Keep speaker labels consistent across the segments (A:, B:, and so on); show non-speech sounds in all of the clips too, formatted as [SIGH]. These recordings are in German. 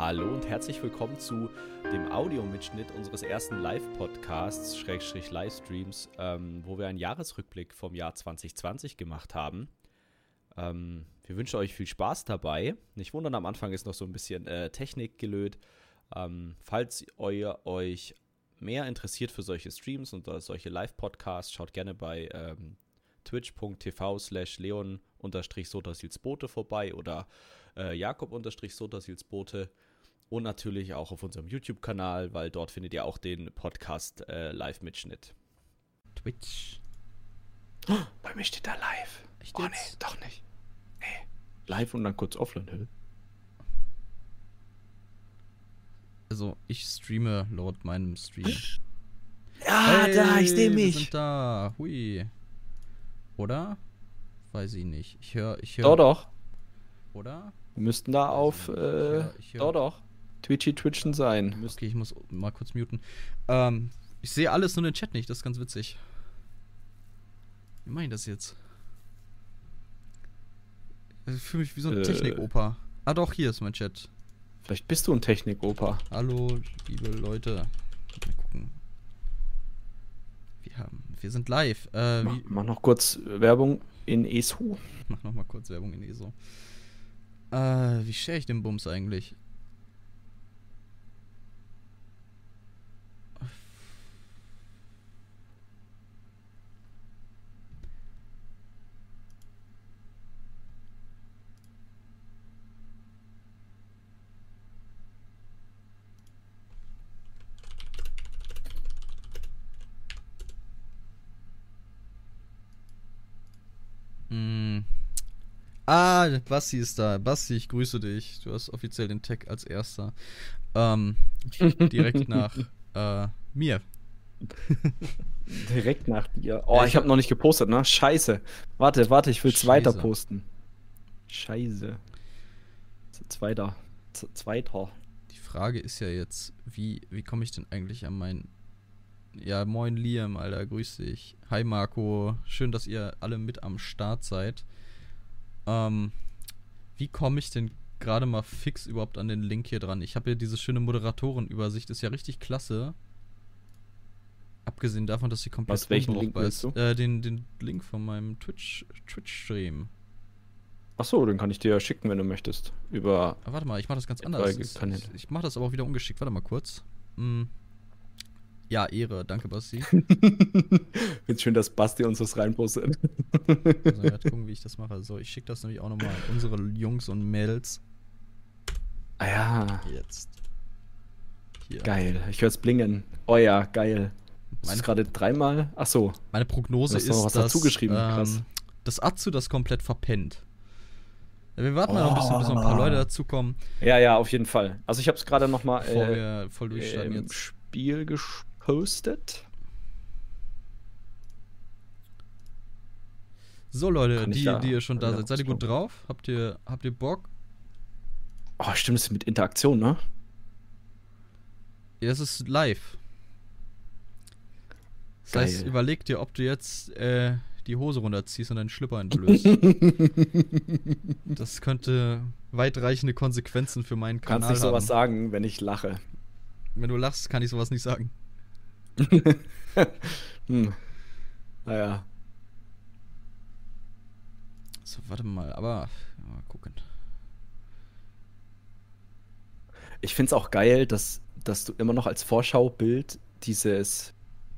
A: Hallo und herzlich willkommen zu dem Audiomitschnitt unseres ersten Live-Podcasts, Schrägstrich Livestreams, ähm, wo wir einen Jahresrückblick vom Jahr 2020 gemacht haben. Ähm, wir wünschen euch viel Spaß dabei. Nicht wundern, am Anfang ist noch so ein bisschen äh, Technik gelöt. Ähm, falls ihr euch mehr interessiert für solche Streams und solche Live-Podcasts, schaut gerne bei ähm, twitch.tv slash leon-sotasilsbote vorbei oder äh, jakob-sotasilsbote und natürlich auch auf unserem YouTube-Kanal, weil dort findet ihr auch den Podcast äh, Live-Mitschnitt.
B: Twitch.
C: Oh, [GASPS] bei mir steht da live.
B: Echt
C: oh nee, doch nicht. Nee. Live und dann kurz offline. hä?
B: Also, ich streame laut meinem Stream. [GASPS]
C: Ja, da, ich sehe
B: wir
C: mich.
B: sind da. Hui. Oder? Weiß ich nicht. Ich höre, ich höre.
C: Doch, doch.
B: Oder?
C: Wir müssten da auf,
B: Ich
C: äh,
B: hör- ich hör-
C: doch, doch. Twitchy Twitchen sein.
B: Okay, ich muss mal kurz muten. Ähm, ich sehe alles nur den Chat nicht, das ist ganz witzig. Wie mache ich das jetzt? Ich fühle mich wie so ein
C: Äh.
B: Technik-Opa. Ah doch, hier ist mein Chat.
C: Vielleicht bist du ein Technik-Opa.
B: Hallo, liebe Leute. Mal gucken. Wir haben, wir sind live. Äh,
C: Mach, mach noch kurz Werbung in ESU.
B: mach noch mal kurz Werbung in ESO. Äh, wie share ich den Bums eigentlich? Hm. Ah, Basti ist da. Basti, ich grüße dich. Du hast offiziell den Tag als erster. Ähm, direkt nach [LAUGHS] äh, mir.
C: Direkt nach dir. Oh,
B: Ja,
C: ich habe noch nicht gepostet, ne? Scheiße. Warte, warte, ich will
B: Scheiße.
C: weiter posten. Scheiße. Zweiter. Zweiter.
B: Die Frage ist ja jetzt, wie, wie komme ich denn eigentlich an meinen. Ja, moin Liam, Alter, grüß dich. Hi Marco, schön, dass ihr alle mit am Start seid. Ähm, wie komme ich denn gerade mal fix überhaupt an den Link hier dran? Ich habe ja diese schöne Moderatorenübersicht, ist ja richtig klasse. Abgesehen davon, dass sie komplett
C: Was, welchen Link
B: ist. Äh, den, den Link von meinem Twitch, Twitch-Stream.
C: Achso, den kann ich dir schicken, wenn du möchtest. Über.
B: Ah, warte mal, ich mache das ganz anders. Ich, ich mache das aber auch wieder ungeschickt. Warte mal kurz. Hm. Ja, Ehre. Danke, Basti. [LAUGHS]
C: Find's schön, dass Basti uns das reinpostet.
B: Also, gerade gucken, wie ich das mache. So, ich schicke das nämlich auch nochmal an unsere Jungs und Mädels.
C: ah ja,
B: Jetzt. Hier.
C: geil. Ich hör's blingen. Oh ja, geil. Das
B: Meine-
C: ist gerade dreimal. Achso.
B: Meine Prognose ist,
C: noch was
B: dass
C: dazu geschrieben, krass.
B: ähm, dass Atsu das komplett verpennt. Ja, wir warten mal noch ein bisschen, bis noch ein paar
C: Oh.
B: Leute dazukommen,
C: Ja, ja, auf jeden Fall. Also ich habe es gerade noch mal
B: bevor
C: äh,
B: wir voll durchstarten
C: im
B: jetzt.
C: Spiel gepostet.
B: So, Leute, die,
C: da
B: die ihr schon da seid, seid ihr gut drauf? Habt ihr, habt ihr Bock?
C: Oh, stimmt, das ist mit Interaktion, ne?
B: Ja, es ist live. Das
C: Geil.
B: heißt, überleg dir, ob du jetzt äh, die Hose runterziehst und deinen Schlüpper entblößt. [LAUGHS] das könnte weitreichende Konsequenzen für meinen
C: Du kannst
B: Kanal
C: nicht sowas
B: haben.
C: sagen, wenn ich lache.
B: Wenn du lachst, kann ich sowas nicht sagen. [LAUGHS]
C: hm. Naja.
B: So, warte mal, aber mal gucken.
C: Ich find's auch geil, dass, dass du immer noch als Vorschaubild dieses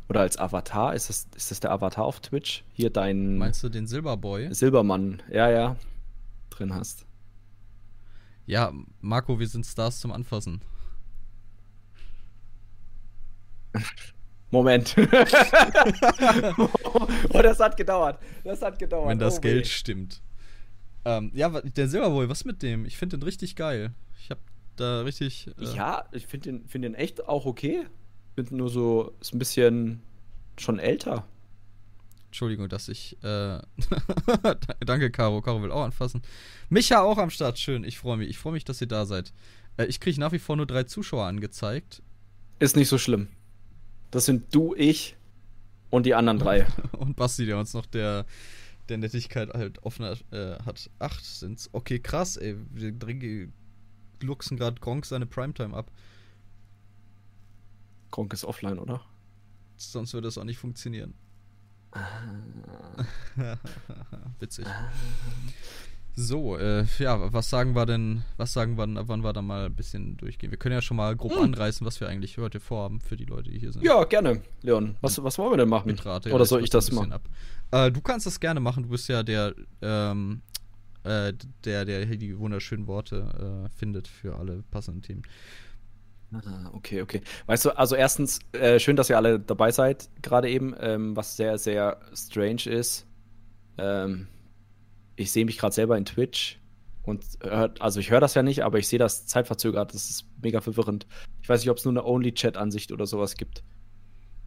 C: oder als Avatar, ist das, ist das der Avatar auf Twitch? Hier dein
B: Meinst du den Silberboy?
C: Silbermann, ja, ja, drin hast.
B: Ja, Marco, wir sind Stars zum Anfassen. [LAUGHS]
C: Moment. [LAUGHS] oh, das hat gedauert. Das hat gedauert.
B: Wenn das
C: oh,
B: Geld
C: weh.
B: stimmt. Ähm, ja, der Silberboy, was mit dem? Ich finde den richtig geil. Ich hab da richtig. Äh,
C: Ja, ich finde den, find den echt auch okay. Ich finde nur so, ist ein bisschen schon älter.
B: Entschuldigung, dass ich. Äh, [LAUGHS] danke, Caro. Caro will auch anfassen. Micha auch am Start. Schön. Ich freue mich. Ich freue mich, dass ihr da seid. Äh, ich kriege nach wie vor nur drei Zuschauer angezeigt.
C: Ist nicht so schlimm. Das sind du, ich und die anderen drei. [LAUGHS]
B: Und Basti, der uns noch der, der Nettigkeit halt offener äh, hat. Acht sind's. Okay, krass, ey. Wir dringen luchsen gerade Gronk seine Primetime ab.
C: Gronk ist offline, oder?
B: Sonst würde das auch nicht funktionieren. [LAUGHS] Witzig. So, äh, ja, was sagen wir denn, was sagen wir, wann wir da mal ein bisschen durchgehen? Wir können ja schon mal grob hm. anreißen, was wir eigentlich heute vorhaben für die Leute, die hier sind.
C: Ja, gerne, Leon. Was, was wollen wir denn machen?
B: Bitrate,
C: Oder soll ich das machen?
B: Äh, du kannst das gerne machen, du bist ja der, ähm, äh, der, der die wunderschönen Worte äh, findet für alle passenden Themen.
C: Ah, okay, okay. Weißt du, also erstens, äh, schön, dass ihr alle dabei seid, gerade eben, ähm, was sehr, sehr strange ist. Ähm, ich sehe mich gerade selber in Twitch und hört, also ich höre das ja nicht, aber ich sehe das zeitverzögert. Das ist mega verwirrend. Ich weiß nicht, ob es nur eine Only-Chat-Ansicht oder sowas gibt.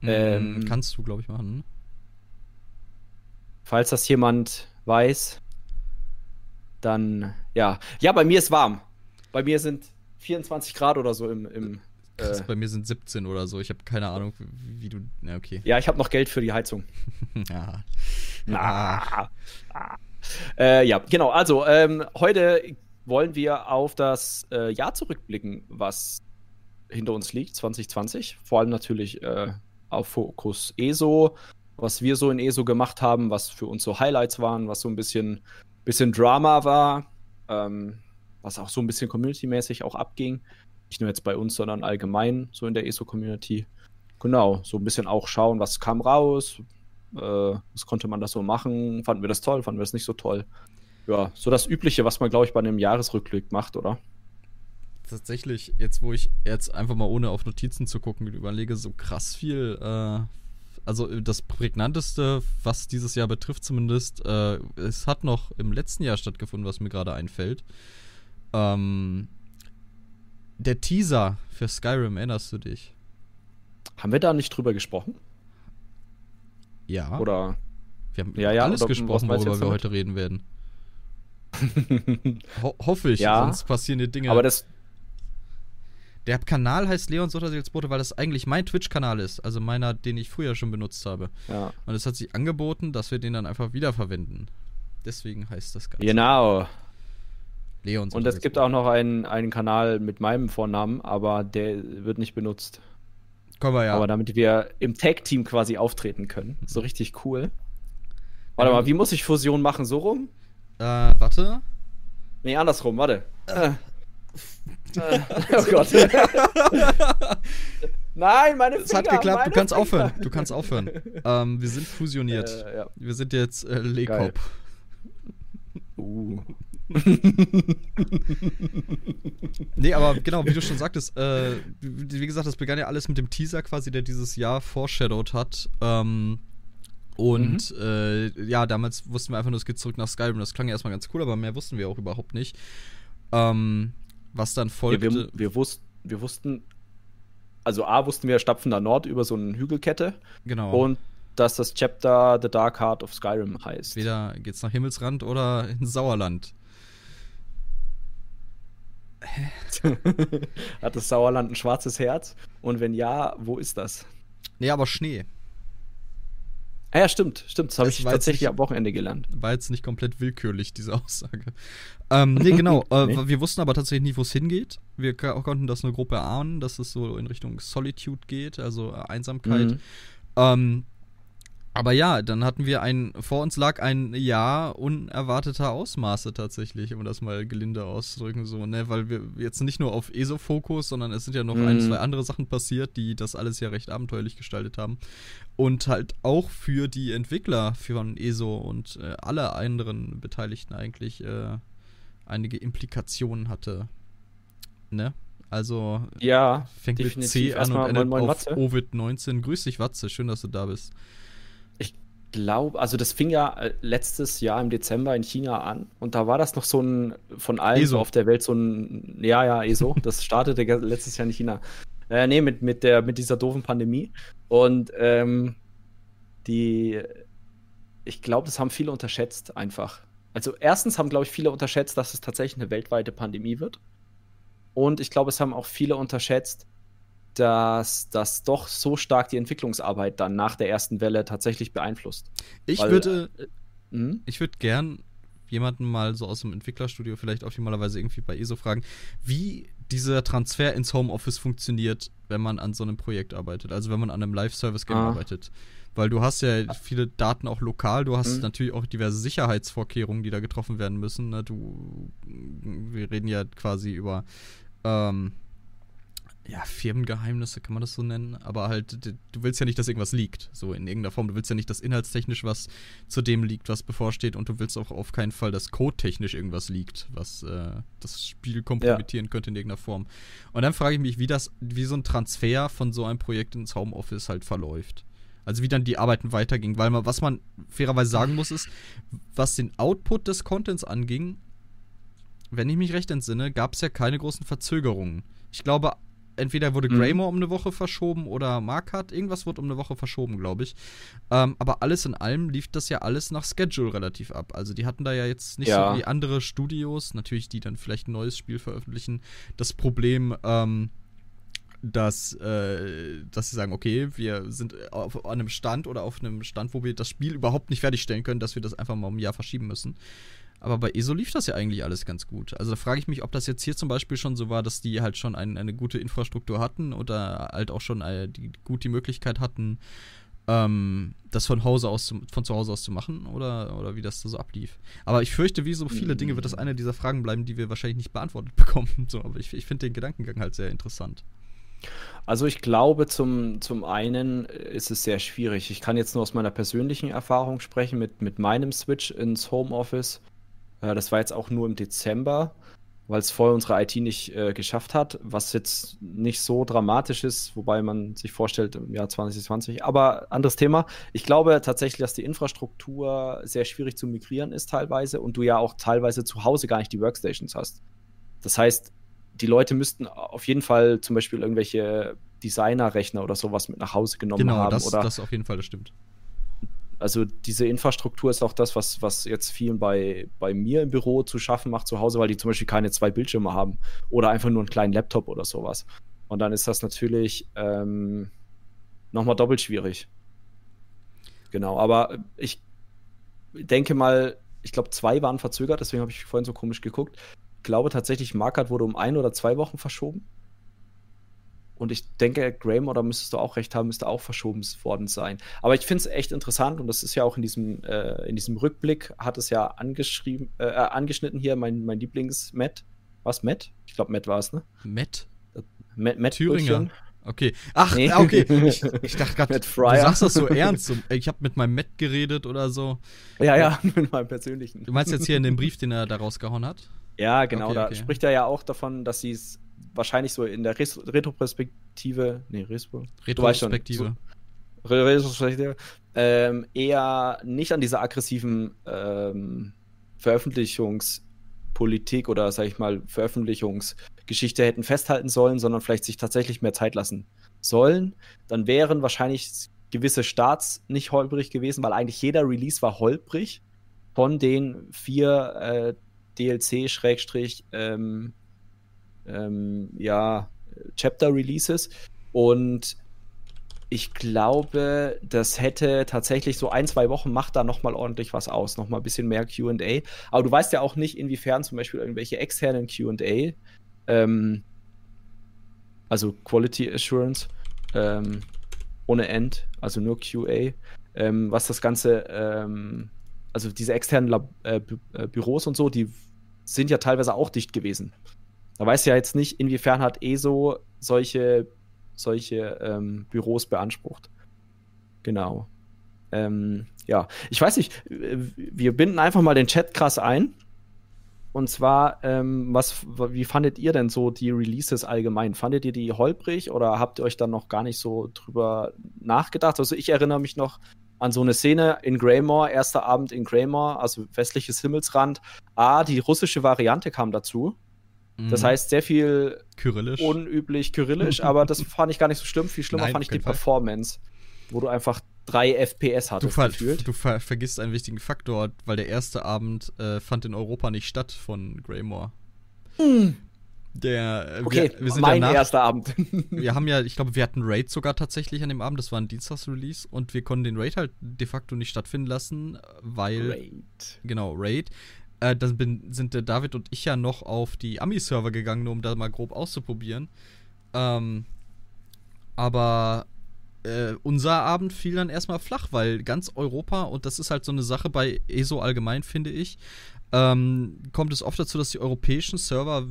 B: Mm, ähm, kannst du, glaube ich, machen.
C: Falls das jemand weiß, dann ja. Ja, bei mir ist warm. Bei mir sind 24 Grad oder so im. im
B: Krass, äh, bei mir sind 17 oder so. Ich habe keine Ahnung, wie, wie du. Ja, okay.
C: Ja, ich habe noch Geld für die Heizung. [LAUGHS] ja. Ah. [LAUGHS] Ah. Äh, ja, genau. Also, ähm, heute wollen wir auf das äh, Jahr zurückblicken, was hinter uns liegt, 2020. Vor allem natürlich äh, auf Fokus ESO, was wir so in ESO gemacht haben, was für uns so Highlights waren, was so ein bisschen, bisschen Drama war, ähm, was auch so ein bisschen community-mäßig auch abging. Nicht nur jetzt bei uns, sondern allgemein so in der ESO-Community. Genau, so ein bisschen auch schauen, was kam raus, äh, was konnte man da so machen? Fanden wir das toll? Fanden wir das nicht so toll? Ja, so das Übliche, was man, glaube ich, bei einem Jahresrückblick macht, oder?
B: Tatsächlich, jetzt wo ich jetzt einfach mal ohne auf Notizen zu gucken überlege, so krass viel, äh, also das prägnanteste, was dieses Jahr betrifft zumindest, äh, es hat noch im letzten Jahr stattgefunden, was mir gerade einfällt. Ähm, der Teaser für Skyrim, erinnerst du dich?
C: Haben wir da nicht drüber gesprochen?
B: Ja.
C: Oder.
B: Wir haben ja, ja, alles gesprochen, worüber wir heute reden werden. [LAUGHS] Ho hoffe ich,
C: ja,
B: sonst passieren die Dinge.
C: Aber das.
B: Der Kanal heißt Leon Sotterseelsbote, weil das eigentlich mein Twitch-Kanal ist, also meiner, den ich früher schon benutzt habe.
C: Ja.
B: Und es hat sich angeboten, dass wir den dann einfach wiederverwenden. Deswegen heißt das
C: Ganze. Genau. Leon Und es gibt auch noch einen, einen Kanal mit meinem Vornamen, aber der wird nicht benutzt.
B: Können wir ja.
C: Aber damit wir im Tag-Team quasi auftreten können. So richtig cool. Warte ähm, mal, wie muss ich Fusion machen? So rum?
B: Äh, warte.
C: Nee, andersrum, warte. Äh. äh. [LAUGHS] oh Gott. [LAUGHS] Nein, meine Finger,
B: Es hat geklappt, du kannst Finger. aufhören. Du kannst aufhören. ähm, wir sind fusioniert.
C: Äh, ja.
B: Wir sind jetzt äh, Lekop.
C: Uh. [LAUGHS]
B: nee, aber genau, wie du schon sagtest, äh, wie gesagt, das begann ja alles mit dem Teaser quasi, der dieses Jahr foreshadowed hat. Ähm, und mhm. äh, ja, damals wussten wir einfach nur, es geht zurück nach Skyrim. Das klang ja erstmal ganz cool, aber mehr wussten wir auch überhaupt nicht. Ähm, was dann folgte.
C: Ja, wir, wir, wussten, wir wussten, also A wussten wir stapfender Nord über so eine Hügelkette.
B: Genau.
C: Und dass das Chapter The Dark Heart of Skyrim heißt.
B: Weder geht's nach Himmelsrand oder ins Sauerland. [LAUGHS]
C: Hat das Sauerland ein schwarzes Herz? Und wenn ja, wo ist das?
B: Nee, aber Schnee.
C: Ah ja, stimmt, stimmt. Das habe ich tatsächlich nicht, am Wochenende gelernt.
B: War jetzt nicht komplett willkürlich, diese Aussage. Ähm, nee, genau. [LAUGHS] Äh, nee. Wir wussten aber tatsächlich nicht, wo es hingeht. Wir konnten das nur grob erahnen, dass es so in Richtung Solitude geht, also Einsamkeit. Mhm. Ähm, aber ja, dann hatten wir ein, vor uns lag ein Jahr unerwarteter Ausmaße tatsächlich, um das mal gelinde auszudrücken, so, ne, weil wir jetzt nicht nur auf ESO-Fokus, sondern es sind ja noch mhm. ein, zwei andere Sachen passiert, die das alles ja recht abenteuerlich gestaltet haben. Und halt auch für die Entwickler von ESO und äh, alle anderen Beteiligten eigentlich äh, einige Implikationen hatte. Ne? Also
C: ja,
B: fängt mit C an und endet auf Ovid-19. Grüß dich, Watze, schön, dass du da bist
C: glaube, also das fing ja äh, letztes Jahr im Dezember in China an und da war das noch so ein von allen ESO. auf der Welt so ein, ja, ja, ESO, [LAUGHS] das startete letztes Jahr in China. Äh, nee, mit, mit, der, mit dieser doofen Pandemie. Und ähm, die, ich glaube, das haben viele unterschätzt einfach. Also erstens haben, glaube ich, viele unterschätzt, dass es tatsächlich eine weltweite Pandemie wird. Und ich glaube, es haben auch viele unterschätzt, dass das doch so stark die Entwicklungsarbeit dann nach der ersten Welle tatsächlich beeinflusst.
B: Ich Weil, würde, äh, hm? ich würde gern jemanden mal so aus dem Entwicklerstudio vielleicht optimalerweise irgendwie bei ESO fragen, wie dieser Transfer ins Homeoffice funktioniert, wenn man an so einem Projekt arbeitet, also wenn man an einem Live-Service-Game ah. arbeitet. Weil du hast ja viele Daten auch lokal, du hast mhm. natürlich auch diverse Sicherheitsvorkehrungen, die da getroffen werden müssen. Ne? Du, wir reden ja quasi über ähm, ja, Firmengeheimnisse, kann man das so nennen, aber halt, du willst ja nicht, dass irgendwas liegt, so in irgendeiner Form. Du willst ja nicht, dass inhaltstechnisch was zu dem liegt, was bevorsteht und du willst auch auf keinen Fall, dass codetechnisch irgendwas liegt, was äh, das Spiel kompromittieren ja. könnte in irgendeiner Form. Und dann frage ich mich, wie das, wie so ein Transfer von so einem Projekt ins Homeoffice halt verläuft. Also wie dann die Arbeiten weiterging, weil man, was man fairerweise sagen muss, ist, was den Output des Contents anging, wenn ich mich recht entsinne, gab es ja keine großen Verzögerungen. Ich glaube, entweder wurde mhm. Um eine Woche verschoben oder Markat. Irgendwas wurde um eine Woche verschoben, glaube ich. Ähm, aber alles in allem lief das ja alles nach Schedule relativ ab. Also die hatten da ja jetzt nicht ja. so wie andere Studios, natürlich, die dann vielleicht ein neues Spiel veröffentlichen, das Problem, ähm, dass, äh, dass sie sagen, okay, wir sind auf einem Stand oder auf einem Stand, wo wir das Spiel überhaupt nicht fertigstellen können, dass wir das einfach mal um ein Jahr verschieben müssen. Aber bei ESO lief das ja eigentlich alles ganz gut. Also da frage ich mich, ob das jetzt hier zum Beispiel schon so war, dass die halt schon ein, eine gute Infrastruktur hatten oder halt auch schon eine, die, gut die Möglichkeit hatten, ähm, das von Hause aus zu, von zu Hause aus zu machen oder, oder wie das da so ablief. Aber ich fürchte, wie so viele Dinge wird das eine dieser Fragen bleiben, die wir wahrscheinlich nicht beantwortet [LAUGHS] bekommen. So, aber ich, ich finde den Gedankengang halt sehr interessant.
C: Also ich glaube, zum, zum einen ist es sehr schwierig. Ich kann jetzt nur aus meiner persönlichen Erfahrung sprechen mit, mit meinem Switch ins Homeoffice. Äh, das war jetzt auch nur im Dezember, weil es vorher unsere IT nicht äh, geschafft hat, was jetzt nicht so dramatisch ist, wobei man sich vorstellt im Jahr 2020. Aber anderes Thema. Ich glaube tatsächlich, dass die Infrastruktur sehr schwierig zu migrieren ist teilweise und du ja auch teilweise zu Hause gar nicht die Workstations hast. Das heißt, die Leute müssten auf jeden Fall zum Beispiel irgendwelche Designer-Rechner oder sowas mit nach Hause genommen genau, haben.
B: Genau,
C: das,
B: das auf jeden Fall, das stimmt.
C: Also diese Infrastruktur ist auch das, was, was jetzt vielen bei, bei mir im Büro zu schaffen macht zu Hause, weil die zum Beispiel keine zwei Bildschirme haben oder einfach nur einen kleinen Laptop oder sowas. Und dann ist das natürlich ähm, nochmal doppelt schwierig. Genau, aber ich denke mal, ich glaube, zwei waren verzögert, deswegen habe ich vorhin so komisch geguckt. Ich glaube tatsächlich, Markert wurde um ein oder zwei Wochen verschoben. Und ich denke, Graham, oder müsstest du auch recht haben, müsste auch verschoben worden sein. Aber ich finde es echt interessant und das ist ja auch in diesem, äh, in diesem Rückblick, hat es ja angeschrieben, äh, äh angeschnitten hier, mein, mein Lieblings-Matt. Was, Matt? Ich glaube, Matt war es, ne?
B: Matt?
C: Matt, Matt
B: Thüringer. Okay. Ach, nee. okay. [LAUGHS] Ich, ich dachte gerade, du sagst das so ernst. Ich habe mit meinem Matt geredet oder so.
C: Ja, ja, mit meinem persönlichen.
B: Du meinst jetzt hier in dem Brief, den er da rausgehauen hat?
C: Ja, genau. Okay, da okay. spricht er ja auch davon, dass sie es wahrscheinlich so in der Res Retroperspektive, nee, Retro,
B: Retrospektive.
C: So, Retrospektive, ähm, eher nicht an dieser aggressiven ähm, Veröffentlichungspolitik oder, sag ich mal, Veröffentlichungsgeschichte hätten festhalten sollen, sondern vielleicht sich tatsächlich mehr Zeit lassen sollen. Dann wären wahrscheinlich gewisse Starts nicht holprig gewesen, weil eigentlich jeder Release war holprig von den vier äh, DLC Schrägstrich ähm, ähm, ja, Chapter-Releases. Und ich glaube, das hätte tatsächlich so ein, zwei Wochen macht da nochmal ordentlich was aus, nochmal ein bisschen mehr QA. Aber du weißt ja auch nicht, inwiefern zum Beispiel irgendwelche externen QA, ähm, also Quality Assurance, ähm, ohne End, also nur QA, ähm, was das Ganze, ähm, also diese externen Lab äh, Bü äh, Büros und so, die sind ja teilweise auch dicht gewesen. Da weiß ja jetzt nicht, inwiefern hat ESO solche, solche ähm, Büros beansprucht. Genau. Ähm, ja, ich weiß nicht, wir binden einfach mal den Chat krass ein. Und zwar, ähm, was, wie fandet ihr denn so die Releases allgemein? Fandet ihr die holprig oder habt ihr euch dann noch gar nicht so drüber nachgedacht? Also ich erinnere mich noch an so eine Szene in Greymore, erster Abend in Greymore, also westliches Himmelsrand. Ah, die russische Variante kam dazu. Das mhm. heißt, sehr viel
B: Kyrillisch.
C: unüblich Kyrillisch, [LAUGHS] aber das fand ich gar nicht so schlimm. Viel schlimmer Nein, fand ich die Fall. Performance, wo du einfach drei FPS hattest.
B: Du, ver gefühlt. du ver vergisst einen wichtigen Faktor, weil der erste Abend äh, fand in Europa nicht statt von Greymore.
C: Mhm.
B: Der,
C: äh, okay, wir, wir mein danach, erster Abend. [LAUGHS]
B: wir haben ja, ich glaube, wir hatten Raid sogar tatsächlich an dem Abend. Das war ein Dienstagsrelease und wir konnten den Raid halt de facto nicht stattfinden lassen, weil.
C: Raid.
B: Genau, Raid Äh, dann bin, sind der David und ich ja noch auf die Ami-Server gegangen, nur um da mal grob auszuprobieren. Ähm, aber äh, unser Abend fiel dann erstmal flach, weil ganz Europa, und das ist halt so eine Sache bei ESO allgemein, finde ich, ähm, kommt es oft dazu, dass die europäischen Server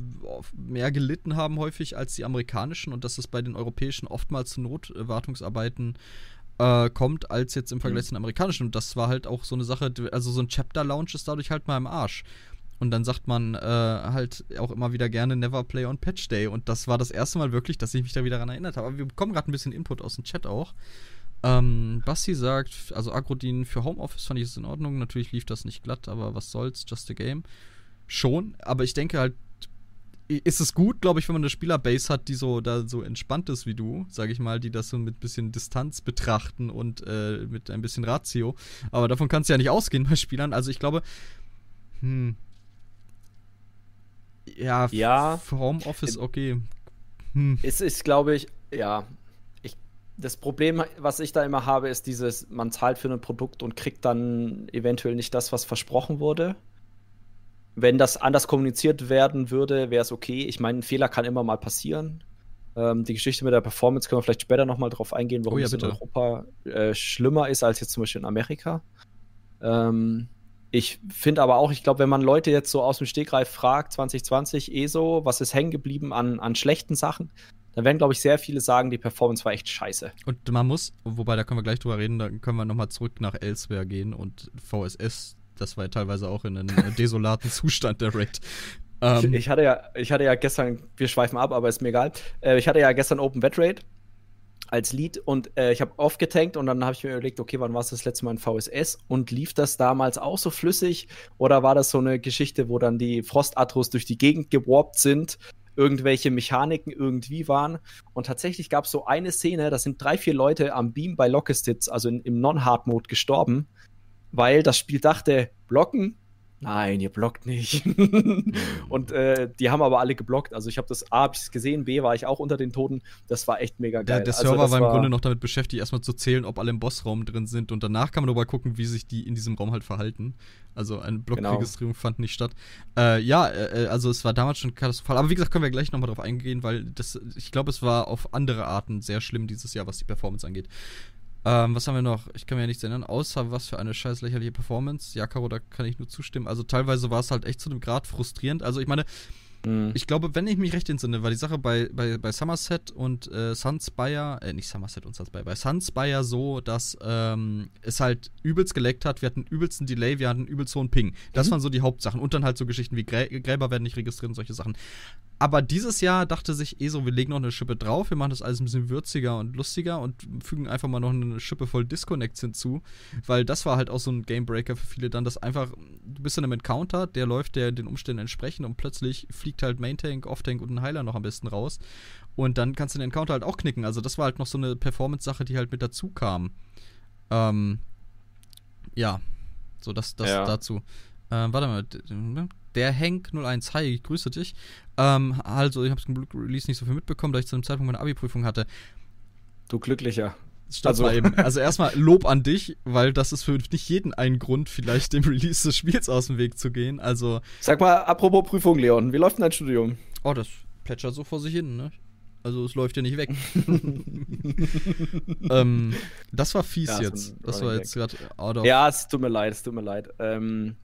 B: mehr gelitten haben häufig als die amerikanischen und dass es bei den europäischen oftmals zu Notwartungsarbeiten äh, kommt, als jetzt im Vergleich mhm. zu den amerikanischen. Und das war halt auch so eine Sache, also so ein Chapter-Lounge ist dadurch halt mal im Arsch. Und dann sagt man äh, halt auch immer wieder gerne Never Play on Patch Day. Und das war das erste Mal wirklich, dass ich mich da wieder daran erinnert habe. Aber wir bekommen gerade ein bisschen Input aus dem Chat auch. Ähm, Basti sagt, also Agrodin für Homeoffice fand ich es in Ordnung. Natürlich lief das nicht glatt, aber was soll's, just a game. Schon, aber ich denke halt, ist es gut, glaube ich, wenn man eine Spielerbase hat, die so da so entspannt ist wie du, sage ich mal, die das so mit bisschen Distanz betrachten und äh, mit ein bisschen Ratio. Aber davon kannst du ja nicht ausgehen bei Spielern. Also ich glaube, hm, ja,
C: ja
B: Homeoffice okay.
C: Hm. Es ist, glaube ich, ja. Ich, das Problem, was ich da immer habe, ist dieses, man zahlt für ein Produkt und kriegt dann eventuell nicht das, was versprochen wurde. Wenn das anders kommuniziert werden würde, wäre es okay. Ich meine, ein Fehler kann immer mal passieren. Ähm, die Geschichte mit der Performance können wir vielleicht später nochmal drauf eingehen, warum oh ja, es in Europa äh, schlimmer ist als jetzt zum Beispiel in Amerika. Ähm, ich finde aber auch, ich glaube, wenn man Leute jetzt so aus dem Stegreif fragt, 2020 ESO, was ist hängen geblieben an, an schlechten Sachen, dann werden, glaube ich, sehr viele sagen, die Performance war echt scheiße.
B: Und man muss, wobei da können wir gleich drüber reden, da können wir nochmal zurück nach Elsewhere gehen und VSS, das war ja teilweise auch in einem desolaten Zustand der Raid.
C: Ähm, ich, hatte ja, ich hatte ja gestern, wir schweifen ab, aber ist mir egal. Äh, ich hatte ja gestern Open Wet Raid als Lead und äh, ich habe aufgetankt und dann habe ich mir überlegt, okay, wann war es das letzte Mal in VSS und lief das damals auch so flüssig oder war das so eine Geschichte, wo dann die Frostatros durch die Gegend gewarpt sind, irgendwelche Mechaniken irgendwie waren und tatsächlich gab es so eine Szene, da sind drei, vier Leute am Beam bei Lockestitz, also in, im Non-Hard-Mode gestorben, weil das Spiel dachte, blocken, nein, ihr blockt nicht. [LAUGHS] und äh, die haben aber alle geblockt. Also ich habe das A, habe ich gesehen, B, war ich auch unter den Toten. Das war echt mega geil.
B: Der, der also Server also war im Grunde noch damit beschäftigt, erstmal zu zählen, ob alle im Bossraum drin sind. Und danach kann man aber gucken, wie sich die in diesem Raum halt verhalten. Also eine Blockregistrierung genau. fand nicht statt. Äh, ja, äh, äh, also es war damals schon katastrophal. Aber wie gesagt, können wir gleich nochmal drauf eingehen, weil das, ich glaube, es war auf andere Arten sehr schlimm dieses Jahr, was die Performance angeht. Ähm, was haben wir noch? Ich kann mir ja nichts erinnern, außer was für eine scheiß lächerliche Performance. Ja, Caro, da kann ich nur zustimmen. Also teilweise war es halt echt zu einem Grad frustrierend. Also ich meine, Mhm. Ich glaube, wenn ich mich recht entsinne, war die Sache bei, bei, bei Somerset und äh, Sunspire, äh, nicht Somerset und Sunspire, bei Sunspire so, dass ähm, es halt übelst geleckt hat. Wir hatten übelsten Delay, wir hatten übelst hohen Ping. Das mhm. waren so die Hauptsachen. Und dann halt so Geschichten wie Grä Gräber werden nicht registriert und solche Sachen. Aber dieses Jahr dachte sich eh so, wir legen noch eine Schippe drauf, wir machen das alles ein bisschen würziger und lustiger und fügen einfach mal noch eine Schippe voll Disconnects hinzu, weil das war halt auch so ein Gamebreaker für viele dann, dass einfach, du bist in einem Encounter, der läuft der den Umständen entsprechend und plötzlich fliegt halt Main Tank, Off Tank und ein Heiler noch am besten raus und dann kannst du den Encounter halt auch knicken. Also das war halt noch so eine Performance-Sache, die halt mit dazu kam. Ähm, ja, so das, das ja. dazu. Ähm, warte mal, der Henk 01, hi, ich grüße dich. Ähm, also, ich habe es im Release nicht so viel mitbekommen, da ich zu dem Zeitpunkt meine Abi-Prüfung hatte.
C: Du Glücklicher.
B: Also, also erstmal Lob an dich, weil das ist für nicht jeden ein Grund, vielleicht dem Release des Spiels aus dem Weg zu gehen. Also.
C: Sag mal, apropos Prüfung, Leon, wie läuft denn dein Studium?
B: Oh, das plätschert so vor sich hin, ne? Also es läuft ja nicht weg. [LAUGHS] ähm, das war fies ja, jetzt. Das war jetzt gerade
C: out of. Ja, es tut mir leid, es tut mir leid. Ähm,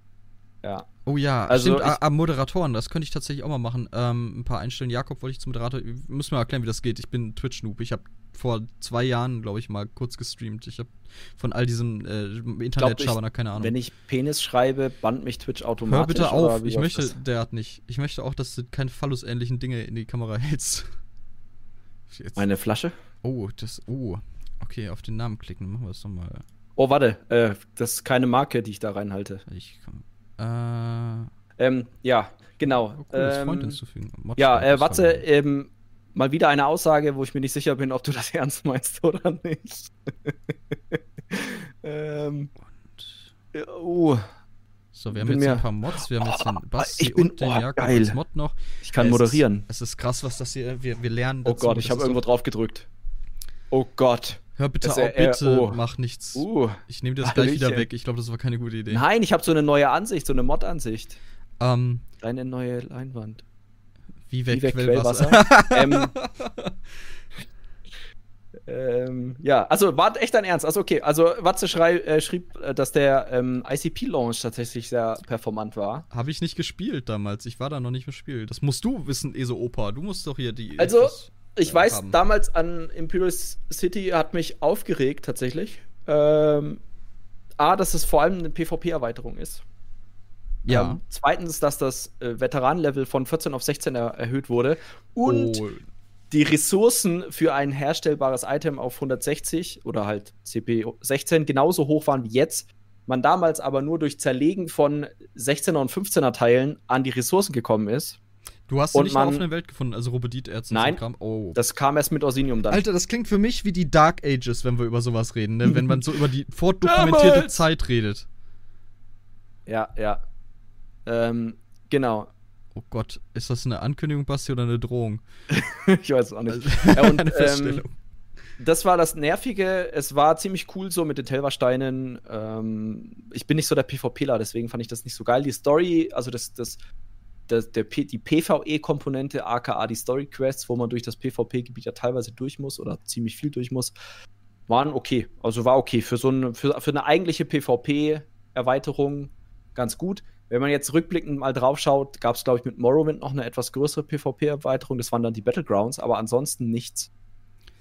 C: ja.
B: Oh ja, also stimmt, ich, ah, Moderatoren, das könnte ich tatsächlich auch mal machen. Ähm, ein paar einstellen. Jakob wollte ich zum Moderator. Müssen wir erklären, wie das geht. Ich bin Twitch-Noob. Ich habe vor zwei Jahren, glaube ich, mal kurz gestreamt. Ich habe von all diesem äh, Internet-Schaberner keine Ahnung.
C: Wenn ich Penis schreibe, bannt mich Twitch automatisch. Hör
B: bitte auf, ich möchte, das? der hat nicht. Ich möchte auch, dass du keine Phallus-ähnlichen Dinge in die Kamera hältst. [LAUGHS]
C: Jetzt. Meine Flasche?
B: Oh, das. Oh. Okay, auf den Namen klicken. Machen wir das nochmal.
C: Oh, warte. Äh, das ist keine Marke, die ich da reinhalte.
B: Ich kann. Äh.
C: Ähm, ja, genau. Oh, cool, ähm, Freund hinzufügen. ja, äh, warte, ähm, mal wieder eine Aussage, wo ich mir nicht sicher bin, ob du das [LAUGHS] ernst meinst oder nicht. [LAUGHS] ähm,
B: und. Uh. So, wir haben jetzt ein paar Mods. Wir haben jetzt den oh, Basti bin, und den oh, Jakob als Mod noch.
C: Ich kann es moderieren.
B: Ist, es ist krass, was das hier. Wir, wir lernen.
C: Oh Gott, ich habe irgendwo drauf gedrückt. Oh Gott.
B: Hör bitte das, auf, äh, bitte, oh. mach nichts. Uh, ich nehme das [LAUGHS] gleich wieder weg. Ich glaube, das war keine gute Idee.
C: Nein, ich habe so eine neue Ansicht, so eine Mod-Ansicht.
B: Ähm,
C: Deine neue Leinwand.
B: wie weg,
C: Wie weg
B: Quellwasser. [LAUGHS]
C: ähm, ähm, ja, also war echt dein Ernst. Also okay, also Watze schrei, äh, schrieb, äh, dass der ähm, ICP-Launch tatsächlich sehr performant war.
B: Habe ich nicht gespielt damals. Ich war da noch nicht im Spiel. Das musst du wissen, Eso Opa. Du musst doch hier die.
C: Also,
B: Infos,
C: Ich
B: äh,
C: weiß,
B: haben.
C: damals an Imperial City hat mich aufgeregt tatsächlich. Ähm, A, dass es vor allem eine PvP-Erweiterung ist.
B: Ja.
C: Ähm, zweitens, dass das äh, Veteranenlevel von 14 auf 16 er erhöht wurde. Und
B: oh,
C: die Ressourcen für ein herstellbares Item auf 160 oder halt CP 16 genauso hoch waren wie jetzt. Man damals aber nur durch Zerlegen von 16er und 15er Teilen an die Ressourcen gekommen ist.
B: Du hast
C: und
B: sie nicht in der
C: man-
B: offenen Welt gefunden, also Robodit-Erz
C: Nein.
B: Kram. Oh.
C: Das kam erst mit Orsinium dann.
B: Alter, das klingt für mich wie die Dark Ages, wenn wir über sowas reden, ne? wenn man so über die fortdokumentierte
C: Damals.
B: Zeit redet.
C: Ja, ja. Ähm, genau.
B: Oh Gott, ist das eine Ankündigung, Basti, oder eine Drohung? [LAUGHS]
C: ich weiß es auch nicht.
B: Also,
C: Ja, und, [LAUGHS]
B: eine
C: ähm,
B: Feststellung.
C: das war das Nervige. Es war ziemlich cool so mit den Telversteinen. Ähm, ich bin nicht so der PvPler, deswegen fand ich das nicht so geil. Die Story, also das, das, das der die PvE-Komponente, aka die Story-Quests, wo man durch das PvP-Gebiet ja teilweise durch muss oder ziemlich viel durch muss, waren okay. Also war okay. Für so eine, für, für eine eigentliche PvP-Erweiterung ganz gut. Wenn man jetzt rückblickend mal drauf schaut, gab es, glaube ich, mit Morrowind noch eine etwas größere PvP-Erweiterung. Das waren dann die Battlegrounds, aber ansonsten nichts.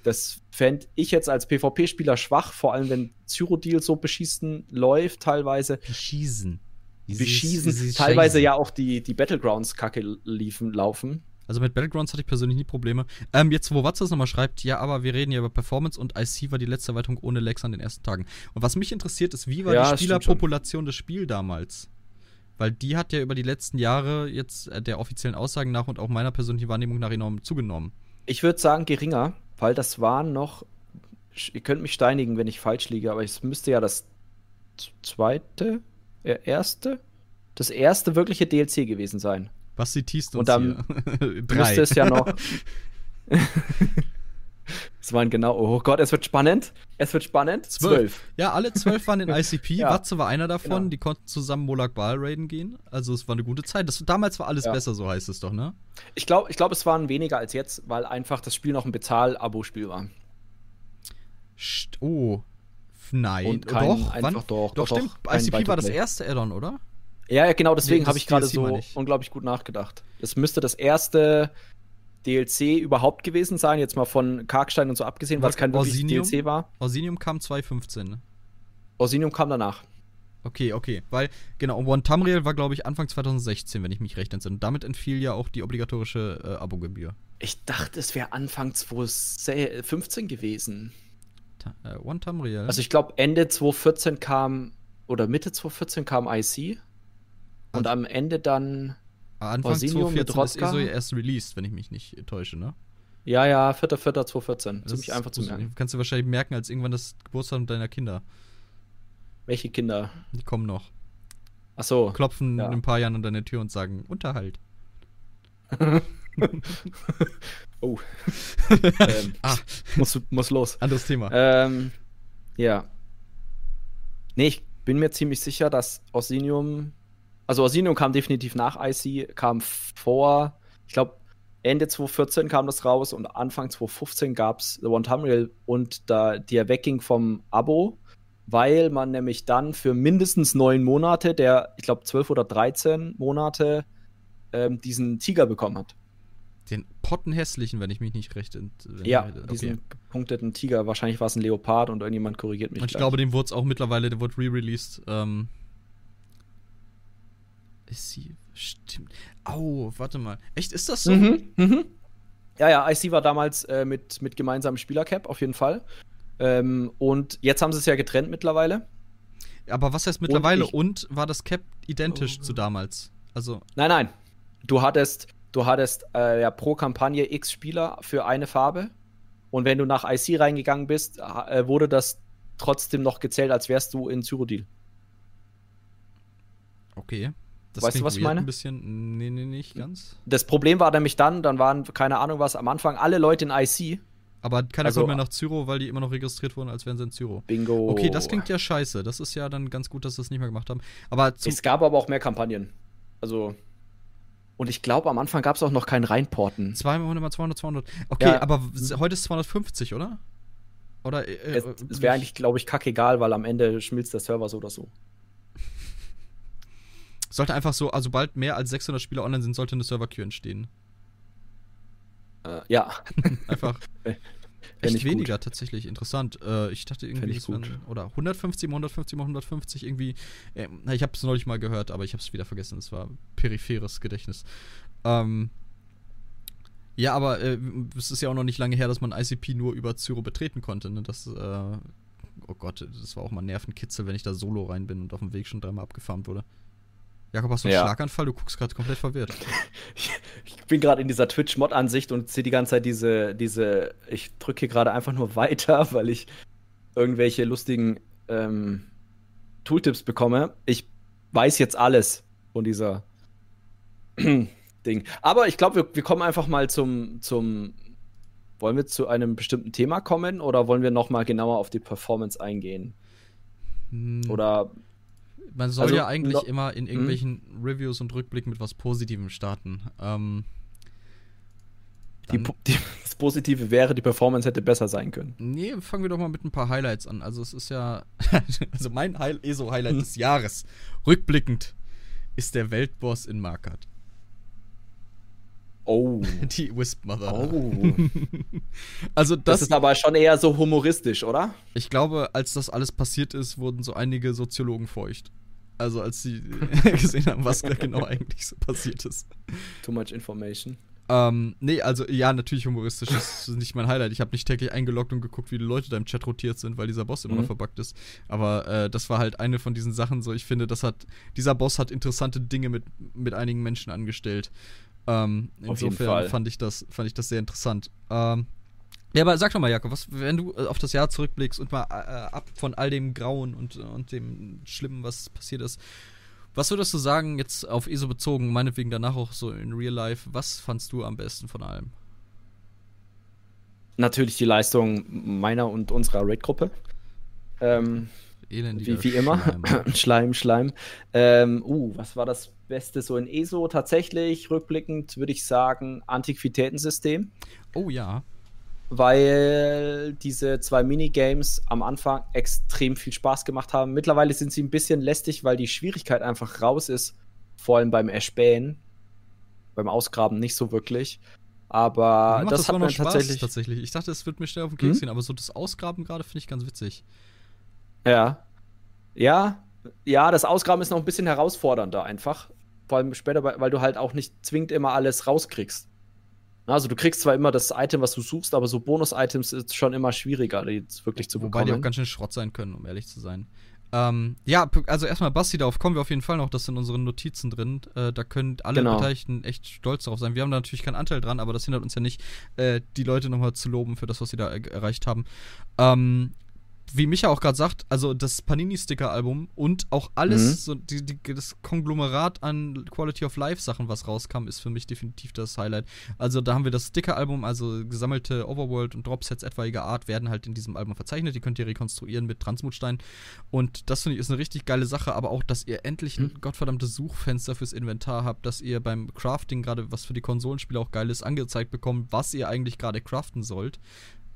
C: Das fände ich jetzt als PvP-Spieler schwach, vor allem wenn Cyrodiil so beschießen läuft, teilweise.
B: Beschießen.
C: Beschießen, teilweise ja auch die, die Battlegrounds-Kacke liefen, laufen.
B: Also mit Battlegrounds hatte ich persönlich nie Probleme. Ähm, jetzt, wo Watson das nochmal schreibt, ja, aber wir reden ja über Performance und IC war die letzte Erweiterung ohne Lags an den ersten Tagen. Und was mich interessiert, ist, wie war
C: Ja,
B: die Spielerpopulation des Spiels damals? Weil die hat ja über die letzten Jahre jetzt äh, der offiziellen Aussagen nach und auch meiner persönlichen Wahrnehmung nach enorm zugenommen.
C: Ich würde sagen geringer, weil das waren noch. Ihr könnt mich steinigen, wenn ich falsch liege, aber es müsste ja das zweite, erste, das erste wirkliche DLC gewesen sein.
B: Was sie teast uns
C: Und dann
B: hier. [LAUGHS]
C: Müsste es ja noch. [LAUGHS] Es waren genau. Oh Gott, es wird spannend. Es wird spannend.
B: Zwölf. Ja, alle zwölf waren in [LAUGHS] ICP.
C: Ja,
B: Watze war einer davon.
C: genau.
B: Die konnten zusammen Molag Bal raiden gehen. Also es war eine gute Zeit. Das, damals war alles
C: Ja.
B: besser, so heißt es doch, ne?
C: Ich glaube, ich glaub, es waren weniger als jetzt, weil einfach das Spiel noch ein Bezahl-Abo-Spiel war.
B: Oh. Nein.
C: Und kein-
B: doch,
C: einfach
B: wann?
C: doch,
B: doch,
C: doch,
B: stimmt.
C: doch,
B: ICP war das erste Add-on, oder?
C: Ja, ja, genau, deswegen
B: Nee,
C: habe ich gerade so unglaublich gut nachgedacht. Es müsste das erste DLC überhaupt gewesen sein, jetzt mal von Karkstein und so abgesehen, weil es kein wirkliches? DLC war.
B: Orsinium kam 2015, ne?
C: Orsinium kam danach.
B: Okay, okay. Weil, genau, One Tamriel war, glaube ich, Anfang 2016, wenn ich mich recht entsinne. Und damit entfiel ja auch die obligatorische äh, Abogebühr.
C: Ich dachte, es wäre Anfang 2015 gewesen.
B: Äh, One Tamriel.
C: Also ich glaube, Ende 2014 kam, oder Mitte 2014 kam IC. Und
B: Also-
C: am Ende dann,
B: Anfang
C: Orsinium mit
B: 2014 ist? ESO ja erst released, wenn ich mich nicht täusche, ne?
C: ja, ja, 4.4.2014.
B: Das
C: Ziemlich
B: ist-
C: einfach zu merken.
B: Kannst du wahrscheinlich merken, als irgendwann das Geburtstag deiner Kinder.
C: Welche Kinder?
B: Die kommen noch.
C: Achso.
B: Klopfen
C: Ja.
B: in ein paar Jahren an deine Tür und sagen, Unterhalt. [LAUGHS] [LAUGHS]
C: Oh. ähm, [LAUGHS]
B: Ah.
C: muss, muss los.
B: Anderes Thema.
C: Ähm, ja. Nee, ich bin mir ziemlich sicher, dass Orsinium. Also Orsinium kam definitiv nach IC, kam vor, ich glaube, Ende 2014 kam das raus und Anfang 2015 gab es The One Tamriel und da der wegging vom Abo, weil man nämlich dann für mindestens neun Monate, der, ich glaube, 12 oder 13 Monate, ähm, diesen Tiger bekommen hat.
B: Pottenhässlichen, wenn ich mich nicht recht ent wenn
C: Ja,
B: okay.
C: diesen gepunkteten Tiger. Wahrscheinlich war es ein Leopard und irgendjemand korrigiert mich.
B: Und ich
C: gleich.
B: glaube, dem wurde es auch mittlerweile, der wurde re-released. Ähm, ist sie. Stimmt. Au, warte mal. Echt, ist das so?
C: Mhm, mhm. Ja, ja, IC war damals äh, mit, mit gemeinsamem Spielercap, auf jeden Fall. Ähm, und jetzt haben sie es ja getrennt mittlerweile.
B: Aber was heißt mittlerweile
C: ich-
B: und, war das Cap identisch
C: Oh.
B: zu damals? Also,
C: Nein, nein. Du hattest, du hattest äh, ja pro Kampagne x Spieler für eine Farbe. Und wenn du nach IC reingegangen bist, äh, wurde das trotzdem noch gezählt, als wärst du in Cyrodiil.
B: okay. Das
C: Weißt du, was ich meine?
B: Ein bisschen, nee, nee, nicht ganz.
C: Das Problem war nämlich dann, dann waren, keine Ahnung was, am Anfang alle Leute in IC.
B: Aber keiner
C: Also-
B: kommt mehr nach Zyro, weil die immer noch registriert wurden, als wären sie in Zyro.
C: Bingo.
B: Okay, das klingt ja scheiße. Das ist ja dann ganz gut, dass sie es nicht mehr gemacht haben. Aber
C: Es gab aber auch mehr Kampagnen. Also, Und ich glaube, am Anfang gab es auch noch kein Reinporten.
B: 200 200, 200. Okay, ja. aber heute ist 250, oder?
C: Oder äh, es, äh, es wäre eigentlich, glaube ich, kackegal, weil am Ende schmilzt der Server so oder so. [LAUGHS]
B: Sollte einfach so, also sobald mehr als 600 Spieler online sind, sollte eine Server-Queue entstehen.
C: Äh, ja. [LAUGHS]
B: einfach. [LAUGHS] Echt weniger gut. tatsächlich, interessant. Äh, ich dachte irgendwie, es wären, oder 150 mal 150 mal 150 irgendwie. Äh, ich habe es neulich mal gehört, aber ich habe es wieder vergessen. Es war peripheres Gedächtnis. Ähm, ja, aber äh, es ist ja auch noch nicht lange her, dass man ICP nur über Zyro betreten konnte. Ne? Das, äh, oh Gott, das war auch mal Nervenkitzel, wenn ich da solo rein bin und auf dem Weg schon dreimal abgefarmt wurde. Jakob, hast du einen ja. Schlaganfall? Du guckst gerade komplett verwirrt. [LAUGHS]
C: ich bin gerade in dieser Twitch-Mod-Ansicht und sehe die ganze Zeit diese, diese, ich drücke hier gerade einfach nur weiter, [LAUGHS] weil ich irgendwelche lustigen ähm, Tooltips bekomme. Ich weiß jetzt alles von dieser [CLEARS THROAT] Ding. Aber ich glaube, wir, wir kommen einfach mal zum, zum. Wollen wir zu einem bestimmten Thema kommen oder wollen wir noch mal genauer auf die Performance eingehen?
B: Hm. Oder man soll also, ja eigentlich no, immer in hm? irgendwelchen hm? Reviews und Rückblicken mit was Positivem starten. Ähm,
C: die, die, [LAUGHS] das Positive wäre, die Performance hätte besser sein können.
B: Nee, fangen wir doch mal mit ein paar Highlights an. Also es ist ja, [LAUGHS] also mein ESO-Highlight des Jahres, rückblickend, ist der Weltboss in Markert.
C: Oh. [LAUGHS]
B: Die Wisp Mother.
C: Oh. also das, das, ist aber schon eher so humoristisch, oder?
B: Ich glaube, als das alles passiert ist, wurden so einige Soziologen feucht. Also als sie [LAUGHS] gesehen haben, was da genau eigentlich so passiert ist.
C: Too much information.
B: Ähm, nee, also ja, natürlich humoristisch. Das ist nicht mein Highlight. Ich habe nicht täglich eingeloggt und geguckt, wie die Leute da im Chat rotiert sind, weil dieser Boss immer mhm. noch verbuggt ist. Aber äh, das war halt eine von diesen Sachen, so ich finde, das hat, dieser Boss hat interessante Dinge mit, mit einigen Menschen angestellt. Ähm, insofern fand ich das, fand ich das sehr interessant. Ähm, ja, aber sag doch mal, Jakob, was, wenn du äh, auf das Jahr zurückblickst und mal äh, ab von all dem Grauen und, und dem Schlimmen, was passiert ist, was würdest du sagen, jetzt auf ESO bezogen, meinetwegen danach auch so in Real Life, was fandst du am besten von allem?
C: Natürlich die Leistung meiner und unserer Raid-Gruppe. Ähm, wie, wie immer. Schleim, [LAUGHS] Schleim. Schleim. Ähm, uh, was war das Beste so in ESO? Tatsächlich, rückblickend würde ich sagen, Antiquitätensystem.
B: Oh ja
C: weil diese zwei Minigames am Anfang extrem viel Spaß gemacht haben. Mittlerweile sind sie ein bisschen lästig, weil die Schwierigkeit einfach raus ist, vor allem beim Erspähen. Beim Ausgraben nicht so wirklich. Aber das, das hat mir tatsächlich
B: tatsächlich. Ich dachte, es wird mir schnell auf den Keks hm? gehen, aber so das Ausgraben gerade finde ich ganz witzig.
C: Ja. Ja, ja, das Ausgraben ist noch ein bisschen herausfordernder einfach. Vor allem später, weil du halt auch nicht zwingend immer alles rauskriegst. Also du kriegst zwar immer das Item, was du suchst, aber so Bonus-Items ist schon immer schwieriger, die jetzt wirklich zu bekommen. Wobei
B: die auch ganz schön Schrott sein können, um ehrlich zu sein. Ähm, ja, also erstmal Basti, darauf kommen wir auf jeden Fall noch, das sind unsere Notizen drin. Äh, da können alle genau. Beteiligten echt stolz darauf sein. Wir haben da natürlich keinen Anteil dran, aber das hindert uns ja nicht, äh, die Leute nochmal zu loben für das, was sie da er erreicht haben. Ähm, wie Micha auch gerade sagt, also das Panini-Sticker-Album und auch alles, mhm. so die, die, das Konglomerat an Quality of Life-Sachen, was rauskam, ist für mich definitiv das Highlight. Also da haben wir das Sticker-Album, also gesammelte Overworld- und Dropsets etwaiger Art werden halt in diesem Album verzeichnet. Die könnt ihr rekonstruieren mit Transmutstein. Und das finde ich ist eine richtig geile Sache, aber auch, dass ihr endlich ein mhm. gottverdammtes Suchfenster fürs Inventar habt, dass ihr beim Crafting gerade, was für die Konsolenspiele auch geil ist, angezeigt bekommt, was ihr eigentlich gerade craften sollt.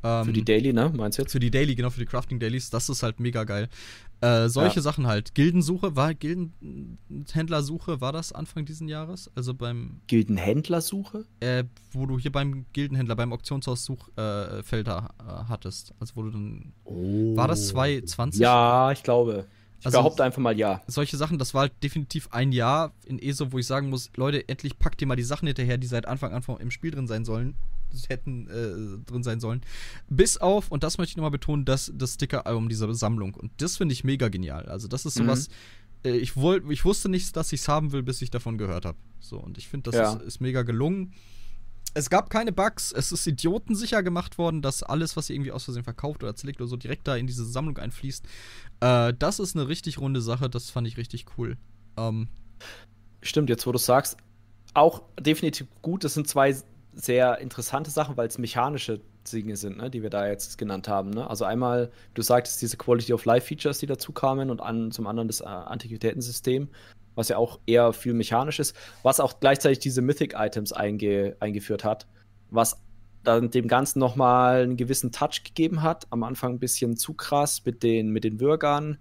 C: Ähm, für die Daily, ne? Meinst du jetzt?
B: Für die Daily, genau, für die Crafting Dailies. Das ist halt mega geil. Äh, solche ja. Sachen halt. Gildensuche, war Gildenhändlersuche, war das Anfang dieses Jahres? Also beim.
C: Gildenhändlersuche?
B: Äh, wo du hier beim Gildenhändler, beim Auktionshaus Suchfelder äh, hattest. Also wo du dann. Oh. War das 2020?
C: Ja, ich glaube. Ich also, behaupte einfach mal ja.
B: Solche Sachen, das war halt definitiv ein Jahr in ESO, wo ich sagen muss, Leute, endlich packt ihr mal die Sachen hinterher, die seit Anfang an im Spiel drin sein sollen hätten äh, drin sein sollen. Bis auf, und das möchte ich nochmal betonen, das, das Sticker-Album dieser Sammlung. Und das finde ich mega genial. Also, das ist sowas. Mhm. Äh, ich, woll, ich wusste nicht, dass ich es haben will, bis ich davon gehört habe. So, und ich finde, das ja. ist, ist mega gelungen. Es gab keine Bugs, es ist idiotensicher gemacht worden, dass alles, was ihr irgendwie aus Versehen verkauft oder zerlegt oder so, direkt da in diese Sammlung einfließt. Äh, das ist eine richtig runde Sache, das fand ich richtig cool. Ähm,
C: Stimmt, jetzt wo du sagst, auch definitiv gut. Das sind zwei sehr interessante Sachen, weil es mechanische Dinge sind, ne, die wir da jetzt genannt haben. Ne? Also einmal, du sagtest, diese Quality of Life Features, die dazu kamen und an, zum anderen das äh, Antiquitätensystem. was ja auch eher viel mechanisch ist, was auch gleichzeitig diese Mythic-Items einge eingeführt hat, was dann dem Ganzen nochmal einen gewissen Touch gegeben hat. Am Anfang ein bisschen zu krass mit den, mit den Würgern.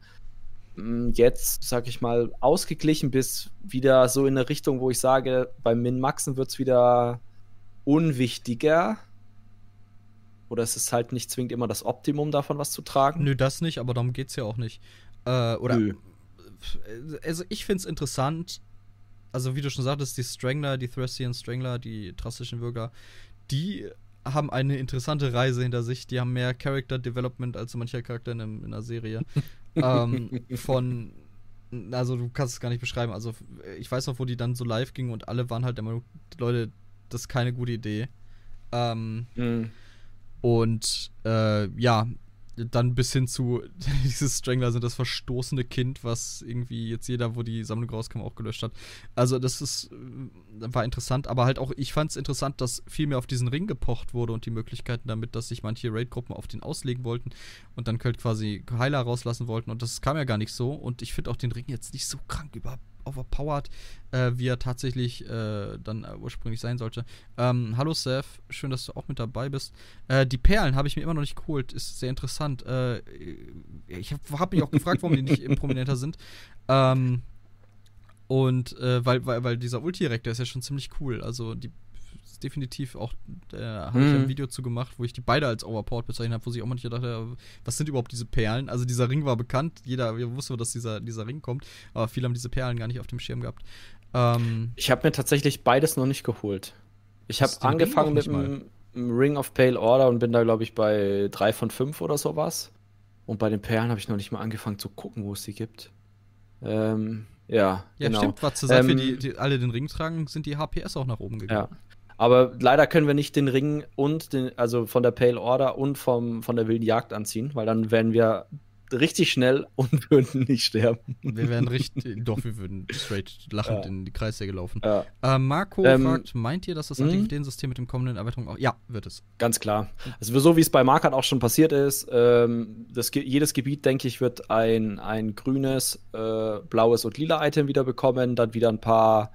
C: Mm, jetzt, sag ich mal, ausgeglichen bis wieder so in eine Richtung, wo ich sage, beim Min-Maxen wird es wieder unwichtiger. Oder es ist halt nicht zwingend immer das Optimum davon, was zu tragen.
B: Nö, das nicht, aber darum geht es ja auch nicht. Äh, oder. Nö. Also, ich finde es interessant. Also, wie du schon sagtest, die Strangler, die Thracian Strangler, die drastischen Bürger, die haben eine interessante Reise hinter sich. Die haben mehr Character Development als mancher Charakter in, in einer Serie. [LAUGHS] ähm, von, also du kannst es gar nicht beschreiben. Also ich weiß noch, wo die dann so live gingen und alle waren halt immer, Leute, das ist keine gute Idee. Ähm, mhm. Und äh, ja, dann bis hin zu [LAUGHS] dieses Strangler sind das verstoßene Kind, was irgendwie jetzt jeder, wo die Sammlung rauskam, auch gelöscht hat. Also das ist äh, war interessant, aber halt auch ich fand es interessant, dass viel mehr auf diesen Ring gepocht wurde und die Möglichkeiten damit, dass sich manche Raid-Gruppen auf den auslegen wollten und dann halt quasi Heiler rauslassen wollten und das kam ja gar nicht so und ich finde auch den Ring jetzt nicht so krank über overpowered, äh, wie er tatsächlich äh, dann äh, ursprünglich sein sollte. Ähm, hallo Seth, schön, dass du auch mit dabei bist. Äh, die Perlen habe ich mir immer noch nicht geholt, ist sehr interessant. Äh, ich habe hab mich auch gefragt, warum die nicht [LAUGHS] prominenter sind. Ähm, und äh, weil, weil, weil dieser Ulti-Reck, der ist ja schon ziemlich cool. Also die definitiv auch, äh, habe mhm. ich ein Video zu gemacht, wo ich die beide als Overport bezeichnet habe, wo ich auch manchmal dachte, was sind überhaupt diese Perlen? Also dieser Ring war bekannt, jeder wusste, dass dieser, dieser Ring kommt, aber viele haben diese Perlen gar nicht auf dem Schirm gehabt.
C: Ähm, ich habe mir tatsächlich beides noch nicht geholt. Ich habe angefangen mit dem Ring of Pale Order und bin da, glaube ich, bei drei von fünf oder sowas. Und bei den Perlen habe ich noch nicht mal angefangen zu gucken, wo es sie gibt. Ähm, ja,
B: ja genau. stimmt. Was zur Seite, ähm, die, die alle den Ring tragen, sind die HPS auch nach oben gegangen.
C: Ja. Aber leider können wir nicht den Ring und den, also von der Pale Order und vom, von der wilden Jagd anziehen, weil dann wären wir richtig schnell [LAUGHS] und würden nicht sterben.
B: Wir wären richtig, doch, wir würden straight lachend ja. in die Kreissäge laufen. Ja. Äh, Marco ähm, fragt, meint ihr, dass das Antiquitätensystem mit dem kommenden Erweiterung auch, ja, wird es.
C: Ganz klar. Also so wie es bei Markert auch schon passiert ist, ähm, das, jedes Gebiet, denke ich, wird ein, ein grünes, äh, blaues und lila Item wieder bekommen, dann wieder ein paar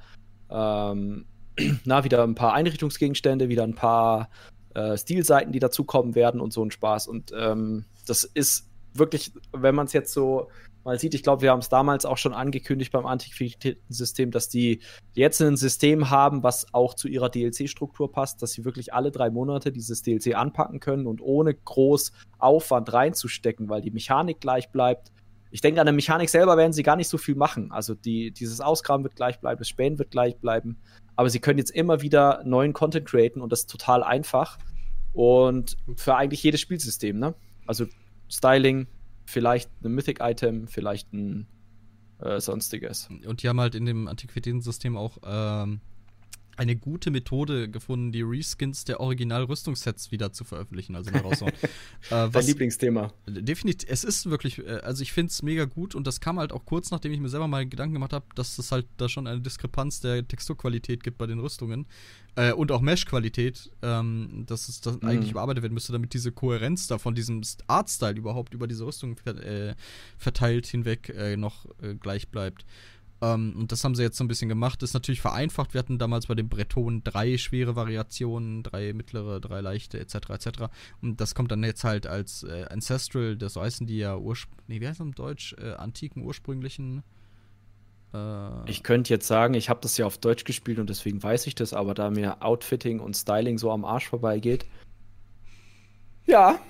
C: ähm, [CLEARS THROAT] na, wieder ein paar Einrichtungsgegenstände, wieder ein paar äh, Stilseiten, die dazukommen werden und so ein Spaß. Und ähm, das ist wirklich, wenn man es jetzt so mal sieht, ich glaube, wir haben es damals auch schon angekündigt beim Antiquitätensystem, dass die jetzt ein System haben, was auch zu ihrer DLC-Struktur passt, dass sie wirklich alle drei Monate dieses DLC anpacken können und ohne groß Aufwand reinzustecken, weil die Mechanik gleich bleibt. Ich denke, an der Mechanik selber werden sie gar nicht so viel machen. Also die, dieses Ausgraben wird gleich bleiben, das Spähen wird gleich bleiben aber sie können jetzt immer wieder neuen Content createn und das ist total einfach. Und für eigentlich jedes Spielsystem, ne? Also Styling, vielleicht ein Mythic-Item, vielleicht ein äh, sonstiges.
B: Und die haben halt in dem Antiquitätensystem auch ähm, eine gute Methode gefunden, die Reskins der Original-Rüstungssets wieder zu veröffentlichen, also [LAUGHS]
C: äh, Dein Lieblingsthema.
B: Definitiv, es ist wirklich, äh, also ich finde es mega gut und das kam halt auch kurz, nachdem ich mir selber mal Gedanken gemacht habe, dass es halt da schon eine Diskrepanz der Texturqualität gibt bei den Rüstungen äh, und auch Mesh-Qualität, ähm, dass es das mhm. eigentlich überarbeitet werden müsste, damit diese Kohärenz da von diesem Artstyle überhaupt über diese Rüstung ver äh, verteilt hinweg äh, noch äh, gleich bleibt. Ähm, und das haben sie jetzt so ein bisschen gemacht. Das ist natürlich vereinfacht. Wir hatten damals bei den Bretonen drei schwere Variationen, drei mittlere, drei leichte, etc. etc. Und das kommt dann jetzt halt als äh, Ancestral, das heißen die ja ursprünglich, nee, wie heißt das im Deutsch? Äh, antiken, ursprünglichen.
C: Äh ich könnte jetzt sagen, ich habe das ja auf Deutsch gespielt und deswegen weiß ich das, aber da mir Outfitting und Styling so am Arsch vorbeigeht.
B: Ja,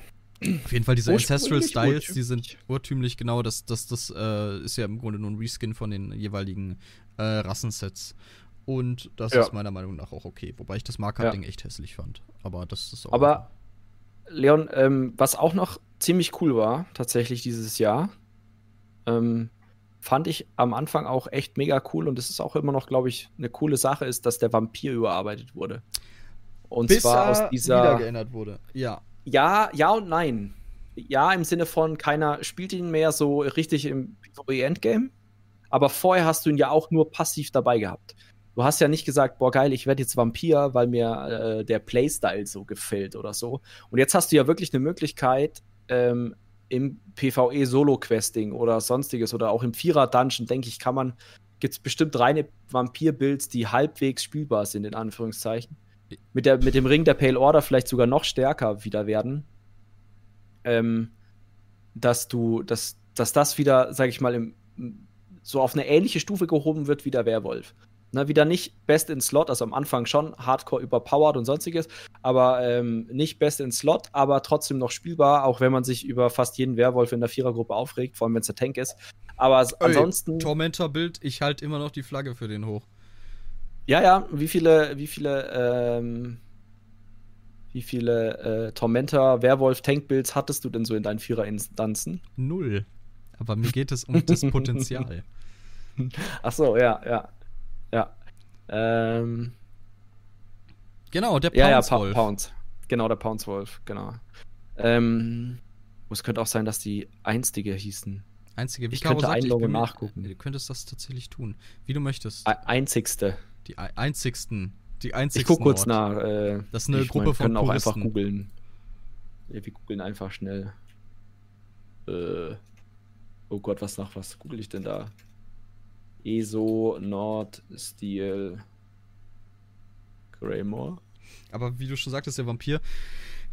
B: auf jeden Fall diese Ancestral Styles, die sind urtümlich, genau. Das, das, das äh, ist ja im Grunde nur ein Reskin von den jeweiligen äh, Rassensets. Und das ja. ist meiner Meinung nach auch okay. Wobei ich das Marker-Ding ja. echt hässlich fand. Aber das ist
C: auch. Aber, Leon, ähm, was auch noch ziemlich cool war, tatsächlich dieses Jahr, ähm, fand ich am Anfang auch echt mega cool und es ist auch immer noch, glaube ich, eine coole Sache, ist, dass der Vampir überarbeitet wurde.
B: Und Bis zwar aus dieser. Wieder geändert wurde.
C: Ja ja, ja und nein. Ja, im Sinne von, keiner spielt ihn mehr so richtig im PvE-Endgame. Aber vorher hast du ihn ja auch nur passiv dabei gehabt. Du hast ja nicht gesagt, boah, geil, ich werde jetzt Vampir, weil mir äh, der Playstyle so gefällt oder so. Und jetzt hast du ja wirklich eine Möglichkeit, ähm, im PvE Solo-Questing oder sonstiges oder auch im Vierer-Dungeon, denke ich, kann man gibt es bestimmt reine Vampir-Builds, die halbwegs spielbar sind, in Anführungszeichen. Mit, der, mit dem Ring der Pale Order vielleicht sogar noch stärker wieder werden. Ähm, dass du, dass, dass das wieder, sag ich mal, im, so auf eine ähnliche Stufe gehoben wird wie der Werwolf. Ne, wieder nicht Best in Slot, also am Anfang schon Hardcore überpowered und sonstiges, aber ähm, nicht Best in Slot, aber trotzdem noch spielbar, auch wenn man sich über fast jeden Werwolf in der Vierergruppe aufregt, vor allem wenn es der Tank ist. Aber Ey, ansonsten.
B: Tormentor-Bild, ich halte immer noch die Flagge für den hoch.
C: Ja, ja, wie viele, wie viele, ähm, wie viele äh, Tormentor, Werwolf, Tank-Builds hattest du denn so in deinen Vierer-Instanzen?
B: Null. Aber mir geht es um das Potenzial. [LAUGHS]
C: Ach so, ja, ja. Ja. Ähm,
B: genau, der
C: Pounce ja, ja, Pounce. Genau, der Pounce Wolf, genau. Ähm, es könnte auch sein, dass die einstige hießen.
B: Einstige,
C: wie ich könnte sagt, einloggen nachgucken.
B: Du könntest das tatsächlich tun, wie du möchtest.
C: Einzigste.
B: Die einzigsten. Die einzigsten.
C: Ich guck kurz Ort. nach. Äh,
B: das ist eine Gruppe mein, von
C: können auch einfach googeln. Ja, wir googeln einfach schnell. Äh, oh Gott, was nach was google ich denn da? ESO, Nord, Steel, Greymore.
B: Aber wie du schon sagtest, der Vampir.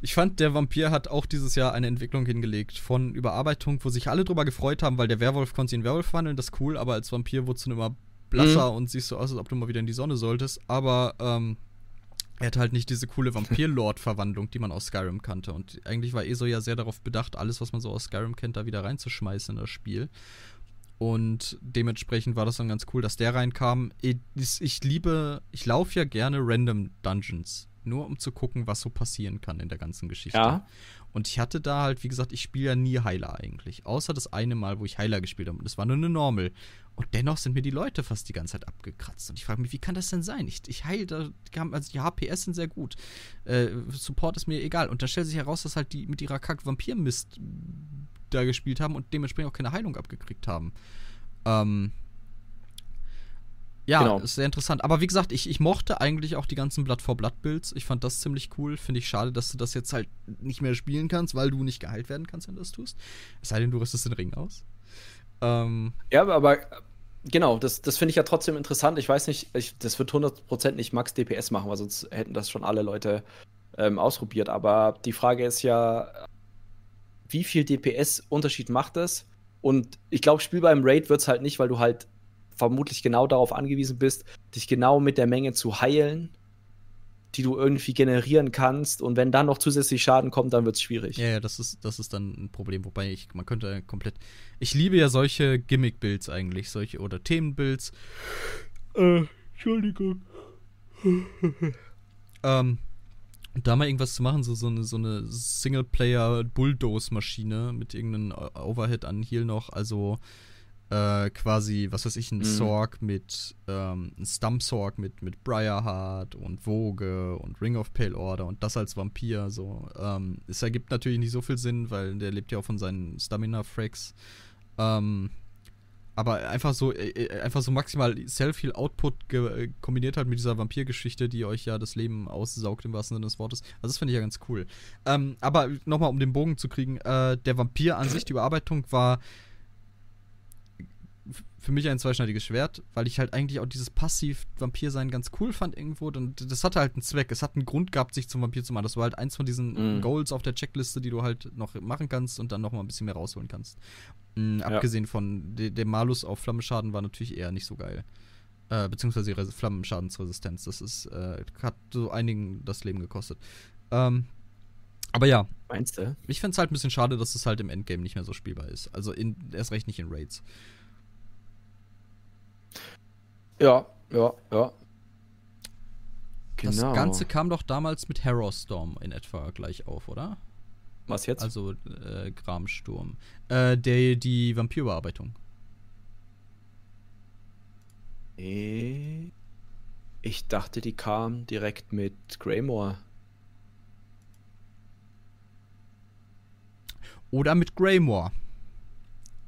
B: Ich fand, der Vampir hat auch dieses Jahr eine Entwicklung hingelegt von Überarbeitung, wo sich alle drüber gefreut haben, weil der Werwolf konnte sich in Werwolf wandeln, das ist cool, aber als Vampir wurdest du immer blasser mhm. und siehst so aus, als ob du mal wieder in die Sonne solltest. Aber ähm, er hat halt nicht diese coole Vampir-Lord-Verwandlung, die man aus Skyrim kannte. Und eigentlich war ESO ja sehr darauf bedacht, alles, was man so aus Skyrim kennt, da wieder reinzuschmeißen in das Spiel. Und dementsprechend war das dann ganz cool, dass der reinkam. Ich, liebe, ich laufe ja gerne Random Dungeons. Nur um zu gucken, was so passieren kann in der ganzen Geschichte.
C: Ja.
B: Und ich hatte da halt, wie gesagt, ich spiele ja nie Heiler eigentlich. Außer das eine Mal, wo ich Heiler gespielt habe. Und das war nur eine Normal. Und dennoch sind mir die Leute fast die ganze Zeit abgekratzt. Und ich frage mich, wie kann das denn sein? Ich, ich heile, also die HPS sind sehr gut. Äh, Support ist mir egal. Und da stellt sich heraus, dass halt die mit ihrer Kack-Vampir-Mist da gespielt haben und dementsprechend auch keine Heilung abgekriegt haben. Ähm, ja, genau. ist sehr interessant. Aber wie gesagt, ich, ich mochte eigentlich auch die ganzen Blood for Blood Builds. Ich fand das ziemlich cool. Finde ich schade, dass du das jetzt halt nicht mehr spielen kannst, weil du nicht geheilt werden kannst, wenn du das tust. Es sei denn, du rüstest den Ring aus.
C: Ähm, ja, aber genau, das, das finde ich ja trotzdem interessant. Ich weiß nicht, ich, das wird 100% nicht Max DPS machen, weil sonst hätten das schon alle Leute ähm, ausprobiert. Aber die Frage ist ja, wie viel DPS-Unterschied macht das? Und ich glaube, spielbar im Raid wird es halt nicht, weil du halt vermutlich genau darauf angewiesen bist, dich genau mit der Menge zu heilen, die du irgendwie generieren kannst. Und wenn dann noch zusätzlich Schaden kommt, dann wird es schwierig.
B: Ja, ja, das ist, das ist dann ein Problem. Wobei ich, man könnte komplett. Ich liebe ja solche Gimmick-Builds eigentlich, solche oder Themen-Builds. Äh, Entschuldigung. [LAUGHS] ähm, da mal irgendwas zu machen, so, so eine, so eine Singleplayer-Bulldoze-Maschine mit irgendeinem Overhead an Heal noch, also äh, quasi, was weiß ich, ein mhm. Sorg mit, ähm, ein Stump-Sorg mit, mit Briarheart und Vogue und Ring of Pale Order und das als Vampir, so. Ähm, es ergibt natürlich nicht so viel Sinn, weil der lebt ja auch von seinen Stamina-Fracks. Ähm, aber einfach so, äh, äh, einfach so maximal Self-Heal-Output äh, kombiniert halt mit dieser Vampirgeschichte, die euch ja das Leben aussaugt im wahrsten Sinne des Wortes. Also das finde ich ja ganz cool. Ähm, aber nochmal, um den Bogen zu kriegen, äh, der Vampir an sich, die Überarbeitung war für mich ein zweischneidiges Schwert, weil ich halt eigentlich auch dieses Passiv-Vampir-Sein ganz cool fand irgendwo. Und das hatte halt einen Zweck. Es hat einen Grund gehabt, sich zum Vampir zu machen. Das war halt eins von diesen mm. Goals auf der Checkliste, die du halt noch machen kannst und dann noch mal ein bisschen mehr rausholen kannst. Mhm, ja. Abgesehen von de der Malus auf Flammenschaden war natürlich eher nicht so geil. Äh, beziehungsweise die Flammenschadensresistenz. Das ist, äh, hat so einigen das Leben gekostet. Ähm, aber ja.
C: Meinst du?
B: Ich finde es halt ein bisschen schade, dass es halt im Endgame nicht mehr so spielbar ist. Also in, erst recht nicht in Raids.
C: Ja, ja, ja.
B: Genau. Das Ganze kam doch damals mit Storm in etwa gleich auf, oder?
C: Was jetzt?
B: Also äh, Gramsturm. Äh, der, die Vampirbearbeitung.
C: Ich dachte, die kam direkt mit Greymore.
B: Oder mit Greymore.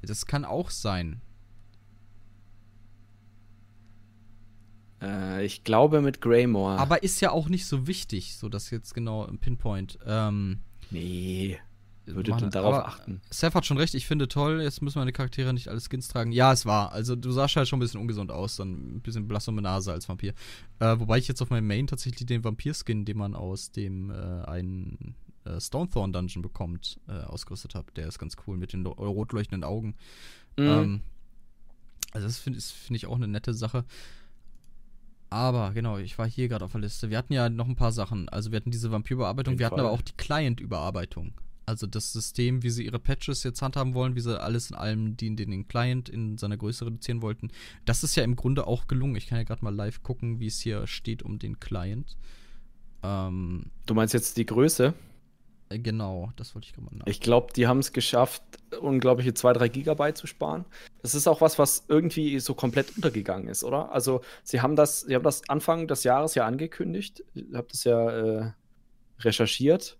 B: Das kann auch sein.
C: Äh, ich glaube mit Greymore.
B: Aber ist ja auch nicht so wichtig, so das jetzt genau im Pinpoint. Ähm,
C: nee. würde dann darauf achten.
B: Seth hat schon recht, ich finde toll, jetzt müssen meine Charaktere nicht alle Skins tragen. Ja, es war. Also du sahst halt schon ein bisschen ungesund aus, dann ein bisschen blass um die Nase als Vampir. Äh, wobei ich jetzt auf meinem Main tatsächlich den Vampir-Skin, den man aus dem äh, einen äh, Stonethorn Dungeon bekommt, äh, ausgerüstet habe. Der ist ganz cool mit den rot leuchtenden Augen. Mhm. Ähm, also das finde find ich auch eine nette Sache. Aber genau, ich war hier gerade auf der Liste. Wir hatten ja noch ein paar Sachen. Also wir hatten diese Vampirüberarbeitung, wir hatten aber auch die Client-Überarbeitung. Also das System, wie sie ihre Patches jetzt handhaben wollen, wie sie alles in allem den, den, den Client in seiner Größe reduzieren wollten. Das ist ja im Grunde auch gelungen. Ich kann ja gerade mal live gucken, wie es hier steht um den Client.
C: Ähm, du meinst jetzt die Größe?
B: Äh, genau, das wollte ich gerade
C: mal nach. Ich glaube, die haben es geschafft, unglaubliche 2, 3 Gigabyte zu sparen. Das ist auch was, was irgendwie so komplett untergegangen ist, oder? Also, sie haben das, sie haben das Anfang des Jahres ja angekündigt. Ich habe das ja äh, recherchiert.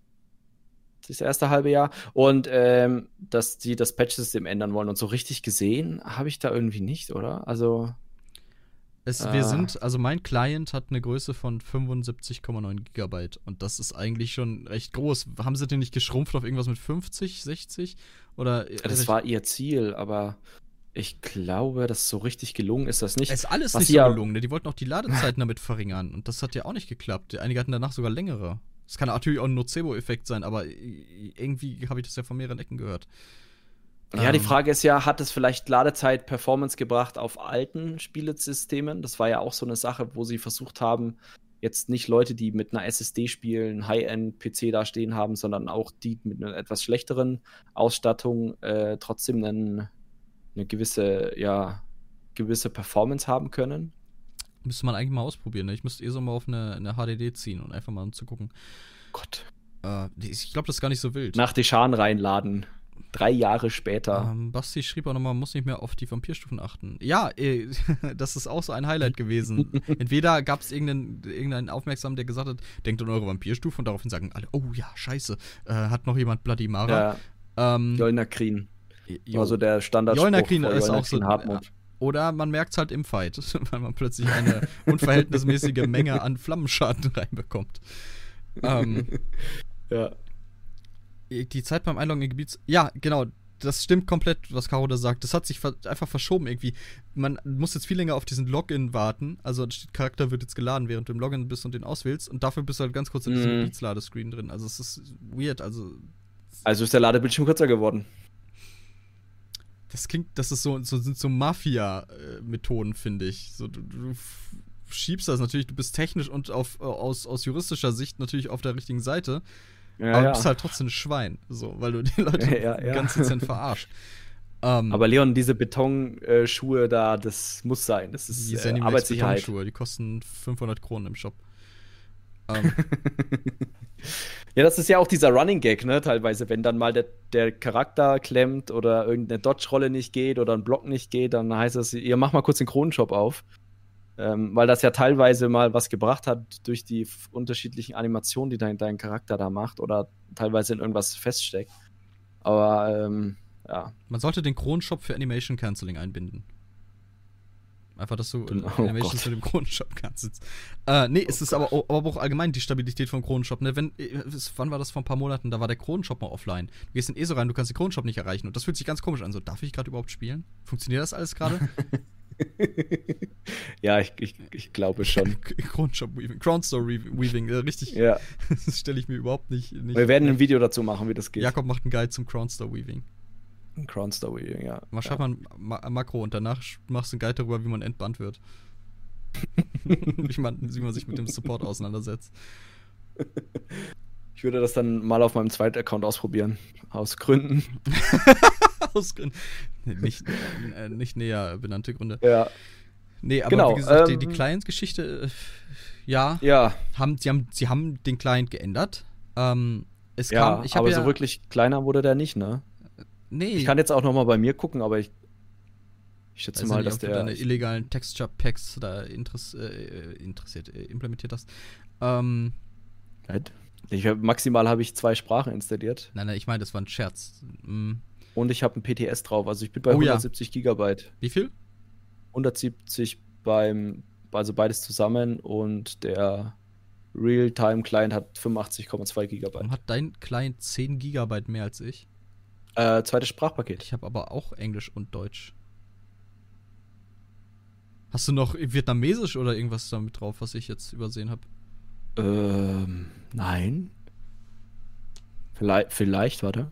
C: Das erste halbe Jahr. Und ähm, dass die das Patch-System ändern wollen. Und so richtig gesehen habe ich da irgendwie nicht, oder? Also.
B: Es, wir ah. sind, also mein Client hat eine Größe von 75,9 Gigabyte und das ist eigentlich schon recht groß. Haben sie den nicht geschrumpft auf irgendwas mit 50, 60? Oder,
C: ja, das war ihr Ziel, aber ich glaube, dass so richtig gelungen ist das nicht.
B: Es ist alles Was nicht so gelungen, ne? Die wollten auch die Ladezeiten damit verringern und das hat ja auch nicht geklappt. Einige hatten danach sogar längere. Das kann natürlich auch ein Nocebo-Effekt sein, aber irgendwie habe ich das ja von mehreren Ecken gehört.
C: Ja, die ähm. Frage ist ja, hat es vielleicht Ladezeit Performance gebracht auf alten Spielesystemen? Das war ja auch so eine Sache, wo sie versucht haben, jetzt nicht Leute, die mit einer SSD spielen, High-End-PC da stehen haben, sondern auch die mit einer etwas schlechteren Ausstattung äh, trotzdem einen, eine gewisse, ja, gewisse Performance haben können.
B: Müsste man eigentlich mal ausprobieren. Ne? Ich müsste eh so mal auf eine, eine HDD ziehen und einfach mal um zu gucken.
C: Gott.
B: Äh, ich glaube, das ist gar nicht so wild.
C: Nach Deschan reinladen drei Jahre später.
B: Ähm, Basti schrieb auch nochmal, man muss nicht mehr auf die Vampirstufen achten. Ja, äh, [LAUGHS] das ist auch so ein Highlight gewesen. [LAUGHS] Entweder gab es irgendeinen, irgendeinen Aufmerksamen, der gesagt hat, denkt an eure Vampirstufe und daraufhin sagen alle, oh ja, scheiße, äh, hat noch jemand Bloody Mara.
C: Ja. Ähm, Jolnakrin. Also der Standard.
B: Jolnakrin ist auch so. Hartmut. Oder man merkt es halt im Fight, [LAUGHS] weil man plötzlich eine unverhältnismäßige Menge an Flammenschaden reinbekommt. Ähm, ja die Zeit beim Einloggen in Gebiets. Ja, genau. Das stimmt komplett, was Caro da sagt. Das hat sich ver einfach verschoben irgendwie. Man muss jetzt viel länger auf diesen Login warten. Also der Charakter wird jetzt geladen, während du im Login bist und den auswählst. Und dafür bist du halt ganz kurz in diesem mm. Gebietsladescreen drin. Also es ist weird. Also,
C: also ist der Ladebildschirm kürzer geworden.
B: Das klingt, das ist so, so sind so Mafia-Methoden, finde ich. So, du, du schiebst das natürlich, du bist technisch und auf, aus, aus juristischer Sicht natürlich auf der richtigen Seite. Ja, aber du bist halt trotzdem ein Schwein, so, weil du [LAUGHS] die Leute [LAUGHS] ja, ja, ganz dezent verarschst.
C: Um, aber Leon, diese Betonschuhe da, das muss sein. Das ist
B: die äh, Arbeitssicherheit. Betonschuhe, die kosten 500 Kronen im Shop.
C: Ähm. [LAUGHS] ja, das ist ja auch dieser Running Gag, ne? Teilweise, wenn dann mal der, der Charakter klemmt oder irgendeine Dodge-Rolle nicht geht oder ein Block nicht geht, dann heißt es, ihr macht mal kurz den Kronenshop auf. Ähm, weil das ja teilweise mal was gebracht hat durch die unterschiedlichen Animationen, die dein, dein Charakter da macht oder teilweise in irgendwas feststeckt. Aber ähm, ja.
B: Man sollte den Kronshop für Animation Canceling einbinden. Einfach, dass du oh Animations mit dem Kronenshop kannst. Äh, nee, oh es ist aber, aber, auch allgemein die Stabilität vom Kronenshop. Ne? Wenn, äh, wann war das vor ein paar Monaten? Da war der Kronenshop mal offline. Du gehst in ESO rein, du kannst den Kronenshop nicht erreichen. Und das fühlt sich ganz komisch an. So, darf ich gerade überhaupt spielen? Funktioniert das alles gerade? [LAUGHS] [LAUGHS]
C: ja, ich, ich, ich glaube schon. [LAUGHS]
B: Crownshop Weaving, Crownstore Weaving, äh, richtig.
C: Ja. [LAUGHS]
B: Das stelle ich mir überhaupt nicht, nicht.
C: Wir werden ein Video dazu machen, wie das geht.
B: Jakob macht einen Guide zum Crownstore Weaving.
C: Crownstore Weaving, ja.
B: Mal schreibt ja. man Ma Makro und danach machst du einen Guide darüber, wie man entbannt wird. wie, man, wie man sich mit dem Support auseinandersetzt.
C: Ich würde das dann mal auf meinem zweiten Account ausprobieren. Aus Gründen.
B: Aus [LAUGHS] Gründen. Nicht, äh, nicht näher benannte Gründe.
C: Ja.
B: Nee, aber genau, wie gesagt, ähm, die, die Client-Geschichte, äh, ja,
C: ja.
B: Haben, sie, haben, sie haben den Client geändert. Ähm, es
C: ja, kam, ich aber ja, so wirklich kleiner wurde der nicht, ne? Nee. Ich kann jetzt auch noch mal bei mir gucken, aber ich, ich schätze mal, nicht, dass der.
B: deine illegalen Texture-Packs da interess, äh, interessiert, äh, implementiert hast. Ähm,
C: ich hab, maximal habe ich zwei Sprachen installiert.
B: Nein, nein, ich meine, das war ein Scherz.
C: Mhm. Und ich habe ein PTS drauf, also ich bin bei oh, 170 ja. Gigabyte.
B: Wie viel?
C: 170 beim, also beides zusammen und der Realtime-Client hat 85,2 GB.
B: Warum hat dein Client 10 GB mehr als ich?
C: Äh, zweites Sprachpaket.
B: Ich habe aber auch Englisch und Deutsch. Hast du noch Vietnamesisch oder irgendwas damit drauf, was ich jetzt übersehen habe?
C: Ähm, nein. Vielleicht, vielleicht, warte.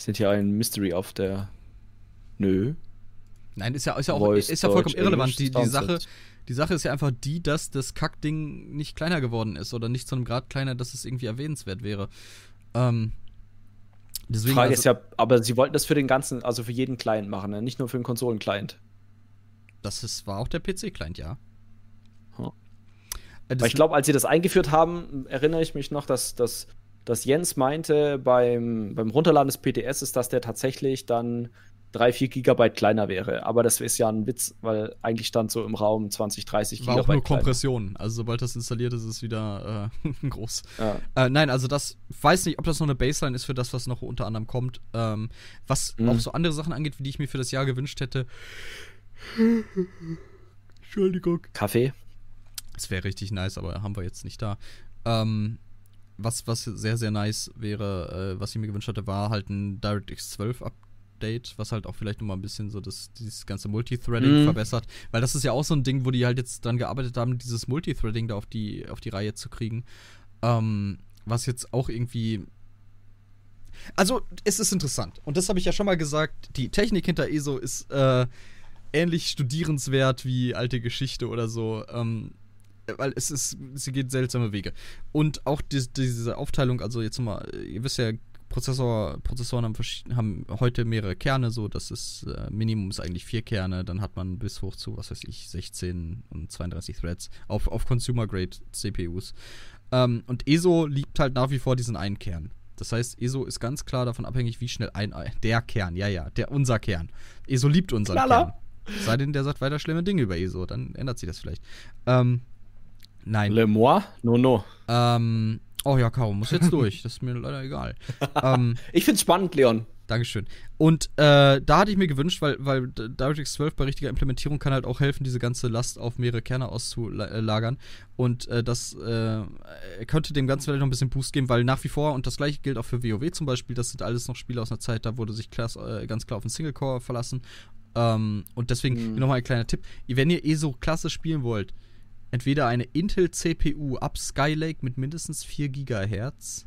C: Sind hier ein Mystery auf der. Nö.
B: Nein, ist ja, ist ja, auch, Voice, ist ja vollkommen Deutsch, irrelevant. Die, die, Sache, die Sache ist ja einfach die, dass das Kackding nicht kleiner geworden ist oder nicht zu einem Grad kleiner, dass es irgendwie erwähnenswert wäre. Ähm,
C: deswegen Frage also, ist ja, aber sie wollten das für den ganzen, also für jeden Client machen, ne? nicht nur für den Konsolen-Client.
B: Das ist, war auch der PC-Client, ja.
C: Hm. Äh, ich glaube, als sie das eingeführt haben, erinnere ich mich noch, dass, dass, dass Jens meinte, beim, beim Runterladen des PTS ist, dass der tatsächlich dann 3, 4 Gigabyte kleiner wäre. Aber das ist ja ein Witz, weil eigentlich stand so im Raum 20, 30
B: War Gigabyte. War auch nur Kompression. Kleiner. Also sobald das installiert ist, ist es wieder äh, [LAUGHS] groß. Ja. Äh, nein, also das weiß nicht, ob das noch eine Baseline ist für das, was noch unter anderem kommt. Ähm, was mhm. auch so andere Sachen angeht, wie die ich mir für das Jahr gewünscht hätte. [LAUGHS]
C: Entschuldigung. Kaffee.
B: Das wäre richtig nice, aber haben wir jetzt nicht da. Ähm, was, was sehr, sehr nice wäre, äh, was ich mir gewünscht hatte, war halt ein DirectX 12 Update, was halt auch vielleicht nochmal ein bisschen so das, dieses ganze Multithreading mhm. verbessert. Weil das ist ja auch so ein Ding, wo die halt jetzt dran gearbeitet haben, dieses Multithreading da auf die, auf die Reihe zu kriegen. Ähm, was jetzt auch irgendwie also, es ist interessant. Und das habe ich ja schon mal gesagt. Die Technik hinter ESO ist äh, ähnlich studierenswert wie alte Geschichte oder so. Ähm, weil es ist, sie geht seltsame Wege. Und auch die, diese Aufteilung, also jetzt mal, ihr wisst ja, Prozessor, Prozessoren haben, haben, heute mehrere Kerne, so das ist äh, Minimum ist eigentlich vier Kerne, dann hat man bis hoch zu, was weiß ich, 16 und 32 Threads auf, auf Consumer-Grade CPUs. Ähm, und ESO liebt halt nach wie vor diesen einen Kern. Das heißt, ESO ist ganz klar davon abhängig, wie schnell ein der Kern, ja, ja, der unser Kern. ESO liebt unseren Lala. Kern. Sei denn, der sagt weiter schlimme Dinge über ESO, dann ändert sich das vielleicht. Ähm, nein.
C: Le moi? No, no.
B: Ähm, oh ja, kaum, muss jetzt durch. Das ist mir leider egal. [LAUGHS]
C: ähm, ich find's spannend, Leon.
B: Dankeschön. Und äh, da hatte ich mir gewünscht, weil, weil DirectX 12 bei richtiger Implementierung kann halt auch helfen, diese ganze Last auf mehrere Kerne auszulagern. Und äh, das äh, könnte dem Ganzen vielleicht noch ein bisschen Boost geben, weil nach wie vor, und das gleiche gilt auch für WoW zum Beispiel, das sind alles noch Spiele aus einer Zeit, da wurde sich klass, äh, ganz klar auf den Single-Core verlassen. Ähm, und deswegen mhm. nochmal ein kleiner Tipp. Wenn ihr eh so klasse spielen wollt, entweder eine Intel CPU ab Skylake mit mindestens 4 GHz.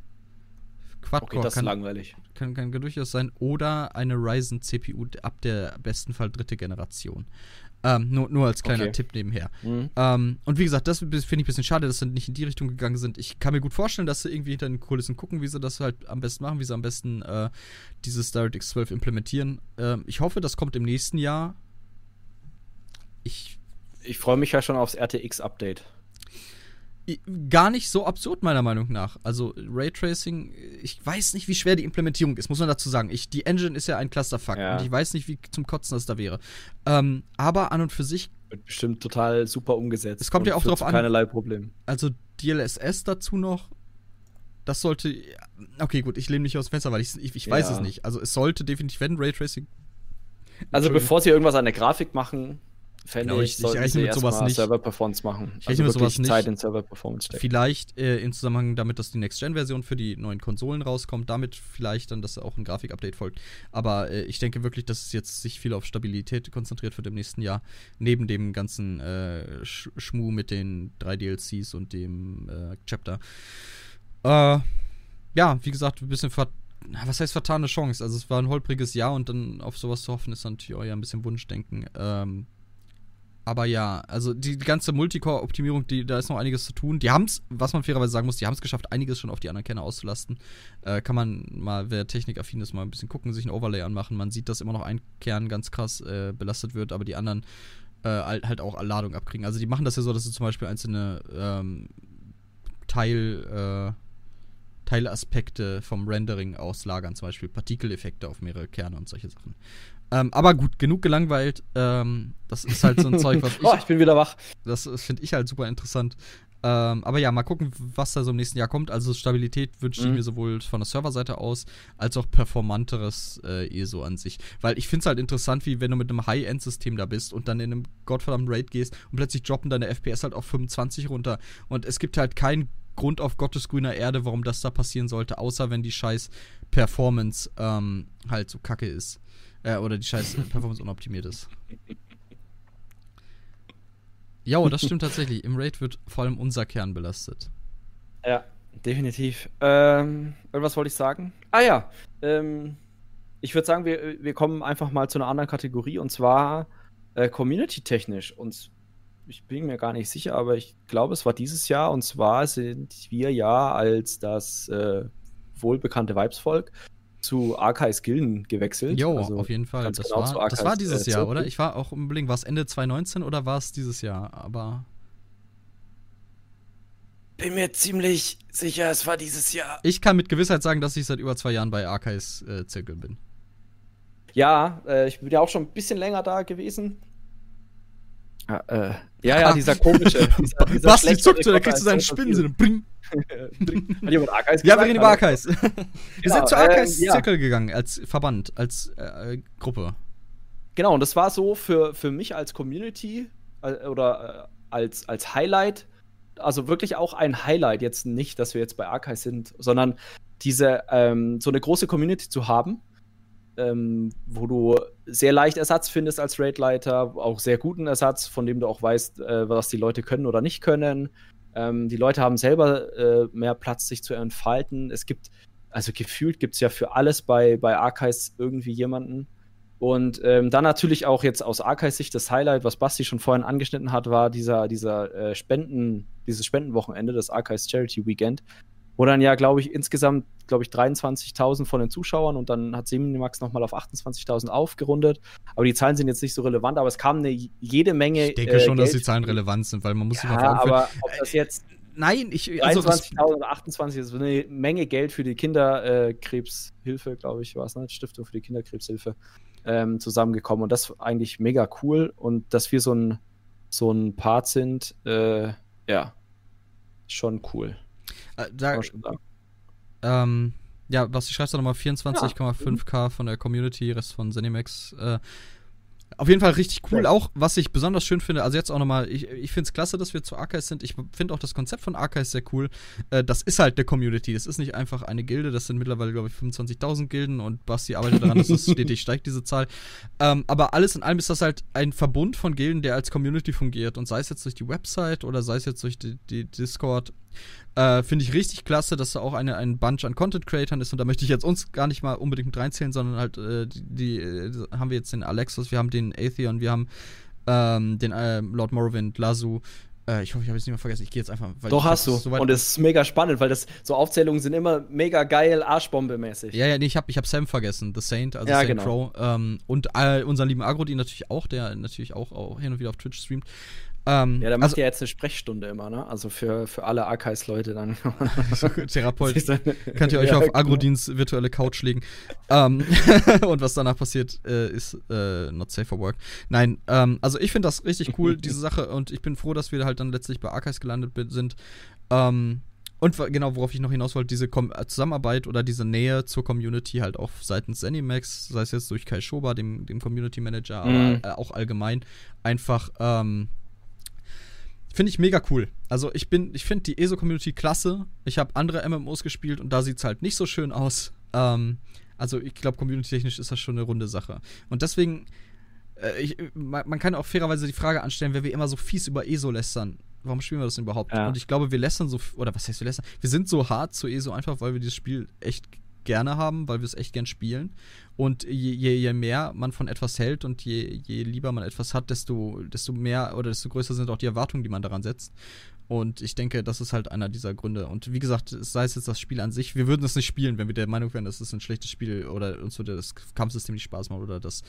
C: Quad-Core okay, das kann, ist langweilig.
B: Kann, kann, kann durchaus sein. Oder eine Ryzen CPU ab der besten Fall dritte Generation. Ähm, nur, nur als kleiner okay. Tipp nebenher. Mhm. Ähm, und wie gesagt, das finde ich ein bisschen schade, dass sie nicht in die Richtung gegangen sind. Ich kann mir gut vorstellen, dass sie irgendwie hinter den Kulissen gucken, wie sie das halt am besten machen, wie sie am besten äh, dieses DirectX 12 implementieren. Ähm, ich hoffe, das kommt im nächsten Jahr.
C: Ich, ich freue mich ja schon aufs RTX-Update
B: gar nicht so absurd, meiner Meinung nach. Also Raytracing, ich weiß nicht, wie schwer die Implementierung ist, muss man dazu sagen. Ich, die Engine ist ja ein Clusterfuck ja. und ich weiß nicht, wie zum Kotzen das da wäre. Ähm, aber an und für sich.
C: Wird bestimmt total super umgesetzt.
B: Es kommt ja auch darauf an.
C: Keinerlei Problem.
B: Also DLSS dazu noch. Das sollte. Okay, gut, ich lehne mich aus dem Fenster, weil ich, ich, ich weiß ja. es nicht. Also es sollte definitiv, wenn Raytracing.
C: Also bevor sie irgendwas an der Grafik machen,
B: Fände genau, ich, ich rechne mit sowas nicht.
C: Server Performance machen.
B: Ich rechne also mit sowas nicht.
C: Zeit in Server Performance
B: stecken. Vielleicht äh, in Zusammenhang damit, dass die Next-Gen-Version für die neuen Konsolen rauskommt, damit vielleicht dann, dass auch ein Grafik-Update folgt. Aber äh, ich denke wirklich, dass es jetzt sich viel auf Stabilität konzentriert wird im nächsten Jahr. Neben dem ganzen äh, Sch Schmu mit den drei DLCs und dem äh, Chapter. Äh, ja, wie gesagt, ein bisschen ver was heißt vertane Chance? Also es war ein holpriges Jahr und dann auf sowas zu hoffen, ist natürlich auch ja ein bisschen Wunschdenken. Ähm, aber ja, also die, die ganze Multicore-Optimierung, da ist noch einiges zu tun. Die haben es, was man fairerweise sagen muss, die haben es geschafft, einiges schon auf die anderen Kerne auszulasten. Äh, kann man mal, wer technikaffin ist, mal ein bisschen gucken, sich ein Overlay anmachen. Man sieht, dass immer noch ein Kern ganz krass äh, belastet wird, aber die anderen äh, halt auch Ladung abkriegen. Also die machen das ja so, dass sie zum Beispiel einzelne ähm, Teil, äh, Teilaspekte vom Rendering auslagern, zum Beispiel Partikeleffekte auf mehrere Kerne und solche Sachen. Ähm, aber gut, genug gelangweilt. Ähm, das ist halt so ein Zeug, was [LAUGHS]
C: ich. Oh, ich bin wieder wach.
B: Das finde ich halt super interessant. Ähm, aber ja, mal gucken, was da so im nächsten Jahr kommt. Also Stabilität wünsche ich mhm. mir sowohl von der Serverseite aus als auch performanteres äh, ESO an sich. Weil ich finde es halt interessant, wie wenn du mit einem High-End-System da bist und dann in einem gottverdammten Raid gehst und plötzlich droppen deine FPS halt auf 25 runter. Und es gibt halt keinen Grund auf Gottes grüner Erde, warum das da passieren sollte, außer wenn die scheiß Performance ähm, halt so kacke ist. Äh, oder die scheiß Performance unoptimiert ist. Ja, das stimmt tatsächlich. Im Raid wird vor allem unser Kern belastet.
C: Ja, definitiv. Ähm, was wollte ich sagen? Ah ja, ähm, ich würde sagen, wir, wir kommen einfach mal zu einer anderen Kategorie und zwar äh, community-technisch. Und ich bin mir gar nicht sicher, aber ich glaube, es war dieses Jahr und zwar sind wir ja als das äh, wohlbekannte Vibes-Volk zu Archives Gilden gewechselt.
B: Jo, also auf jeden Fall. Das, genau war, das war dieses äh, Jahr, oder? Ich war auch unbedingt, war es Ende 2019 oder war es dieses Jahr? Aber.
C: Bin mir ziemlich sicher, es war dieses Jahr.
B: Ich kann mit Gewissheit sagen, dass ich seit über zwei Jahren bei Archives äh, Zirkel bin.
C: Ja, äh, ich bin ja auch schon ein bisschen länger da gewesen. Ah, äh, ja, ja, dieser komische. Dieser,
B: dieser [LAUGHS] Basti zuckt, da kriegst du seinen Spinnensinn. Bring. Ja, wir reden über Arkais. [LAUGHS] wir genau, sind zu ähm, Zirkel ja. gegangen, als Verband, als äh, Gruppe.
C: Genau, und das war so für, für mich als Community äh, oder äh, als, als Highlight, also wirklich auch ein Highlight, jetzt nicht, dass wir jetzt bei Arkais sind, sondern diese, ähm, so eine große Community zu haben, ähm, wo du sehr leicht Ersatz findest als Raidleiter, auch sehr guten Ersatz, von dem du auch weißt, äh, was die Leute können oder nicht können. Ähm, die Leute haben selber äh, mehr Platz, sich zu entfalten. Es gibt, also gefühlt gibt es ja für alles bei, bei Archives irgendwie jemanden. Und ähm, dann natürlich auch jetzt aus Archives Sicht das Highlight, was Basti schon vorhin angeschnitten hat, war dieser, dieser äh, Spenden, dieses Spendenwochenende, das Archives Charity Weekend, wo dann ja, glaube ich, insgesamt, glaube ich, 23.000 von den Zuschauern und dann hat Semimax nochmal auf 28.000 aufgerundet. Aber die Zahlen sind jetzt nicht so relevant, aber es kam eine jede Menge.
B: Ich denke äh, schon, Geld. dass die Zahlen relevant sind, weil man muss
C: ja, sich mal aber ob das jetzt.
B: Nein, ich.
C: Also 23.000 oder 28 ist eine Menge Geld für die Kinderkrebshilfe, äh, glaube ich, war es, ne? Stiftung für die Kinderkrebshilfe ähm, zusammengekommen. Und das ist eigentlich mega cool. Und dass wir so ein, so ein Part sind, äh, ja, schon cool.
B: Äh, da, ähm, ja, was ich schreibe da nochmal 24,5k ja. von der Community, Rest von Zenimax. Äh, auf jeden Fall richtig cool. Auch, was ich besonders schön finde, also jetzt auch nochmal, ich, ich finde es klasse, dass wir zu Archives sind. Ich finde auch das Konzept von Archives sehr cool. Äh, das ist halt eine Community. Das ist nicht einfach eine Gilde. Das sind mittlerweile, glaube ich, 25.000 Gilden und Basti arbeitet daran, dass es stetig steigt, diese Zahl. Ähm, aber alles in allem ist das halt ein Verbund von Gilden, der als Community fungiert. Und sei es jetzt durch die Website oder sei es jetzt durch die, die Discord äh, Finde ich richtig klasse, dass da auch eine, ein Bunch an Content-Creatern ist und da möchte ich jetzt uns gar nicht mal unbedingt mit reinzählen, sondern halt äh, die, die äh, haben wir jetzt den Alexis, wir haben den Atheon, wir haben ähm, den äh, Lord Morrowind, Lazu, äh, ich hoffe, ich habe es nicht mehr vergessen. Ich gehe jetzt einfach.
C: Doch, hast du. So und es ist mega spannend, weil das so Aufzählungen sind immer mega geil, Arschbombe-mäßig.
B: Ja, ja, nee, ich habe ich hab Sam vergessen. The Saint, also ja, Saint genau. Crow. Ähm, und unseren lieben Agro, natürlich auch, der natürlich auch, auch hin und wieder auf Twitch streamt.
C: Ähm, ja, der macht also, ja jetzt eine Sprechstunde immer, ne? Also für, für alle Archives-Leute dann. [LAUGHS]
B: Therapeut. Könnt ihr euch ja, auf genau. Agrodins virtuelle Couch legen. ähm, [LAUGHS] und was danach passiert, äh, ist äh, not safe for work. Nein, ähm, also ich finde das richtig cool, [LAUGHS] diese Sache. Und ich bin froh, dass wir halt dann letztlich bei Archives gelandet sind. Ähm, und genau, worauf ich noch hinaus wollte, diese Kom Zusammenarbeit oder diese Nähe zur Community halt auch seitens Zenimax, sei es jetzt durch Kai Schober, dem, dem Community Manager, mhm. aber äh, auch allgemein, einfach ähm, Finde ich mega cool. Also ich bin, ich finde die ESO-Community klasse. Ich habe andere MMOs gespielt und da sieht es halt nicht so schön aus. Ähm, also ich glaube, community-technisch ist das schon eine runde Sache. Und deswegen, äh, ich, man, man, kann auch fairerweise die Frage anstellen, wer wir immer so fies über ESO lästern. Warum spielen wir das denn überhaupt? Ja. Und ich glaube, wir lästern so, oder was heißt wir lästern? Wir sind so hart zu ESO einfach, weil wir dieses Spiel echt gerne haben, weil wir es echt gern spielen. Und je, je, je, mehr man von etwas hält und je, je lieber man etwas hat, desto, desto mehr oder desto größer sind auch die Erwartungen, die man daran setzt. Und ich denke, das ist halt einer dieser Gründe. Und wie gesagt, sei es jetzt das Spiel an sich, wir würden es nicht spielen, wenn wir der Meinung wären, das ist ein schlechtes Spiel oder uns würde das Kampfsystem nicht Spaß machen oder das,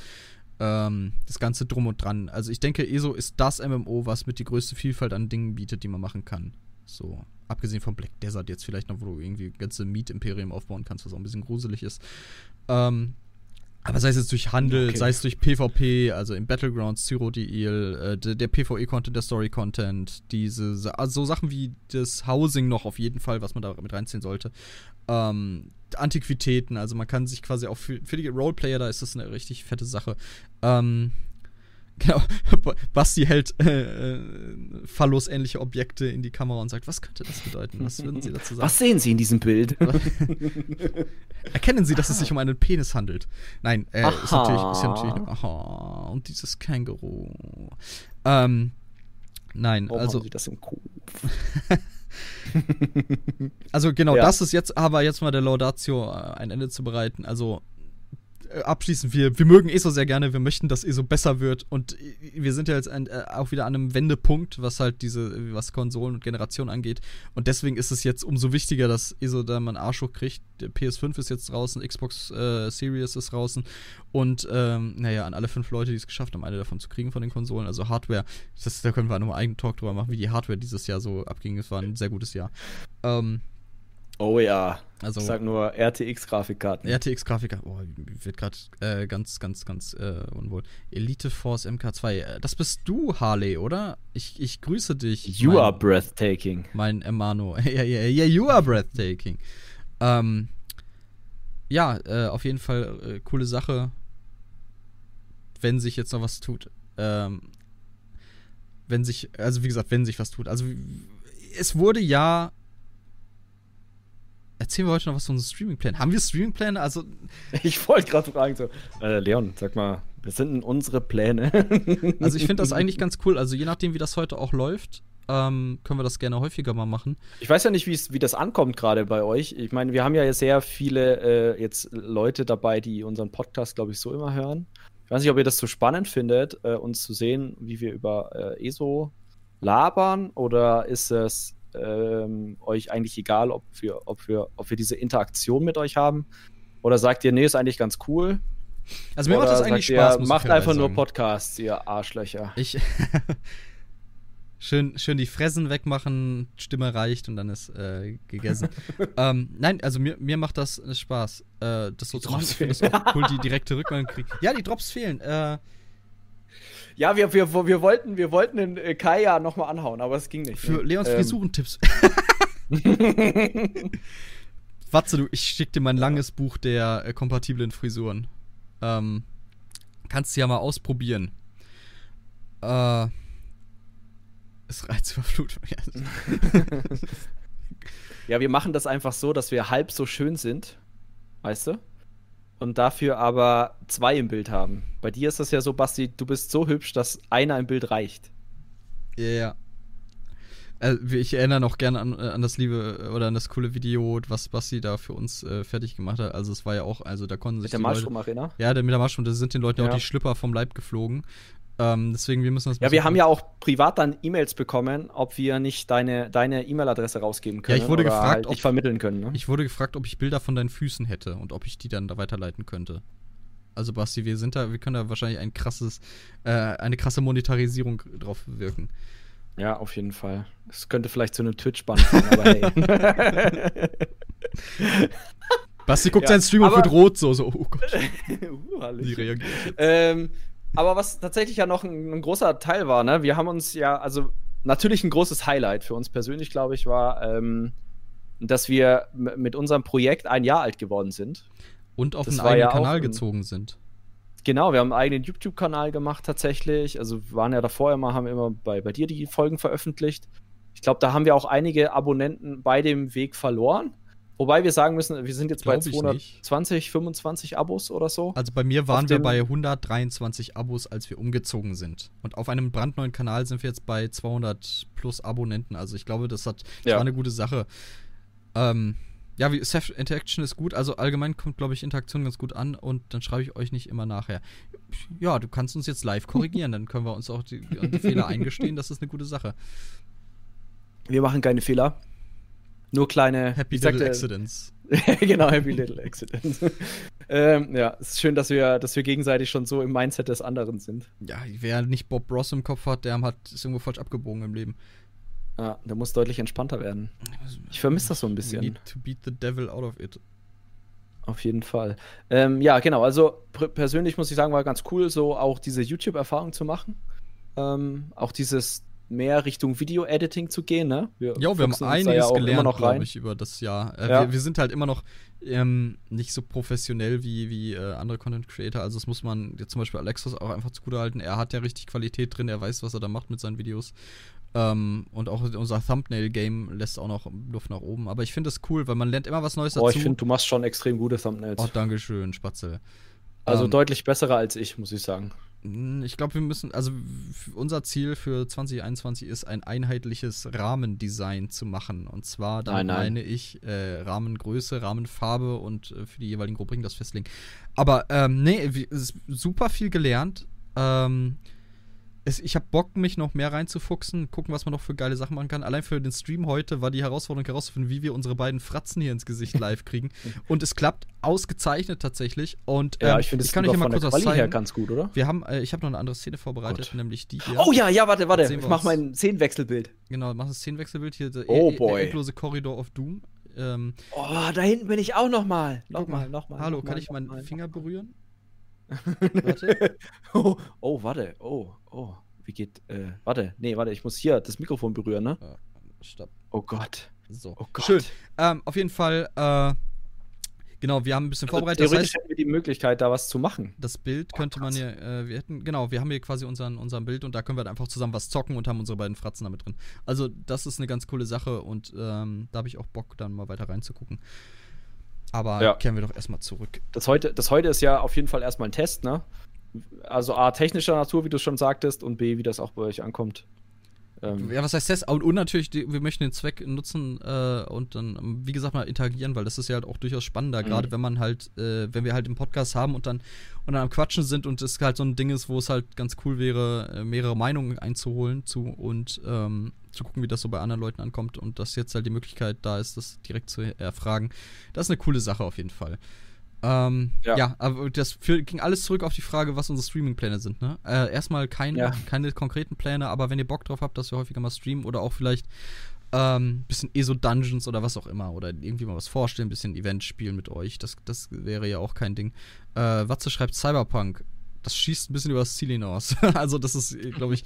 B: ähm, das Ganze drum und dran. Also ich denke, ESO ist das MMO, was mit die größte Vielfalt an Dingen bietet, die man machen kann. So, abgesehen von Black Desert jetzt vielleicht noch, wo du irgendwie ganze Meat-Imperium aufbauen kannst, was auch ein bisschen gruselig ist. Ähm, Aber sei es jetzt durch Handel, okay. sei es durch PvP, also im Battlegrounds, Cyrodiil, äh, der, der PvE-Content, der Story-Content, diese, also so Sachen wie das Housing noch auf jeden Fall, was man da mit reinziehen sollte. Ähm, Antiquitäten, also man kann sich quasi auch für, für die Roleplayer, da ist das eine richtig fette Sache. Ähm, Genau, [LAUGHS] Basti hält äh, äh, Phallus-ähnliche Objekte in die Kamera und sagt, was könnte das bedeuten? Was würden Sie dazu sagen?
C: Was sehen Sie in diesem Bild? [LAUGHS]
B: Erkennen Sie, dass es sich um einen Penis handelt? Nein, äh, ist natürlich, ist ja natürlich aha, und dieses Känguru. Ähm, nein,
C: Warum
B: also.
C: Haben Sie das im Kopf? [LAUGHS]
B: also genau, ja. das ist jetzt aber jetzt mal der Laudatio äh, ein Ende zu bereiten. Also äh, abschließend, wir, wir mögen ESO sehr gerne, wir möchten, dass ESO besser wird und wir sind ja jetzt ein, äh, auch wieder an einem Wendepunkt, was halt diese, was Konsolen und Generationen angeht. Und deswegen ist es jetzt umso wichtiger, dass ESO da mal einen Arsch hochkriegt. Der PS5 ist jetzt draußen, Xbox äh, Series ist draußen und ähm, naja, an alle fünf Leute, die es geschafft haben, eine davon zu kriegen von den Konsolen, also Hardware, das, da können wir nochmal einen eigenen Talk drüber machen, wie die Hardware dieses Jahr so abging. Es war ein sehr gutes Jahr. Ähm,
C: Oh ja. Also, ich sag nur RTX-Grafikkarten.
B: RTX-Grafikkarten. Oh, wird gerade äh, ganz, ganz, ganz äh, unwohl. Elite Force MK2. Äh, das bist du, Harley, oder? Ich, ich grüße dich.
C: You mein, are breathtaking.
B: Mein Emano. [LAUGHS] ja, ja, ja, you are breathtaking. Ähm, ja, äh, auf jeden Fall äh, coole Sache. Wenn sich jetzt noch was tut. Ähm, wenn sich, also wie gesagt, wenn sich was tut. Also es wurde ja erzählen wir heute noch was von unserem Streamingplan. Haben wir Streamingpläne? Also.
C: Ich wollte gerade fragen, so, äh, Leon, sag mal, was sind denn unsere Pläne? [LAUGHS]
B: also ich finde das eigentlich ganz cool. Also je nachdem, wie das heute auch läuft, ähm, können wir das gerne häufiger mal machen.
C: Ich weiß ja nicht, wie das ankommt gerade bei euch. Ich meine, wir haben ja sehr viele äh, jetzt Leute dabei, die unseren Podcast, glaube ich, so immer hören. Ich weiß nicht, ob ihr das so spannend findet, äh, uns zu sehen, wie wir über äh, ESO labern, oder ist es ähm, euch eigentlich egal, ob wir, ob, wir, ob wir diese Interaktion mit euch haben? Oder sagt ihr, nee, ist eigentlich ganz cool?
B: Also mir Oder macht das eigentlich Spaß.
C: Ihr, macht einfach nur Podcasts, ihr Arschlöcher.
B: Ich. [LAUGHS] schön, schön die Fressen wegmachen, Stimme reicht und dann ist äh, gegessen. [LAUGHS] ähm, nein, also mir, mir macht das Spaß, äh, das so zu machen. Ich finde das auch cool, die direkte Rückmeldung kriegen. Ja, die Drops fehlen. Äh,
C: ja, wir, wir, wir, wollten, wir wollten den äh, Kai ja nochmal anhauen, aber es ging nicht.
B: Für ne? Leons ähm. Frisurentipps. [LAUGHS] Watze, du, ich schick dir mein langes Buch der äh, kompatiblen Frisuren. Ähm, kannst du ja mal ausprobieren. Äh, es Reizüberflutung. [LAUGHS]
C: ja, wir machen das einfach so, dass wir halb so schön sind. Weißt du? Und dafür aber zwei im Bild haben. Bei dir ist das ja so, Basti, du bist so hübsch, dass einer im Bild reicht.
B: Ja. Yeah. Also, ich erinnere noch gerne an, an, das liebe oder an das coole Video, was Basti da für uns äh, fertig gemacht hat. Also es war ja auch, also da konnten sich.
C: Mit der Marschrum-Arena?
B: Ja, der, mit der Marschrum, da sind den Leuten ja. auch die Schlüpper vom Leib geflogen. Ähm, deswegen, wir müssen das.
C: Ja, wir haben ja auch privat dann E-Mails bekommen, ob wir nicht deine deine E-Mail-Adresse rausgeben können.
B: Ja, ich wurde gefragt, halt
C: ob, vermitteln können. Ne?
B: Ich wurde gefragt, ob ich Bilder von deinen Füßen hätte und ob ich die dann da weiterleiten könnte. Also Basti, wir sind da, wir können da wahrscheinlich ein krasses, äh, eine krasse Monetarisierung drauf wirken.
C: Ja, auf jeden Fall. Es könnte vielleicht zu einem Twitch-Band sein, aber hey. [LAUGHS]
B: Basti guckt ja, seinen Stream und wird rot, so, so, oh Gott. [LAUGHS] uh,
C: Wie reagiert? Ähm, aber was tatsächlich ja noch ein, ein, großer Teil war, ne? Wir haben uns ja, also natürlich ein großes Highlight für uns persönlich, glaube ich, war, ähm, dass wir mit unserem Projekt ein Jahr alt geworden sind.
B: Und auf das einen eigenen ja Kanal ein, gezogen sind.
C: Genau, wir haben einen eigenen YouTube-Kanal gemacht tatsächlich. Also wir waren ja davor immer, haben immer bei, bei dir die Folgen veröffentlicht. Ich glaube, da haben wir auch einige Abonnenten bei dem Weg verloren. Wobei wir sagen müssen, wir sind jetzt Glaub bei 220, 25 Abos oder so.
B: Also bei mir waren wir bei 123 Abos, als wir umgezogen sind. Und auf einem brandneuen Kanal sind wir jetzt bei 200 plus Abonnenten. Also ich glaube, das, hat, das ja. war eine gute Sache. Ähm, ja, wie Self Interaction ist gut. Also allgemein kommt, glaube ich, Interaktion ganz gut an. Und dann schreibe ich euch nicht immer nachher. Ja, du kannst uns jetzt live korrigieren. dann können wir uns auch die, die Fehler eingestehen. Das ist eine gute Sache.
C: Wir machen keine Fehler. Nur kleine
B: Happy Little sagte, Accidents. [LAUGHS]
C: genau, Happy Little Accidents. [LAUGHS] ähm, ja, es ist schön, dass wir, dass wir gegenseitig schon so im Mindset des anderen sind.
B: Ja, wer nicht Bob Ross im Kopf hat, der hat, ist irgendwo falsch abgebogen im Leben.
C: Ja, der muss deutlich entspannter werden. Ich vermisse das so ein bisschen. We
B: need to beat the devil out of it.
C: Auf jeden Fall. Ähm, ja, genau. Also persönlich muss ich sagen, war ganz cool, so auch diese YouTube-Erfahrung zu machen. Ähm, auch dieses mehr Richtung Video-Editing zu gehen, ne?
B: Wir ja, wir haben einiges ja gelernt, glaube ich, über das Jahr. Äh, ja. wir, wir, sind halt immer noch ähm, nicht so professionell wie, wie äh, andere Content-Creator. Also das muss man jetzt zum Beispiel Alexis auch einfach zugute halten. Er hat ja richtig Qualität drin, er weiß, was er da macht mit seinen Videos. Ähm, und auch unser Thumbnail-Game lässt auch noch Luft nach oben. Aber ich finde es cool, weil man lernt immer was Neues
C: dazu. Oh, ich finde, du machst schon extrem gute Thumbnails.
B: Oh, danke schön, Spatzel.
C: Also ähm, deutlich bessere als ich, muss ich sagen.
B: Ich glaube, wir müssen, also unser Ziel für 2021 ist, ein einheitliches Rahmendesign zu machen. Und zwar, da meine ich äh, Rahmengröße, Rahmenfarbe und äh, für die jeweiligen Rubriken das festlegen. Aber ähm, nee, super viel gelernt. Ähm, es, ich habe Bock, mich noch mehr reinzufuchsen, gucken, was man noch für geile Sachen machen kann. Allein für den Stream heute war die Herausforderung herauszufinden, wie wir unsere beiden Fratzen hier ins Gesicht live kriegen. [LAUGHS] Und es klappt ausgezeichnet tatsächlich. Und
C: ähm, ja, ich finde es kann euch mal kurz was zeigen. her ganz gut, oder?
B: Wir haben, äh, ich habe noch eine andere Szene vorbereitet, Gott. nämlich die hier.
C: Oh ja, ja, warte, warte. Ich mache mein Szenenwechselbild.
B: Genau, mach das Szenenwechselbild hier.
C: Oh e boy.
B: Der endlose Korridor of Doom.
C: Ähm, oh, da hinten bin ich auch noch mal. Noch mal, noch mal.
B: Hallo,
C: noch
B: kann mal, ich meinen. Finger berühren? [LAUGHS]
C: warte. oh, oh, warte. Oh, oh. Wie geht, äh, warte, nee, warte, ich muss hier das Mikrofon berühren, ne? Uh,
B: stopp.
C: Oh Gott.
B: So.
C: Oh Gott.
B: Schön. Ähm, auf jeden Fall, äh, genau, wir haben ein bisschen also vorbereitet.
C: Theoretisch das heißt, hätten wir die Möglichkeit, da was zu machen.
B: Das Bild oh, könnte man hier, äh, wir hätten, genau, wir haben hier quasi unseren, unseren Bild und da können wir einfach zusammen was zocken und haben unsere beiden Fratzen damit drin. Also, das ist eine ganz coole Sache und ähm, da habe ich auch Bock, dann mal weiter reinzugucken. Aber ja. kehren wir doch erstmal zurück.
C: Das heute, das heute ist ja auf jeden Fall erstmal ein Test, ne? Also A, technischer Natur, wie du schon sagtest, und B, wie das auch bei euch ankommt.
B: Ähm ja, was heißt das? Und, und natürlich, die, wir möchten den Zweck nutzen äh, und dann, wie gesagt, mal interagieren, weil das ist ja halt auch durchaus spannender, mhm. gerade wenn man halt, äh, wenn wir halt im Podcast haben und dann, und dann am Quatschen sind und es halt so ein Ding ist, wo es halt ganz cool wäre, äh, mehrere Meinungen einzuholen zu und ähm, zu gucken, wie das so bei anderen Leuten ankommt und dass jetzt halt die Möglichkeit da ist, das direkt zu erfragen. Das ist eine coole Sache auf jeden Fall. Ähm, ja. ja. aber das für, ging alles zurück auf die Frage, was unsere Streaming-Pläne sind. Ne? Äh, erstmal kein, ja. keine konkreten Pläne, aber wenn ihr Bock drauf habt, dass wir häufiger mal streamen oder auch vielleicht ein ähm, bisschen ESO-Dungeons oder was auch immer oder irgendwie mal was vorstellen, ein bisschen Event spielen mit euch, das, das wäre ja auch kein Ding. Äh, Watze schreibt Cyberpunk. Das schießt ein bisschen über das Ziel hinaus. [LAUGHS] also, das ist, glaube ich.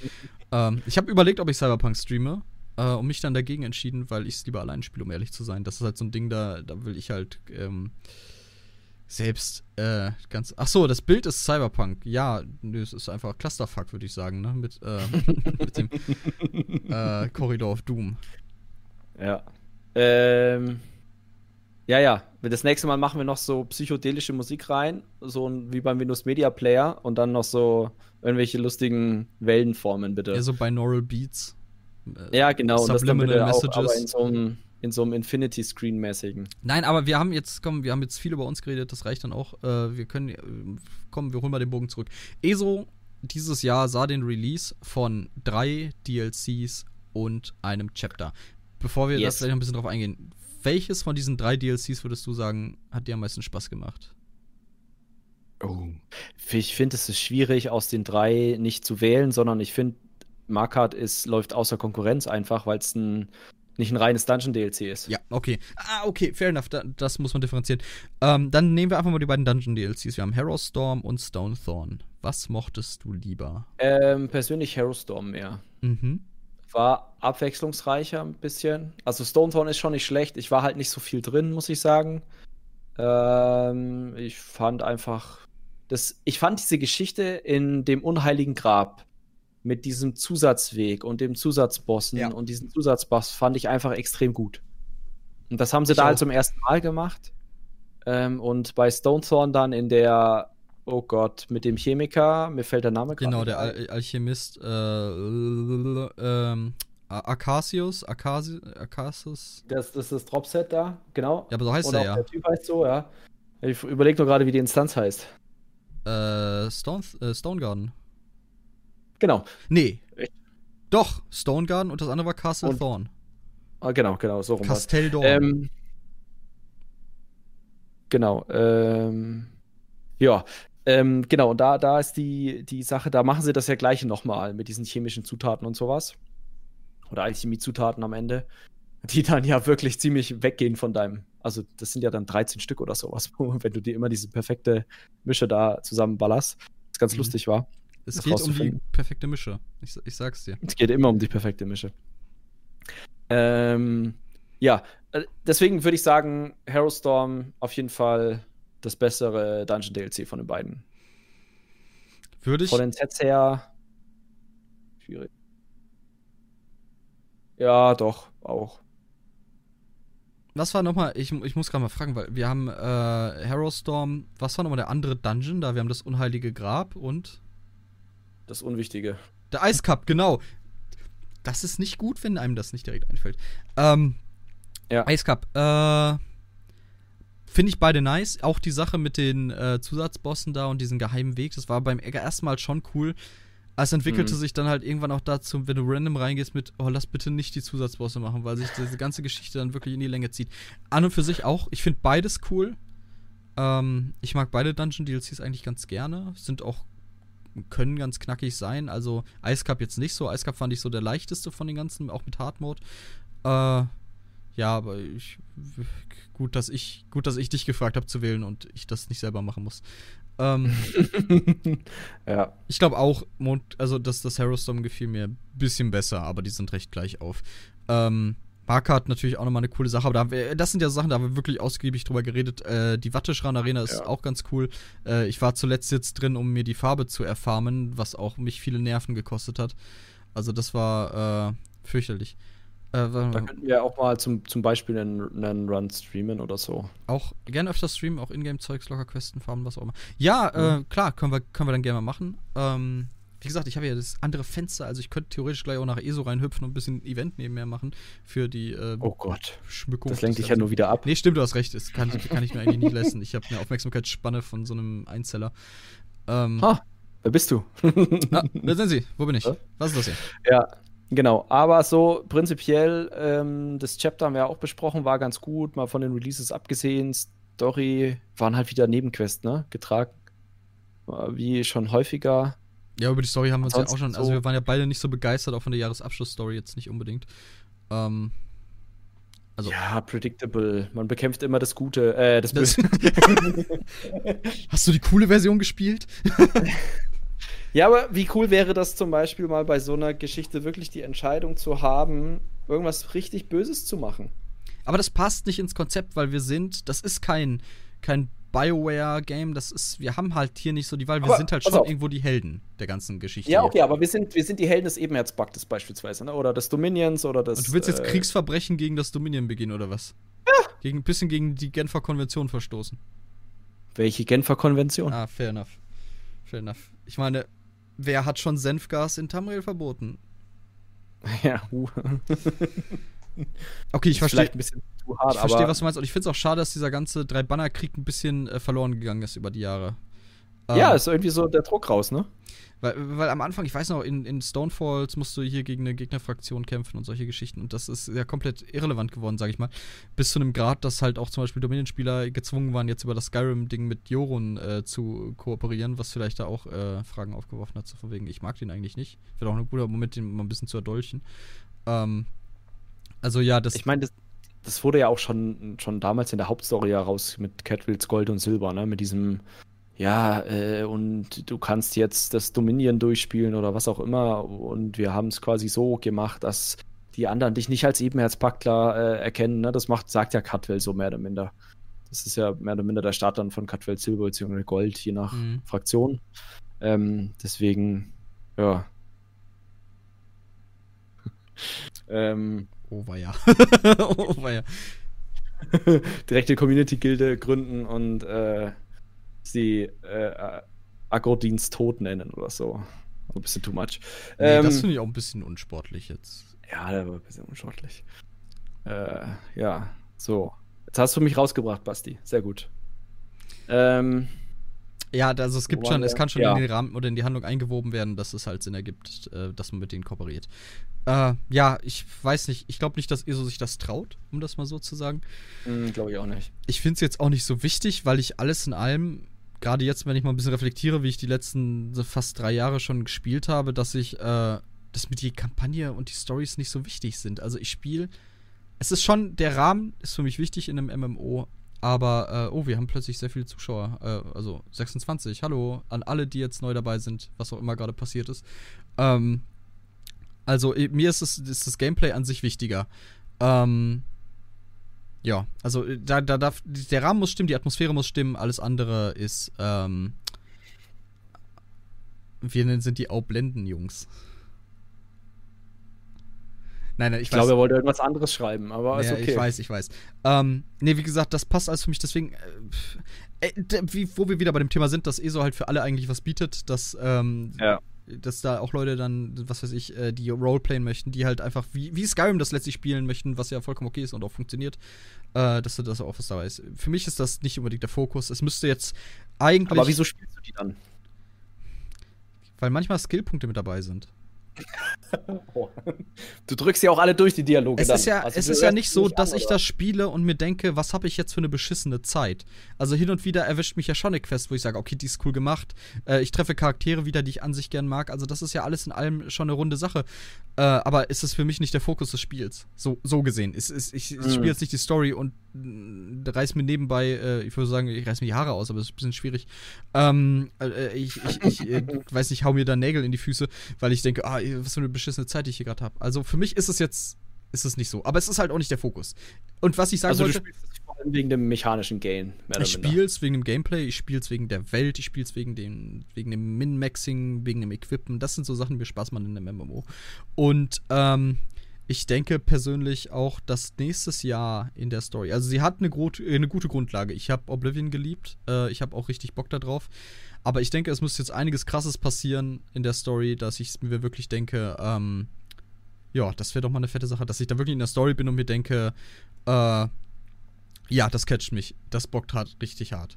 B: ähm, ich habe überlegt, ob ich Cyberpunk streame äh, und mich dann dagegen entschieden, weil ich es lieber allein spiele, um ehrlich zu sein. Das ist halt so ein Ding, da, da will ich halt. Ähm, selbst äh, ganz. Ach so, das Bild ist Cyberpunk. Ja, es ist einfach Clusterfuck, würde ich sagen, ne? Mit, äh, [LAUGHS] mit dem äh, Corridor of Doom.
C: Ja. Ähm. Ja, ja. Das nächste Mal machen wir noch so psychedelische Musik rein, so wie beim Windows Media Player und dann noch so irgendwelche lustigen Wellenformen, bitte.
B: Ja, so Binaural Beats.
C: Ja, genau. Subliminal und das dann bitte auch, aber in so einem in so einem Infinity-Screen-mäßigen.
B: Nein, aber wir haben jetzt, komm, wir haben jetzt viel über uns geredet, das reicht dann auch. Äh, wir können, äh, komm, wir holen mal den Bogen zurück. ESO dieses Jahr sah den Release von drei DLCs und einem Chapter. Bevor wir yes. das gleich noch ein bisschen drauf eingehen, welches von diesen drei DLCs würdest du sagen, hat dir am meisten Spaß gemacht?
C: Oh. Ich finde, es ist schwierig, aus den drei nicht zu wählen, sondern ich finde, Markart ist, läuft außer Konkurrenz einfach, weil es ein nicht ein reines Dungeon-DLC ist.
B: Ja, okay. Ah, okay, fair enough. Da, das muss man differenzieren. Ähm, dann nehmen wir einfach mal die beiden Dungeon-DLCs. Wir haben Hero Storm und Stone Thorn. Was mochtest du lieber?
C: Ähm, persönlich Hero Storm mehr. Mhm. War abwechslungsreicher ein bisschen. Also Stone Thorn ist schon nicht schlecht. Ich war halt nicht so viel drin, muss ich sagen. Ähm, ich fand einfach. Das, ich fand diese Geschichte in dem unheiligen Grab mit diesem Zusatzweg und dem Zusatzbossen ja. und diesen Zusatzboss fand ich einfach extrem gut. Und das haben sie ich da halt zum ersten Mal gemacht. Ähm, und bei Stonethorn dann in der, oh Gott, mit dem Chemiker, mir fällt der Name
B: gerade. Genau, der Al Alchemist, äh, ähm, Arcasius, Arcasius.
C: Das, das ist das Dropset da, genau.
B: Ja, aber so heißt Oder er ja. Der Typ
C: heißt so, ja. Ich überlege nur gerade, wie die Instanz heißt.
B: Äh, Stone, äh, Stone Garden.
C: Genau.
B: Nee. Doch, Stone Garden und das andere war Castle und, Thorn.
C: Ah, genau, genau, so rum.
B: Castell Dorn.
C: Ähm, genau. Ähm, ja, ähm, genau, und da, da ist die, die Sache, da machen sie das ja gleiche nochmal mit diesen chemischen Zutaten und sowas. Oder Alchemie-Zutaten am Ende, die dann ja wirklich ziemlich weggehen von deinem Also das sind ja dann 13 Stück oder sowas, [LAUGHS] wenn du dir immer diese perfekte Mische da zusammenballerst. Das ganz mhm. lustig war.
B: Es geht um die perfekte Mische. Ich, ich sag's dir.
C: Es geht immer um die perfekte Mische. Ähm, ja, äh, deswegen würde ich sagen, Hero Storm auf jeden Fall das bessere Dungeon DLC von den beiden.
B: Würde ich.
C: Von den Sets her. Schwierig. Ja, doch, auch.
B: Was war nochmal, ich, ich muss gerade mal fragen, weil wir haben äh, Hero Storm, was war nochmal der andere Dungeon da? Wir haben das unheilige Grab und.
C: Das Unwichtige.
B: Der Eiscup, genau. Das ist nicht gut, wenn einem das nicht direkt einfällt. Ähm, ja. Eiscup, äh, finde ich beide nice. Auch die Sache mit den äh, Zusatzbossen da und diesen geheimen Weg, das war beim ersten Mal schon cool. Es entwickelte mhm. sich dann halt irgendwann auch dazu, wenn du random reingehst mit, oh, lass bitte nicht die Zusatzbosse machen, weil sich diese ganze Geschichte dann wirklich in die Länge zieht. An und für sich auch. Ich finde beides cool. Ähm, ich mag beide Dungeon DLCs eigentlich ganz gerne. Sind auch, können ganz knackig sein. Also Ice Cup jetzt nicht so. Ice Cup fand ich so der leichteste von den ganzen, auch mit Hard Mode. Äh, ja, aber ich, gut, dass ich, gut, dass ich dich gefragt habe zu wählen und ich das nicht selber machen muss. Ähm, [LAUGHS] ja. Ich glaube auch, Mond, also das, das Storm gefiel mir ein bisschen besser, aber die sind recht gleich auf. Ähm, Hat natürlich auch nochmal eine coole Sache, aber da wir, das sind ja Sachen, da haben wir wirklich ausgiebig drüber geredet. Äh, die Watteschran Arena ist ja. auch ganz cool. Äh, ich war zuletzt jetzt drin, um mir die Farbe zu erfarmen, was auch mich viele Nerven gekostet hat. Also das war äh, fürchterlich.
C: Äh, da könnten wir auch mal zum, zum Beispiel einen, einen Run streamen oder so.
B: Auch gerne öfter streamen, auch Ingame-Zeugs, locker Questen, Farben, was auch immer. Ja, mhm. äh, klar, können wir, können wir dann gerne mal machen. Ähm, wie gesagt, ich habe ja das andere Fenster, also ich könnte theoretisch gleich auch nach ESO reinhüpfen und ein bisschen Event nebenher machen für die
C: äh, oh Gott.
B: Schmückung.
C: Das lenkt dich ja nur wieder ab.
B: Nee, stimmt, du hast recht. Das kann, kann ich mir eigentlich nicht leisten. Ich habe eine Aufmerksamkeitsspanne von so einem Einzeller.
C: Ähm, ha, wer bist du? [LAUGHS]
B: ah, da sind sie. Wo bin ich? Was ist das
C: hier? Ja, Genau, aber so prinzipiell, ähm, das Chapter haben wir auch besprochen, war ganz gut, mal von den Releases abgesehen. Story waren halt wieder Nebenquests, ne? Getragen. Wie schon häufiger.
B: Ja, über die Story haben wir uns ja auch schon, also wir waren ja beide nicht so begeistert, auch von der Jahresabschlussstory jetzt nicht unbedingt. Ähm,
C: also, ja, predictable. Man bekämpft immer das Gute, äh, das, das Böse. [LAUGHS]
B: Hast du die coole Version gespielt? [LAUGHS]
C: Ja, aber wie cool wäre das zum Beispiel mal bei so einer Geschichte wirklich die Entscheidung zu haben, irgendwas richtig Böses zu machen?
B: Aber das passt nicht ins Konzept, weil wir sind, das ist kein, kein Bioware-Game, das ist, wir haben halt hier nicht so die Wahl, wir aber, sind halt schon irgendwo die Helden der ganzen Geschichte.
C: Ja, okay, aber wir sind, wir sind die Helden des Ebenerzpaktes beispielsweise, ne? oder des Dominions oder des. Und
B: du willst jetzt äh, Kriegsverbrechen gegen das Dominion begehen, oder was? Ja. Gegen, ein bisschen gegen die Genfer Konvention verstoßen.
C: Welche Genfer Konvention?
B: Ah, fair enough. Fair enough. Ich meine, wer hat schon Senfgas in Tamriel verboten? [LAUGHS]
C: Ja, uh. [LAUGHS]
B: Okay, ich verstehe.
C: Vielleicht ein bisschen zu hart,
B: ich verstehe, was du meinst. Und ich finde es auch schade, dass dieser ganze Drei-Banner-Krieg ein bisschen äh, verloren gegangen ist über die Jahre.
C: Ja, ähm, ist irgendwie so der Druck raus, ne?
B: Weil, weil am Anfang, ich weiß noch, in, in Stonefalls musst du hier gegen eine Gegnerfraktion kämpfen und solche Geschichten. Und das ist ja komplett irrelevant geworden, sag ich mal. Bis zu einem Grad, dass halt auch zum Beispiel Dominion-Spieler gezwungen waren, jetzt über das Skyrim-Ding mit Jorun äh, zu kooperieren, was vielleicht da auch äh, Fragen aufgeworfen hat, so von wegen, ich mag den eigentlich nicht. Wäre auch ein guter Moment, den mal ein bisschen zu erdolchen. Ähm, also ja, das.
C: Ich meine, das, das wurde ja auch schon, schon damals in der Hauptstory heraus mit Catwills Gold und Silber, ne? Mit diesem ja, äh, und du kannst jetzt das Dominion durchspielen oder was auch immer. Und wir haben es quasi so gemacht, dass die anderen dich nicht als Ebenherzpaktler äh, erkennen. Ne? Das macht, sagt ja Cutwell so mehr oder minder. Das ist ja mehr oder minder der Start dann von Cutwell Silber bzw. Gold, je nach mhm. Fraktion. Ähm, deswegen, ja. [LAUGHS]
B: ähm, oh, war ja. [LAUGHS]
C: oh, ja. [LAUGHS] Direkte Community-Gilde gründen und äh, sie äh, Agro-Dienst tot nennen oder so. Ein bisschen too much.
B: Nee, ähm, das finde ich auch ein bisschen unsportlich jetzt.
C: Ja, der war ein bisschen unsportlich. Äh, ja, so. Jetzt hast du mich rausgebracht, Basti. Sehr gut. Ähm,
B: ja, also es gibt schon, es kann schon ja. in den Rahmen oder in die Handlung eingewoben werden, dass es halt Sinn ergibt, äh, dass man mit denen kooperiert. Äh, ja, ich weiß nicht, ich glaube nicht, dass ESO sich das traut, um das mal so zu sagen.
C: Mm, glaube ich auch nicht.
B: Ich finde es jetzt auch nicht so wichtig, weil ich alles in allem gerade jetzt, wenn ich mal ein bisschen reflektiere, wie ich die letzten fast drei Jahre schon gespielt habe, dass ich, äh, dass mir die Kampagne und die Stories nicht so wichtig sind. Also ich spiele es ist schon, der Rahmen ist für mich wichtig in einem MMO, aber, äh, oh, wir haben plötzlich sehr viele Zuschauer. Äh, also 26. Hallo an alle, die jetzt neu dabei sind, was auch immer gerade passiert ist. Ähm, also, mir ist, es, ist das Gameplay an sich wichtiger. Ähm, ja, also da, da darf, der Rahmen muss stimmen, die Atmosphäre muss stimmen, alles andere ist, ähm, wir sind die Aublenden-Jungs.
C: Nein, nein, ich, ich glaube, er wollte irgendwas anderes schreiben, aber
B: ja, ist okay. Ich weiß, ich weiß. Ähm, nee, wie gesagt, das passt alles für mich, deswegen, äh, äh, wie, wo wir wieder bei dem Thema sind, dass ESO halt für alle eigentlich was bietet, dass, ähm, ja. dass da auch Leute dann, was weiß ich, äh, die Roleplayen möchten, die halt einfach wie, wie Skyrim das letztlich spielen möchten, was ja vollkommen okay ist und auch funktioniert, äh, dass das auch was dabei ist. Für mich ist das nicht unbedingt der Fokus. Es müsste jetzt eigentlich.
C: Aber wieso spielst du die dann?
B: Weil manchmal Skillpunkte mit dabei sind.
C: Du drückst ja auch alle durch die Dialoge.
B: Es ist ja, also es ist ja nicht so, dass an, ich das spiele und mir denke, was habe ich jetzt für eine beschissene Zeit. Also hin und wieder erwischt mich ja schon eine Quest, wo ich sage, okay, die ist cool gemacht. Äh, ich treffe Charaktere wieder, die ich an sich gern mag. Also das ist ja alles in allem schon eine runde Sache. Äh, aber ist es für mich nicht der Fokus des Spiels. So, so gesehen. Es, es, ich, ich mhm. spiele jetzt nicht die Story und reiß mir nebenbei, äh, ich würde sagen, ich reiß mir die Haare aus, aber das ist ein bisschen schwierig. Ähm, äh, ich ich, ich äh, [LAUGHS] weiß nicht, hau mir da Nägel in die Füße, weil ich denke, ah, was für eine beschissene Zeit ich hier gerade habe. Also für mich ist es jetzt ist es nicht so. Aber es ist halt auch nicht der Fokus. Und was ich sagen also wollte. Du spielst es
C: vor allem wegen dem mechanischen Gain.
B: Ich spiele es wegen dem Gameplay, ich spiele es wegen der Welt, ich spiele es wegen dem, wegen dem Min-Maxing, wegen dem Equippen. Das sind so Sachen, die mir Spaß machen in einem MMO. Und ähm, ich denke persönlich auch, dass nächstes Jahr in der Story, also sie hat eine, eine gute Grundlage. Ich habe Oblivion geliebt, äh, ich habe auch richtig Bock darauf. Aber ich denke, es müsste jetzt einiges Krasses passieren in der Story, dass ich mir wirklich denke, ähm, ja, das wäre doch mal eine fette Sache, dass ich da wirklich in der Story bin und mir denke, äh, ja, das catcht mich. Das bockt hart, richtig hart.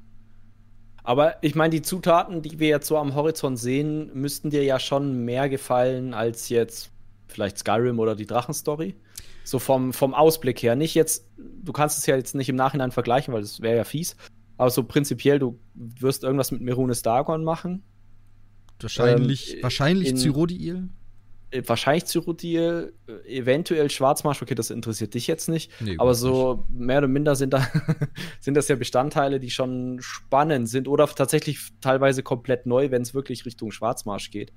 C: Aber ich meine, die Zutaten, die wir jetzt so am Horizont sehen, müssten dir ja schon mehr gefallen als jetzt vielleicht Skyrim oder die Drachenstory. So vom, vom Ausblick her. Nicht jetzt, du kannst es ja jetzt nicht im Nachhinein vergleichen, weil das wäre ja fies. Aber so prinzipiell, du wirst irgendwas mit Merunes Dagon machen.
B: Wahrscheinlich, ähm, wahrscheinlich Cyrodiil?
C: Äh, wahrscheinlich Cyrodiil, äh, eventuell Schwarzmarsch, okay, das interessiert dich jetzt nicht. Nee, aber so nicht. mehr oder minder sind, da [LAUGHS] sind das ja Bestandteile, die schon spannend sind oder tatsächlich teilweise komplett neu, wenn es wirklich Richtung Schwarzmarsch geht.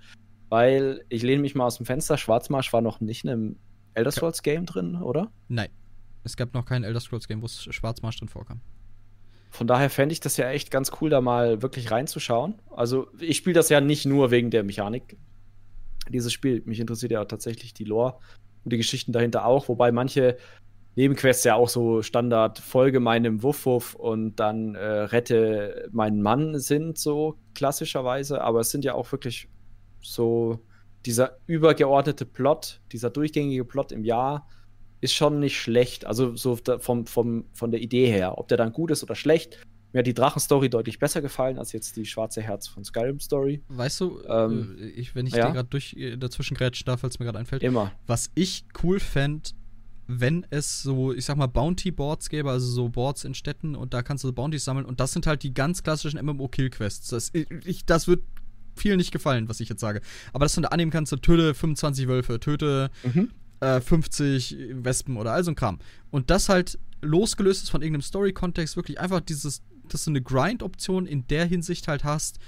C: Weil ich lehne mich mal aus dem Fenster, Schwarzmarsch war noch nicht in einem Elder Scrolls Game drin, oder?
B: Nein. Es gab noch kein Elder Scrolls Game, wo Schwarzmarsch drin vorkam.
C: Von daher fände ich das ja echt ganz cool, da mal wirklich reinzuschauen. Also, ich spiele das ja nicht nur wegen der Mechanik. Dieses Spiel, mich interessiert ja tatsächlich die Lore und die Geschichten dahinter auch, wobei manche Nebenquests ja auch so Standard Folge meinem Wuff-Wuff und dann äh, rette meinen Mann sind, so klassischerweise. Aber es sind ja auch wirklich so dieser übergeordnete Plot, dieser durchgängige Plot im Jahr ist schon nicht schlecht. Also so vom, vom, von der Idee her. Ob der dann gut ist oder schlecht. Mir hat die Drachenstory deutlich besser gefallen als jetzt die Schwarze Herz von Skyrim Story.
B: Weißt du, ähm, äh, ich, wenn ich ja? dir gerade durch äh, dazwischen grätschen darf, als mir gerade einfällt.
C: Immer.
B: Was ich cool fände, wenn es so, ich sag mal, Bounty-Boards gäbe, also so Boards in Städten und da kannst du Bounties sammeln und das sind halt die ganz klassischen MMO-Kill-Quests. Das, das wird vielen nicht gefallen, was ich jetzt sage. Aber dass du da annehmen kannst, so, töte 25 Wölfe, töte mhm äh, 50 Wespen oder all so ein Kram. Und das halt losgelöst ist von irgendeinem Story-Kontext, wirklich einfach dieses, dass du eine Grind-Option in der Hinsicht halt hast.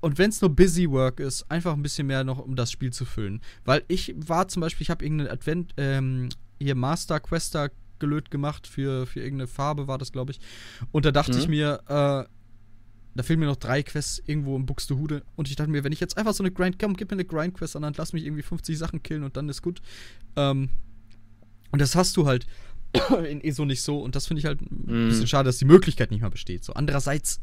B: Und wenn es nur Busy Work ist, einfach ein bisschen mehr noch, um das Spiel zu füllen. Weil ich war zum Beispiel, ich habe irgendeinen Advent, ähm, hier Master Quester gelöt gemacht für, für irgendeine Farbe, war das, glaube ich. Und da dachte mhm. ich mir, äh, da fehlen mir noch drei Quests irgendwo im Buxtehude. Und ich dachte mir, wenn ich jetzt einfach so eine Grind, komm, gib mir eine Grind-Quest an, dann lass mich irgendwie 50 Sachen killen und dann ist gut. Ähm, und das hast du halt [COUGHS] in ESO nicht so. Und das finde ich halt ein bisschen mm. schade, dass die Möglichkeit nicht mehr besteht. So, andererseits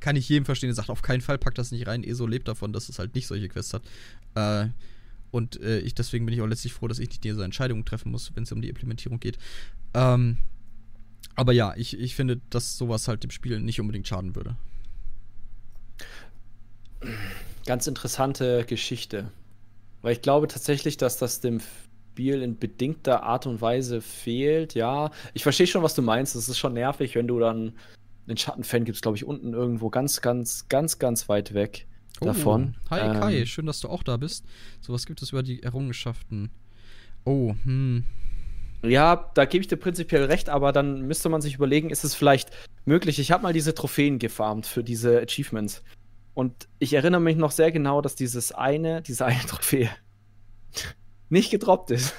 B: kann ich jedem verstehen, der sagt, auf keinen Fall packt das nicht rein. ESO lebt davon, dass es halt nicht solche Quests hat. Äh, und äh, ich, deswegen bin ich auch letztlich froh, dass ich nicht diese Entscheidungen treffen muss, wenn es um die Implementierung geht. Ähm, aber ja, ich, ich finde, dass sowas halt dem Spiel nicht unbedingt schaden würde.
C: Ganz interessante Geschichte. Weil ich glaube tatsächlich, dass das dem Spiel in bedingter Art und Weise fehlt. Ja, ich verstehe schon, was du meinst. Es ist schon nervig, wenn du dann den Schattenfan gibst, glaube ich, unten irgendwo ganz, ganz, ganz, ganz weit weg oh, davon.
B: Hi ähm, Kai, schön, dass du auch da bist. So was gibt es über die Errungenschaften. Oh, hm.
C: Ja, da gebe ich dir prinzipiell recht, aber dann müsste man sich überlegen, ist es vielleicht möglich? Ich habe mal diese Trophäen gefarmt für diese Achievements. Und ich erinnere mich noch sehr genau, dass dieses eine, diese eine [LAUGHS] Trophäe nicht gedroppt ist.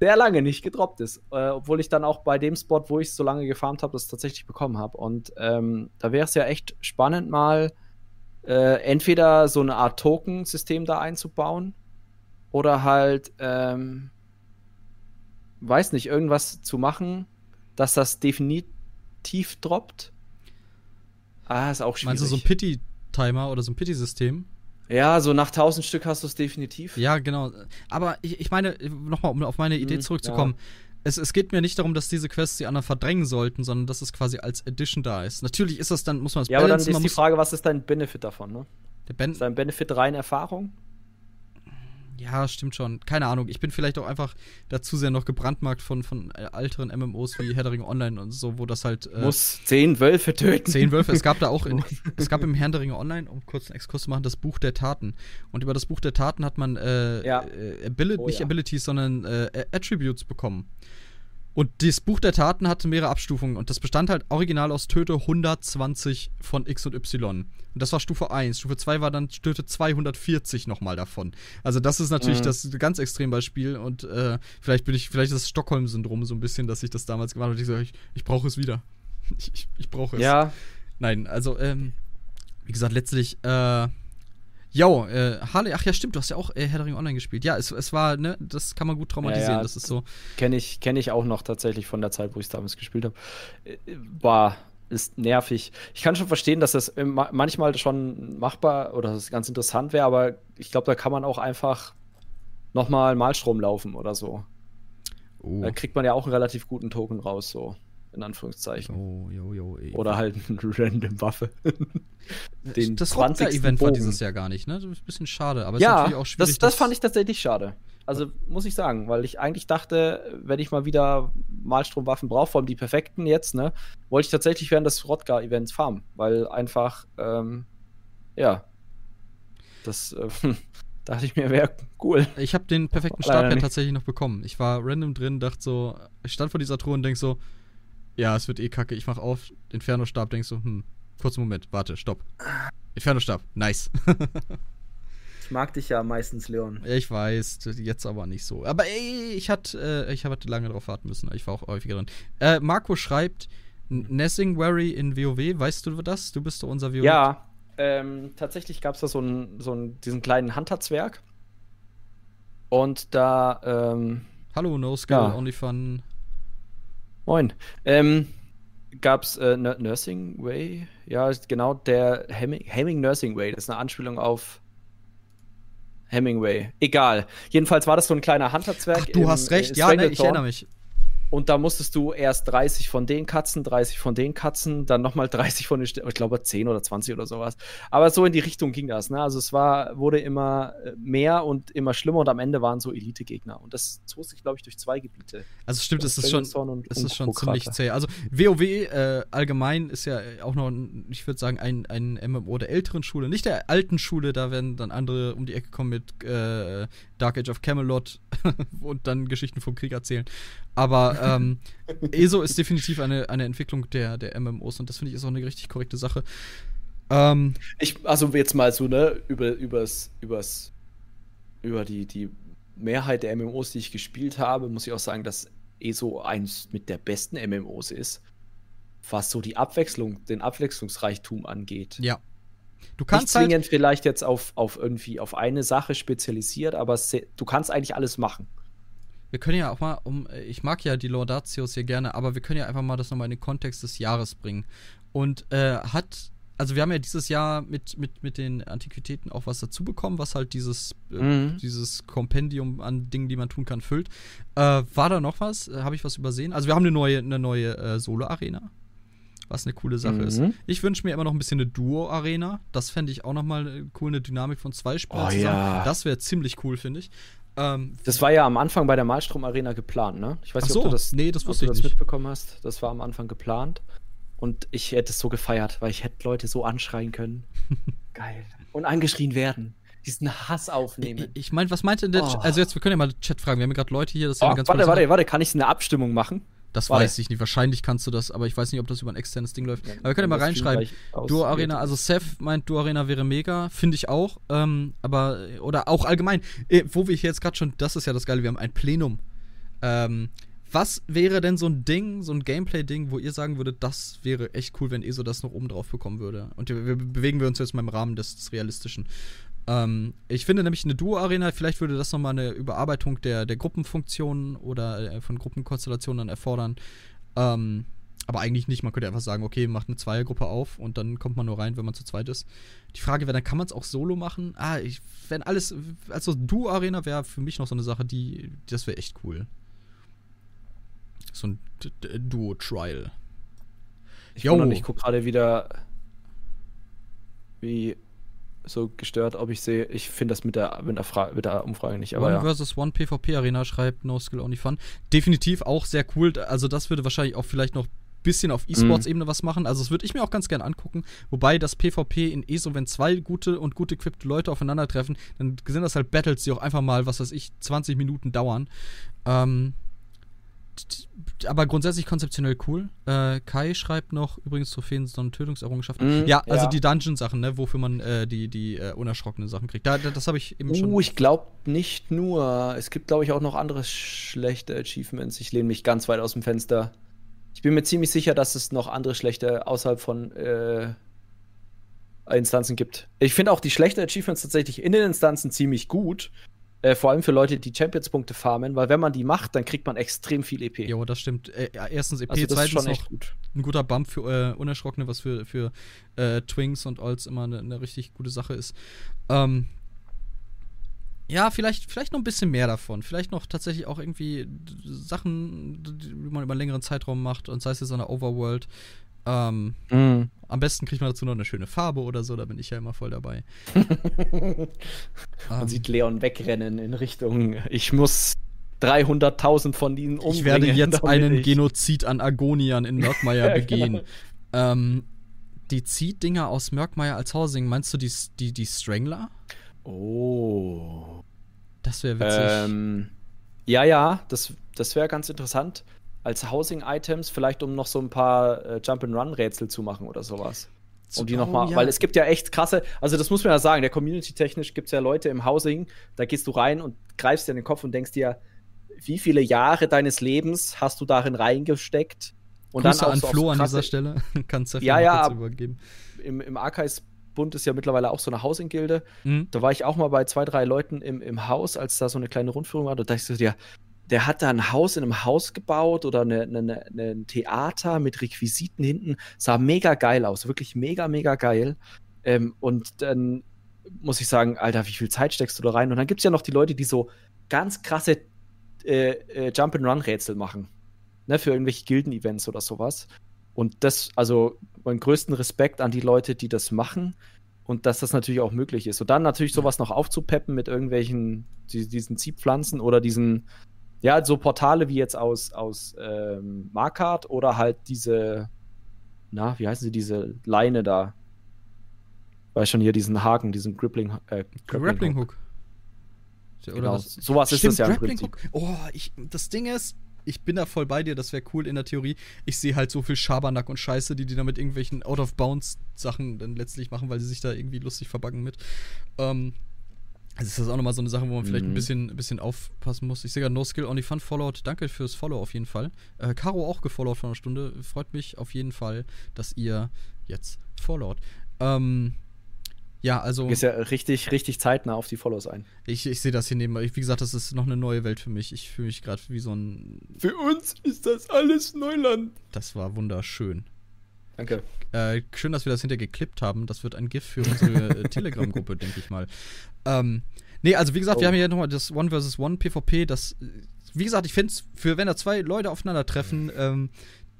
C: sehr lange nicht gedroppt ist. Äh, obwohl ich dann auch bei dem Spot, wo ich so lange gefarmt habe, das tatsächlich bekommen habe. Und ähm, da wäre es ja echt spannend, mal äh, entweder so eine Art Token-System da einzubauen oder halt ähm, weiß nicht, irgendwas zu machen, dass das definitiv droppt.
B: Ah, ist auch schwierig. Meinst du so ein Pity-Timer oder so ein Pity-System?
C: Ja, so nach 1000 Stück hast du es definitiv.
B: Ja, genau. Aber ich, ich meine, nochmal, um auf meine Idee hm, zurückzukommen. Ja. Es, es, geht mir nicht darum, dass diese Quests die anderen verdrängen sollten, sondern dass es quasi als Edition da ist. Natürlich ist das dann, muss man es
C: Ja, aber dann ist die Frage, was ist dein Benefit davon, ne? Der ben ist dein Benefit rein Erfahrung?
B: Ja, stimmt schon. Keine Ahnung. Ich bin vielleicht auch einfach dazu sehr noch gebrandmarkt von, von äh, älteren MMOs wie Herr Online und so, wo das halt.
C: Äh, Muss zehn Wölfe töten.
B: Zehn Wölfe. Es gab da auch, [LAUGHS] in, es gab im Herr Online, um kurz einen Exkurs zu machen, das Buch der Taten. Und über das Buch der Taten hat man äh, ja. äh, Ability, oh, nicht ja. Abilities, sondern äh, Attributes bekommen. Und das Buch der Taten hatte mehrere Abstufungen und das bestand halt original aus Töte 120 von X und Y. Und das war Stufe 1. Stufe 2 war dann Töte 240 nochmal davon. Also das ist natürlich mhm. das ganz Extrembeispiel und äh, vielleicht bin ich, vielleicht ist das Stockholm-Syndrom so ein bisschen, dass ich das damals gemacht habe ich so, ich, ich brauche es wieder. [LAUGHS] Ich, ich, ich brauche es.
C: Ja.
B: Nein, also, ähm, wie gesagt, letztlich, äh, Jo, äh, Harley, ach ja, stimmt, du hast ja auch äh, Herr Online gespielt. Ja, es, es war, ne, das kann man gut traumatisieren, ja, ja, das ist so.
C: Kenne ich, kenn ich auch noch tatsächlich von der Zeit, wo ich es damals gespielt habe. Äh, war, ist nervig. Ich kann schon verstehen, dass das manchmal schon machbar oder das ganz interessant wäre, aber ich glaube, da kann man auch einfach nochmal Malstrom laufen oder so. Uh. Da kriegt man ja auch einen relativ guten Token raus, so in Anführungszeichen. Oh, jo, jo, ey. Oder halt eine [LAUGHS] random Waffe.
B: Den das Rocker-Event war dieses Jahr gar nicht, ne? Das ist ein bisschen schade, aber
C: ja, ist natürlich auch schwierig. Das, das fand ich tatsächlich schade. Also muss ich sagen, weil ich eigentlich dachte, wenn ich mal wieder Malstromwaffen brauche, vor allem die perfekten jetzt, ne, wollte ich tatsächlich während des Rodgar-Events farmen, weil einfach, ähm, ja, das äh, [LAUGHS] dachte ich mir, wäre cool.
B: Ich habe den perfekten Stab ja tatsächlich noch bekommen. Ich war random drin, dachte so, ich stand vor dieser Truhe und denk so, ja, es wird eh kacke. Ich mach auf, Inferno-Stab, denkst so, hm, kurzen Moment, warte, stopp. Inferno-Stab, nice. [LAUGHS]
C: ich mag dich ja meistens, Leon.
B: Ich weiß, jetzt aber nicht so. Aber ey, ich hatte, äh, ich hatte lange drauf warten müssen. Ich war auch häufiger drin. Äh, Marco schreibt, Nessingwary in WoW, weißt du das? Du bist doch unser WoW.
C: Ja, ähm, tatsächlich gab es da so, einen, so einen, diesen kleinen Hunter-Zwerg. Und da, ähm,
B: Hallo, No Skill, ja. Only Fun.
C: Moin. Ähm, Gab es äh, Nursing Way? Ja, genau, der Hemming, Hemming Nursing Way. Das ist eine Anspielung auf Hemingway. Egal. Jedenfalls war das so ein kleiner Hunter-Zwerg.
B: Du im, hast recht, ja, ne, ich erinnere mich.
C: Und da musstest du erst 30 von den Katzen, 30 von den Katzen, dann nochmal 30 von den, St ich glaube 10 oder 20 oder sowas. Aber so in die Richtung ging das. Ne? Also es war, wurde immer äh, mehr und immer schlimmer und am Ende waren so Elite-Gegner. Und das zog sich, glaube ich, durch zwei Gebiete.
B: Also stimmt, es ist schon, und, es ist schon ziemlich zäh. Also WoW äh, allgemein ist ja auch noch, ich würde sagen, ein, ein MMO der älteren Schule, nicht der alten Schule, da werden dann andere um die Ecke kommen mit äh, Dark Age of Camelot [LAUGHS] und dann Geschichten vom Krieg erzählen. Aber ähm, ESO ist definitiv eine, eine Entwicklung der, der MMOs und das finde ich ist auch eine richtig korrekte Sache.
C: Ähm, ich, also jetzt mal so, ne, über, übers, übers, über die, die Mehrheit der MMOs, die ich gespielt habe, muss ich auch sagen, dass ESO eins mit der besten MMOs ist, was so die Abwechslung, den Abwechslungsreichtum angeht.
B: Ja.
C: Du kannst Nicht zwingend halt vielleicht jetzt auf, auf irgendwie auf eine Sache spezialisiert, aber du kannst eigentlich alles machen.
B: Wir können ja auch mal, um, ich mag ja die Laudatios hier gerne, aber wir können ja einfach mal das nochmal in den Kontext des Jahres bringen. Und äh, hat, also wir haben ja dieses Jahr mit, mit, mit den Antiquitäten auch was dazu bekommen, was halt dieses, äh, mhm. dieses Kompendium an Dingen, die man tun kann, füllt. Äh, war da noch was? Habe ich was übersehen? Also wir haben eine neue, eine neue äh, Solo-Arena was eine coole Sache mhm. ist. Ich wünsche mir immer noch ein bisschen eine Duo-Arena. Das fände ich auch nochmal äh, cool, eine Dynamik von zwei Spielern
C: oh, zusammen. Ja.
B: Das wäre ziemlich cool, finde ich.
C: Ähm, das war ja am Anfang bei der Malstrom Arena geplant, ne?
B: Ich weiß nicht, so, ob du das, nee, das,
C: wusste ich das nicht. mitbekommen hast. Das war am Anfang geplant. Und ich hätte es so gefeiert, weil ich hätte Leute so anschreien können. [LAUGHS] Geil. Und angeschrien werden. diesen Hass aufnehmen.
B: Ich, ich meine, was meinte der? Oh. Also jetzt, wir können ja mal Chat fragen. Wir haben ja gerade Leute hier. Das
C: oh, ganz warte, warte, warte. Kann ich eine Abstimmung machen?
B: Das warte. weiß ich nicht. Wahrscheinlich kannst du das, aber ich weiß nicht, ob das über ein externes Ding läuft. Ja, aber wir können ja mal reinschreiben. Duo Arena, also Seth meint, Duo Arena wäre mega. Finde ich auch. Ähm, aber, oder auch allgemein, äh, wo wir hier jetzt gerade schon, das ist ja das Geile, wir haben ein Plenum. Ähm, was wäre denn so ein Ding, so ein Gameplay-Ding, wo ihr sagen würdet, das wäre echt cool, wenn ESO das noch oben drauf bekommen würde? Und wir, wir bewegen wir uns jetzt mal im Rahmen des, des Realistischen. Ähm, ich finde nämlich eine Duo-Arena, vielleicht würde das nochmal eine Überarbeitung der, der Gruppenfunktionen oder äh, von Gruppenkonstellationen erfordern. Ähm, aber eigentlich nicht. Man könnte einfach sagen, okay, macht eine Zweiergruppe auf und dann kommt man nur rein, wenn man zu zweit ist. Die Frage wäre, dann kann man es auch solo machen. Ah, ich, wenn alles, also Duo-Arena wäre für mich noch so eine Sache, die, das wäre echt cool. So ein Duo-Trial.
C: Ich, ich gucke gerade wieder, wie so gestört, ob ich sehe. Ich finde das mit der, mit, der mit der Umfrage nicht. Aber
B: One
C: ja.
B: versus One PvP Arena schreibt No Skill Only Fun. Definitiv auch sehr cool. Also, das würde wahrscheinlich auch vielleicht noch ein bisschen auf E-Sports-Ebene mhm. was machen. Also, das würde ich mir auch ganz gerne angucken. Wobei das PvP in ESO, wenn zwei gute und gut equippte Leute aufeinandertreffen, dann sind das halt Battles, die auch einfach mal, was weiß ich, 20 Minuten dauern. Ähm, aber grundsätzlich konzeptionell cool. Äh, Kai schreibt noch übrigens Trophäen, sondern Tötungserrungenschaften. Mm, ja, also ja. die Dungeon-Sachen, ne, wofür man äh, die, die äh, unerschrockenen Sachen kriegt. Da, das habe ich eben
C: uh,
B: schon.
C: Oh, ich glaube nicht nur. Es gibt, glaube ich, auch noch andere schlechte Achievements. Ich lehne mich ganz weit aus dem Fenster. Ich bin mir ziemlich sicher, dass es noch andere schlechte außerhalb von äh, Instanzen gibt. Ich finde auch die schlechten Achievements tatsächlich in den Instanzen ziemlich gut. Äh, vor allem für Leute, die Champions-Punkte farmen, weil wenn man die macht, dann kriegt man extrem viel EP.
B: Jo, das stimmt. Äh, erstens EP, also zweitens schon noch gut. ein guter Bump für äh, Unerschrockene, was für, für äh, Twinks und Olds immer eine, eine, richtig gute Sache ist. Ähm, ja, vielleicht, vielleicht noch ein bisschen mehr davon. Vielleicht noch tatsächlich auch irgendwie Sachen, die man über einen längeren Zeitraum macht und sei es jetzt an der Overworld. Ähm, mm. Am besten kriegt man dazu noch eine schöne Farbe oder so, da bin ich ja immer voll dabei. [LAUGHS]
C: man ähm, sieht Leon wegrennen in Richtung, ich muss 300.000 von ihnen umbringen.
B: Ich werde jetzt einen. Genozid an Agonian in Mörkmeier [LAUGHS] begehen. genau. ähm, die Zieht-Dinger aus Mörkmeier als Housing, meinst du die, die, die Strangler?
C: Oh.
B: Das wäre witzig.
C: Ähm, ja, ja, das, das wäre ganz interessant als Housing-Items, vielleicht um noch so ein paar äh, Jump-and-Run-Rätsel zu machen oder sowas. Um die nochmal, oh, ja. weil es gibt ja echt krasse, also das muss man ja sagen, der Community-technisch gibt es ja Leute im Housing, da gehst du rein und greifst dir in den Kopf und denkst dir, wie viele Jahre deines Lebens hast du darin reingesteckt?
B: Und Grüße dann auch an so Flo an dieser Stelle, [LAUGHS] kannst
C: du ja, ja, übergeben. Im, im Archives Bund ist ja mittlerweile auch so eine Housing-Gilde. Mhm. Da war ich auch mal bei zwei, drei Leuten im, im Haus, als da so eine kleine Rundführung war. Da dachte ich so, ja, der hat da ein Haus in einem Haus gebaut oder eine, eine, eine, ein Theater mit Requisiten hinten. Sah mega geil aus, wirklich mega, mega geil. Ähm, und dann muss ich sagen, Alter, wie viel Zeit steckst du da rein? Und dann gibt es ja noch die Leute, die so ganz krasse äh, äh, Jump-and-Run-Rätsel machen. Ne, für irgendwelche Gilden-Events oder sowas. Und das, also meinen größten Respekt an die Leute, die das machen und dass das natürlich auch möglich ist. Und dann natürlich sowas noch aufzupeppen mit irgendwelchen, die, diesen Ziehpflanzen oder diesen ja, so Portale wie jetzt aus, aus ähm, Markart oder halt diese, na, wie heißen sie, diese Leine da. Weiß schon hier diesen Haken, diesen Grippling, äh,
B: Grappling Hook.
C: Oder genau, was? sowas Stimmt, ist das ja im Prinzip. Hook.
B: Oh, ich, das Ding ist, ich bin da voll bei dir, das wäre cool in der Theorie. Ich sehe halt so viel Schabernack und Scheiße, die die da mit irgendwelchen Out-of-Bounds-Sachen dann letztlich machen, weil sie sich da irgendwie lustig verbacken mit. Ähm, also ist das auch nochmal so eine Sache, wo man vielleicht mhm. ein, bisschen, ein bisschen aufpassen muss. Ich sehe gerade No Skill Only Fun Followed. Danke fürs Follow auf jeden Fall. Äh, Caro auch gefollowt vor einer Stunde. Freut mich auf jeden Fall, dass ihr jetzt followt. Ähm, ja, also.
C: Ist ja richtig, richtig zeitnah auf die Follows ein.
B: Ich, ich sehe das hier nebenbei. Wie gesagt, das ist noch eine neue Welt für mich. Ich fühle mich gerade wie so ein.
C: Für uns ist das alles Neuland.
B: Das war wunderschön.
C: Danke.
B: Äh, schön, dass wir das hinterher geklippt haben. Das wird ein GIF für unsere äh, [LAUGHS] Telegram-Gruppe, denke ich mal. Ähm, nee, also wie gesagt, oh. wir haben hier nochmal das One vs. One PvP. Das, wie gesagt, ich finde es, für wenn da zwei Leute aufeinandertreffen, ähm,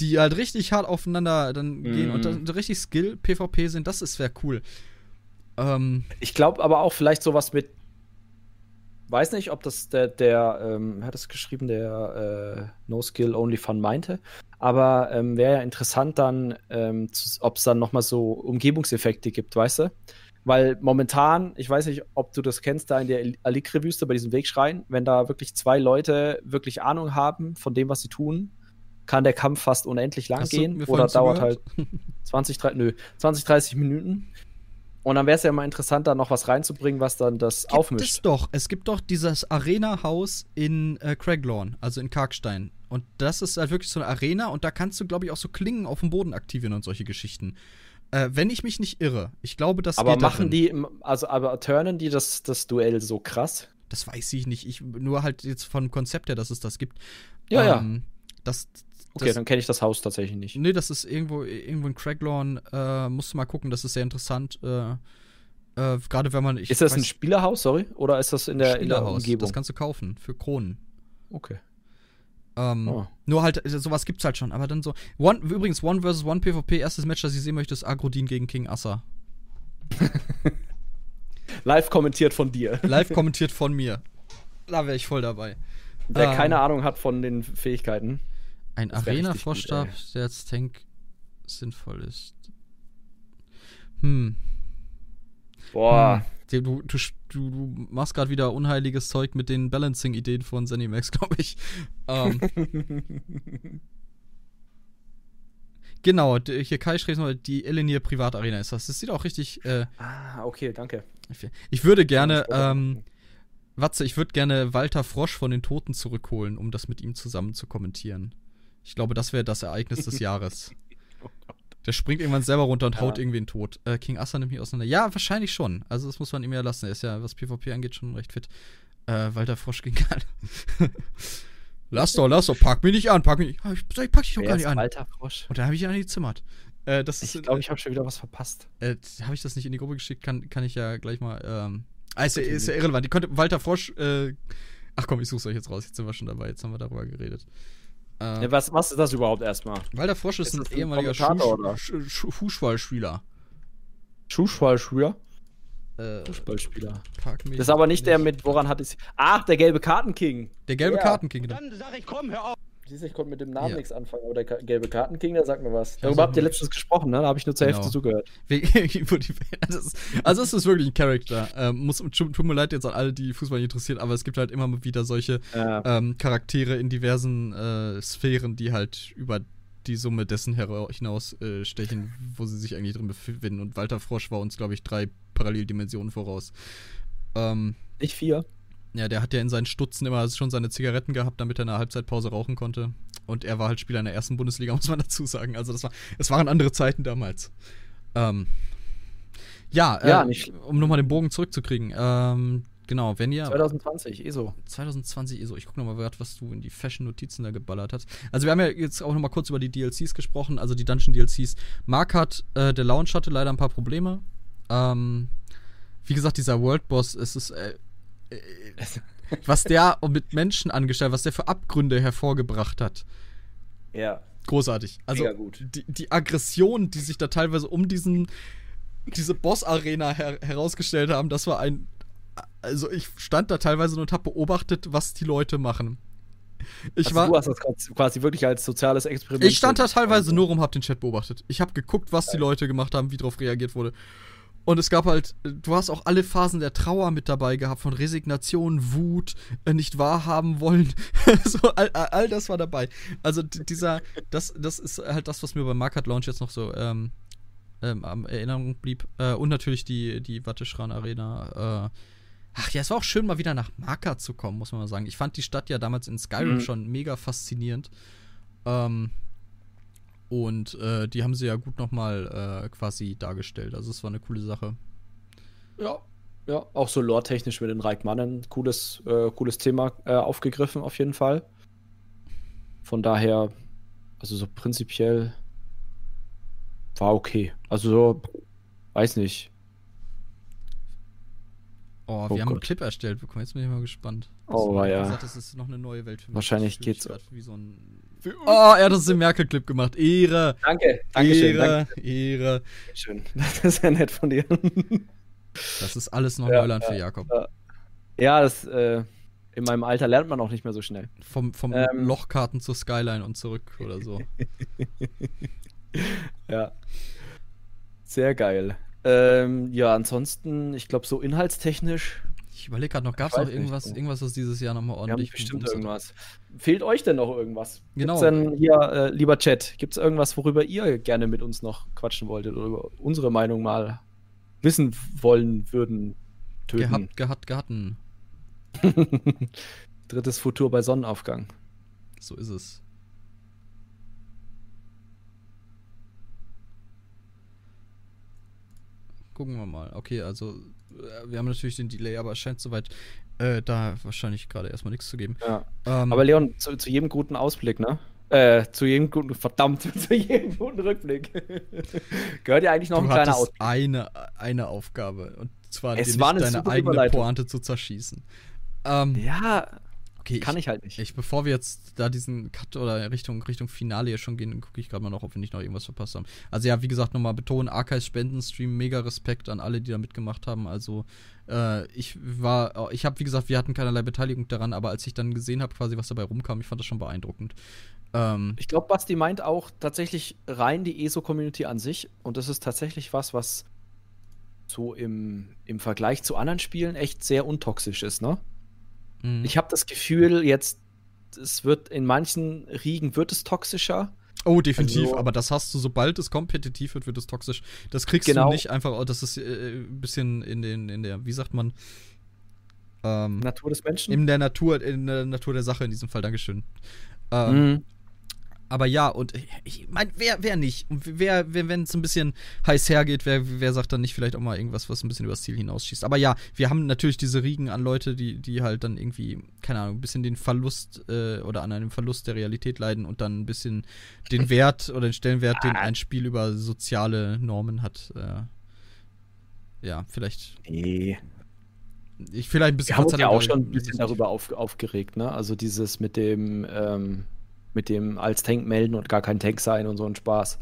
B: die halt richtig hart aufeinander dann mhm. gehen und dann richtig Skill-PvP sind, das ist wäre cool.
C: Ähm, ich glaube aber auch vielleicht sowas mit weiß nicht, ob das der, der ähm, hat es geschrieben, der äh, No Skill Only Fun meinte. Aber ähm, wäre ja interessant dann, ähm, ob es dann nochmal so Umgebungseffekte gibt, weißt du? Weil momentan, ich weiß nicht, ob du das kennst, da in der Alikre-Wüste bei diesem Wegschrein, wenn da wirklich zwei Leute wirklich Ahnung haben von dem, was sie tun, kann der Kampf fast unendlich lang Hast gehen. Oder dauert halt 20, 30, nö, 20, 30 Minuten. Und dann wäre es ja mal interessant, da noch was reinzubringen, was dann das
B: gibt
C: aufmischt.
B: Es doch. Es gibt doch dieses Arena-Haus in äh, Craiglorn, also in Karkstein. Und das ist halt wirklich so eine Arena und da kannst du, glaube ich, auch so Klingen auf dem Boden aktivieren und solche Geschichten. Äh, wenn ich mich nicht irre. Ich glaube, das
C: Aber machen darin. die, also aber turnen die das, das Duell so krass?
B: Das weiß ich nicht. Ich, nur halt jetzt vom Konzept her, dass es das gibt.
C: Ja, ähm, ja.
B: Das,
C: okay, das, dann kenne ich das Haus tatsächlich nicht.
B: Nee, das ist irgendwo, irgendwo in Craiglorn. Äh, musst du mal gucken, das ist sehr interessant. Äh, äh, Gerade wenn man.
C: ist das weiß, ein Spielerhaus, sorry? Oder ist das in der, in der Umgebung?
B: Das kannst du kaufen für Kronen.
C: Okay.
B: Ähm, oh. Nur halt, äh, sowas gibt's halt schon. Aber dann so. One, übrigens, One vs. One PvP, erstes Match, das ich sehen möchte, ist Agrodin gegen King Assa. [LAUGHS]
C: Live kommentiert von dir.
B: Live [LAUGHS] kommentiert von mir. Da wäre ich voll dabei.
C: Der ähm, keine Ahnung hat von den Fähigkeiten.
B: Ein Arena-Vorstab, der als Tank sinnvoll ist. Hm.
C: Boah.
B: Hm. Du, du, du, machst gerade wieder unheiliges Zeug mit den Balancing-Ideen von Zenimax, [LAUGHS] glaube ich. Ähm. [LAUGHS] genau, hier Kai schreibt mal, die Elenier Privatarena ist das. Das sieht auch richtig. Äh,
C: ah, okay, danke.
B: Ich würde gerne, ähm, Watze, ich würde gerne Walter Frosch von den Toten zurückholen, um das mit ihm zusammen zu kommentieren. Ich glaube, das wäre das Ereignis des [LAUGHS] Jahres. oh der springt irgendwann selber runter und ja. haut irgendwen tot. Äh, King Assa nimmt mich auseinander. Ja, wahrscheinlich schon. Also das muss man ihm ja lassen. Er ist ja, was PvP angeht, schon recht fit. Äh, Walter Frosch ging gar [LAUGHS] lass doch, lass doch, pack mich nicht an, pack mich nicht. Ich, ich pack dich doch gar nicht an.
C: Walter Frosch.
B: Und da habe ich ihn angezimmert.
C: Äh, das ich glaube, ich habe schon wieder was verpasst.
B: Äh, habe ich das nicht in die Gruppe geschickt? Kann, kann ich ja gleich mal. Ähm, ah, ist, ist ja irrelevant. Die konnte Walter Frosch. Äh, ach komm, ich suche es euch jetzt raus. Jetzt sind wir schon dabei. Jetzt haben wir darüber geredet.
C: Äh, ja, was, was ist das überhaupt erstmal?
B: Walter Frosch ist, ist ein ehemaliger Fußballspieler.
C: Fußballspieler?
B: Äh,
C: Fußballspieler. Das ist aber nicht der mit, woran hat es. Ach, der gelbe Kartenking.
B: Der gelbe ja. Kartenking,
C: genau. Dann sag ich, komm, hör auf. Siehst ich konnte mit dem Namen ja. nichts anfangen, aber der gelbe Kartenking, der sagt mir was. Darüber habt ihr letztens gesprochen, ne? Da habe ich nur zur genau. Hälfte zugehört. [LAUGHS]
B: also es ist wirklich ein Charakter. Ähm, muss, tut mir leid jetzt an alle, die Fußball nicht interessiert, aber es gibt halt immer wieder solche ja. ähm, Charaktere in diversen äh, Sphären, die halt über die Summe dessen hinausstechen, äh, wo sie sich eigentlich drin befinden. Und Walter Frosch war uns, glaube ich, drei Paralleldimensionen voraus. Ähm,
C: nicht vier.
B: Ja, der hat ja in seinen Stutzen immer schon seine Zigaretten gehabt, damit er in der Halbzeitpause rauchen konnte. Und er war halt Spieler in der ersten Bundesliga, [LAUGHS] muss man dazu sagen. Also das war, es waren andere Zeiten damals. Ähm, ja,
C: ja äh,
B: um nochmal den Bogen zurückzukriegen. Ähm, genau, wenn ihr.
C: 2020, ESO.
B: 2020 ESO. Ich gucke nochmal was du in die Fashion-Notizen da geballert hast. Also, wir haben ja jetzt auch nochmal kurz über die DLCs gesprochen, also die Dungeon-DLCs. Mark hat, äh, der Launch hatte leider ein paar Probleme. Ähm, wie gesagt, dieser World Boss, es ist. Äh, was der mit Menschen angestellt, was der für Abgründe hervorgebracht hat.
C: Ja.
B: Großartig. Also die, die Aggression, die sich da teilweise um diesen diese Boss-Arena her herausgestellt haben, das war ein. Also ich stand da teilweise nur und habe beobachtet, was die Leute machen. Ich also war,
C: du hast das quasi wirklich als soziales Experiment.
B: Ich stand da teilweise nur rum, hab den Chat beobachtet. Ich habe geguckt, was die Leute gemacht haben, wie darauf reagiert wurde. Und es gab halt, du hast auch alle Phasen der Trauer mit dabei gehabt, von Resignation, Wut, äh, nicht wahrhaben wollen. [LAUGHS] so, all, all, das war dabei. Also dieser, das, das ist halt das, was mir beim Market Launch jetzt noch so ähm, ähm, am Erinnerung blieb. Äh, und natürlich die, die Watteschran Arena. Äh, ach ja, es war auch schön, mal wieder nach Marker zu kommen, muss man mal sagen. Ich fand die Stadt ja damals in Skyrim mhm. schon mega faszinierend. Ähm, und äh, die haben sie ja gut nochmal äh, quasi dargestellt. Also es war eine coole Sache.
C: Ja, ja, auch so lore-technisch mit den Reikmannen. Cooles, äh, cooles Thema äh, aufgegriffen, auf jeden Fall. Von daher, also so prinzipiell war okay. Also so, weiß nicht.
B: Oh, wir oh haben Gott. einen Clip erstellt bekommen. Jetzt bin ich mal gespannt.
C: Oh, war ja.
B: Gesagt, das ist noch eine neue Welt für
C: mich. Wahrscheinlich geht's.
B: Wie so ein Oh, er hat uns den Merkel-Clip gemacht. Ehre.
C: Danke, danke schön.
B: Ehre, danke. Ehre.
C: Schön. [LAUGHS] Das ist ja nett von dir.
B: Das ist alles noch ja, Neuland ja, für Jakob.
C: Ja, das, äh, in meinem Alter lernt man auch nicht mehr so schnell.
B: Vom, vom ähm, Lochkarten zur Skyline und zurück oder so. [LAUGHS]
C: ja. Sehr geil. Ähm, ja, ansonsten, ich glaube, so inhaltstechnisch.
B: Ich überlege gerade noch, gab es noch irgendwas, nicht. irgendwas, was dieses Jahr nochmal ordentlich.
C: Ja, bestimmt irgendwas. Fehlt euch denn noch irgendwas?
B: Genau.
C: Gibt's denn hier, äh, lieber Chat, gibt es irgendwas, worüber ihr gerne mit uns noch quatschen wolltet oder über unsere Meinung mal wissen wollen würden?
B: Töten? Gehabt, gehabt, gehatten. [LAUGHS]
C: Drittes Futur bei Sonnenaufgang.
B: So ist es. Gucken wir mal. Okay, also äh, wir haben natürlich den Delay, aber es scheint soweit äh, da wahrscheinlich gerade erstmal nichts zu geben.
C: Ja. Ähm, aber Leon, zu, zu, jedem guten Ausblick, ne? Äh, zu jedem guten, verdammt, [LAUGHS] zu jedem guten Rückblick. [LAUGHS] Gehört ja eigentlich noch ein kleiner
B: Ausblick. Eine, eine Aufgabe. Und zwar
C: es dir nicht
B: deine eigene Pointe zu zerschießen.
C: Ähm, ja, Okay, kann ich, ich, halt nicht.
B: Ich, bevor wir jetzt da diesen Cut oder Richtung, Richtung Finale hier schon gehen, gucke ich gerade mal noch, ob wir nicht noch irgendwas verpasst haben. Also ja, wie gesagt, nochmal betonen, Archive Spendenstream, mega Respekt an alle, die da mitgemacht haben. Also äh, ich war, ich habe, wie gesagt, wir hatten keinerlei Beteiligung daran, aber als ich dann gesehen habe, quasi, was dabei rumkam, ich fand das schon beeindruckend.
C: Ähm, ich glaube, Basti meint auch tatsächlich rein die ESO-Community an sich und das ist tatsächlich was, was so im, im Vergleich zu anderen Spielen echt sehr untoxisch ist, ne? Mhm. Ich habe das Gefühl, jetzt, es wird in manchen Riegen wird es toxischer.
B: Oh, definitiv, also, aber das hast du, sobald es kompetitiv wird, wird es toxisch. Das kriegst genau. du nicht einfach, oh, das ist äh, ein bisschen in den, in der, wie sagt man,
C: ähm, Natur des Menschen?
B: In der Natur, in der Natur der Sache in diesem Fall, Dankeschön. Ähm, mhm aber ja, und ich meine, wer, wer nicht? Und wer, wer wenn es ein bisschen heiß hergeht, wer, wer sagt dann nicht vielleicht auch mal irgendwas, was ein bisschen übers Ziel hinausschießt? Aber ja, wir haben natürlich diese Riegen an Leute, die, die halt dann irgendwie, keine Ahnung, ein bisschen den Verlust äh, oder an einem Verlust der Realität leiden und dann ein bisschen den [LAUGHS] Wert oder den Stellenwert, den ein Spiel über soziale Normen hat. Äh, ja, vielleicht.
C: Nee.
B: Ich vielleicht ein bisschen.
C: Wir haben uns ja auch schon ein bisschen darüber auf, aufgeregt, ne? Also dieses mit dem, ähm mit dem als Tank melden und gar kein Tank sein und so ein Spaß.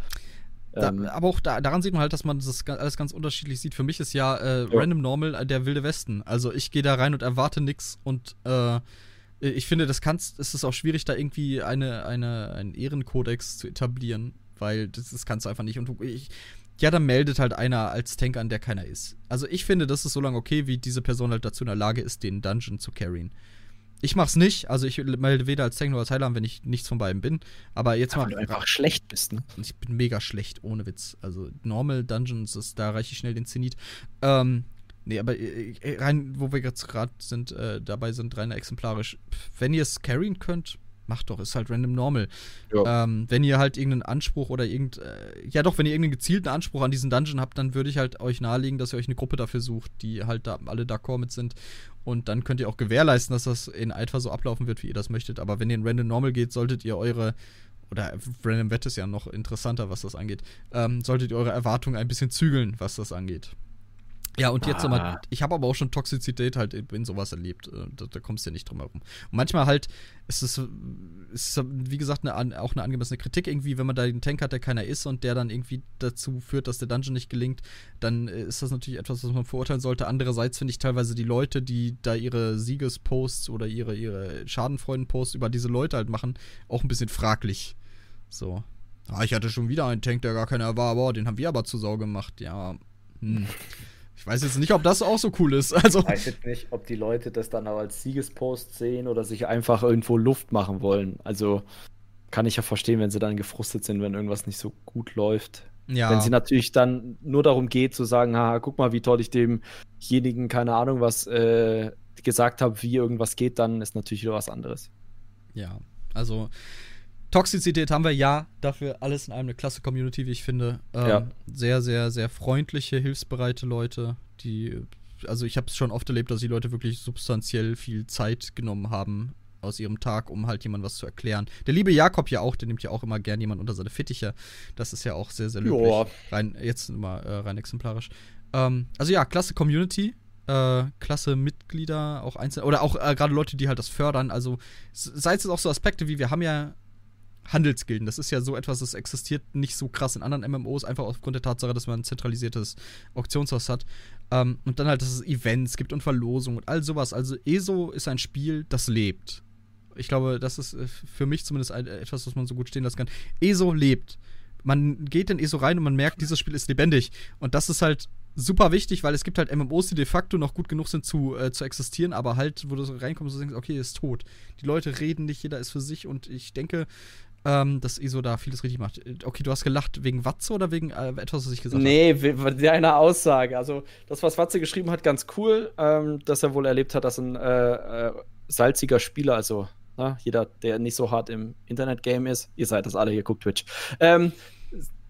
B: Da, ähm, aber auch da, daran sieht man halt, dass man das alles ganz unterschiedlich sieht. Für mich ist ja, äh, ja. Random Normal der wilde Westen. Also ich gehe da rein und erwarte nichts und äh, ich finde, das kannst, es ist auch schwierig, da irgendwie eine, eine, einen Ehrenkodex zu etablieren, weil das, das kannst du einfach nicht. Und ich, ja, dann meldet halt einer als Tank an, der keiner ist. Also ich finde, das ist so lange okay, wie diese Person halt dazu in der Lage ist, den Dungeon zu carryen. Ich mach's nicht, also ich melde weder als noch als Heiler an, wenn ich nichts von beiden bin. Aber jetzt ja, mal. Weil
C: du einfach schlecht bist, ne?
B: Ich bin mega schlecht, ohne Witz. Also Normal Dungeons, ist, da reiche ich schnell den Zenit. Ähm, nee, aber äh, äh, rein, wo wir jetzt gerade sind, äh, dabei sind, rein exemplarisch. Wenn ihr es carryen könnt, macht doch, ist halt random normal. Ja. Ähm, wenn ihr halt irgendeinen Anspruch oder irgend, äh, ja doch, wenn ihr irgendeinen gezielten Anspruch an diesen Dungeon habt, dann würde ich halt euch nahelegen, dass ihr euch eine Gruppe dafür sucht, die halt da alle d'accord mit sind. Und dann könnt ihr auch gewährleisten, dass das in etwa so ablaufen wird, wie ihr das möchtet. Aber wenn ihr in random normal geht, solltet ihr eure oder Random Wett ist ja noch interessanter, was das angeht, ähm, solltet ihr eure Erwartungen ein bisschen zügeln, was das angeht. Ja, und jetzt ah. nochmal, ich habe aber auch schon Toxizität halt in sowas erlebt. Äh, da, da kommst du ja nicht drum herum. Und manchmal halt ist es, ist wie gesagt, eine, auch eine angemessene Kritik irgendwie, wenn man da einen Tank hat, der keiner ist und der dann irgendwie dazu führt, dass der Dungeon nicht gelingt, dann äh, ist das natürlich etwas, was man verurteilen sollte. Andererseits finde ich teilweise die Leute, die da ihre Siegesposts oder ihre, ihre Schadenfreunden-Posts über diese Leute halt machen, auch ein bisschen fraglich. So. Ah, ich hatte schon wieder einen Tank, der gar keiner war, aber den haben wir aber zu Sau gemacht. Ja, hm. Ich weiß jetzt nicht, ob das auch so cool ist. [LAUGHS] Also
C: ich weiß jetzt nicht, ob die Leute das dann auch als Siegespost sehen oder sich einfach irgendwo Luft machen wollen. Also kann ich ja verstehen, wenn sie dann gefrustet sind, wenn irgendwas nicht so gut läuft. Ja. Wenn sie natürlich dann nur darum geht, zu sagen, ha, guck mal, wie toll ich demjenigen, keine Ahnung, was äh, gesagt habe, wie irgendwas geht, dann ist natürlich wieder was anderes.
B: Ja, also Toxizität haben wir ja, dafür alles in einem eine klasse Community, wie ich finde. Ähm, ja. Sehr, sehr, sehr freundliche, hilfsbereite Leute, die, also ich habe es schon oft erlebt, dass die Leute wirklich substanziell viel Zeit genommen haben aus ihrem Tag, um halt jemand was zu erklären. Der liebe Jakob ja auch, der nimmt ja auch immer gern jemand unter seine Fittiche. Das ist ja auch sehr, sehr löblich. Joa. Rein, jetzt mal äh, rein exemplarisch. Ähm, also ja, klasse Community. Äh, klasse Mitglieder, auch einzelne, oder auch äh, gerade Leute, die halt das fördern. Also, sei es auch so Aspekte wie, wir haben ja Handelsgilden. Das ist ja so etwas, das existiert nicht so krass in anderen MMOs, einfach aufgrund der Tatsache, dass man ein zentralisiertes Auktionshaus hat. Ähm, und dann halt, dass es Events gibt und Verlosungen und all sowas. Also ESO ist ein Spiel, das lebt. Ich glaube, das ist äh, für mich zumindest etwas, was man so gut stehen lassen kann. ESO lebt. Man geht in ESO rein und man merkt, dieses Spiel ist lebendig. Und das ist halt super wichtig, weil es gibt halt MMOs, die de facto noch gut genug sind zu, äh, zu existieren, aber halt, wo du so reinkommst und denkst, okay, ist tot. Die Leute reden nicht, jeder ist für sich und ich denke, ähm, dass ISO da vieles richtig macht. Okay, du hast gelacht wegen Watze oder wegen äh, etwas, was ich gesagt
C: nee, habe? Nee, deine Aussage. Also, das, was Watze geschrieben hat, ganz cool, ähm, dass er wohl erlebt hat, dass ein äh, äh, salziger Spieler, also na, ne, jeder, der nicht so hart im Internet-Game ist, ihr seid das alle, hier guckt Twitch, ähm,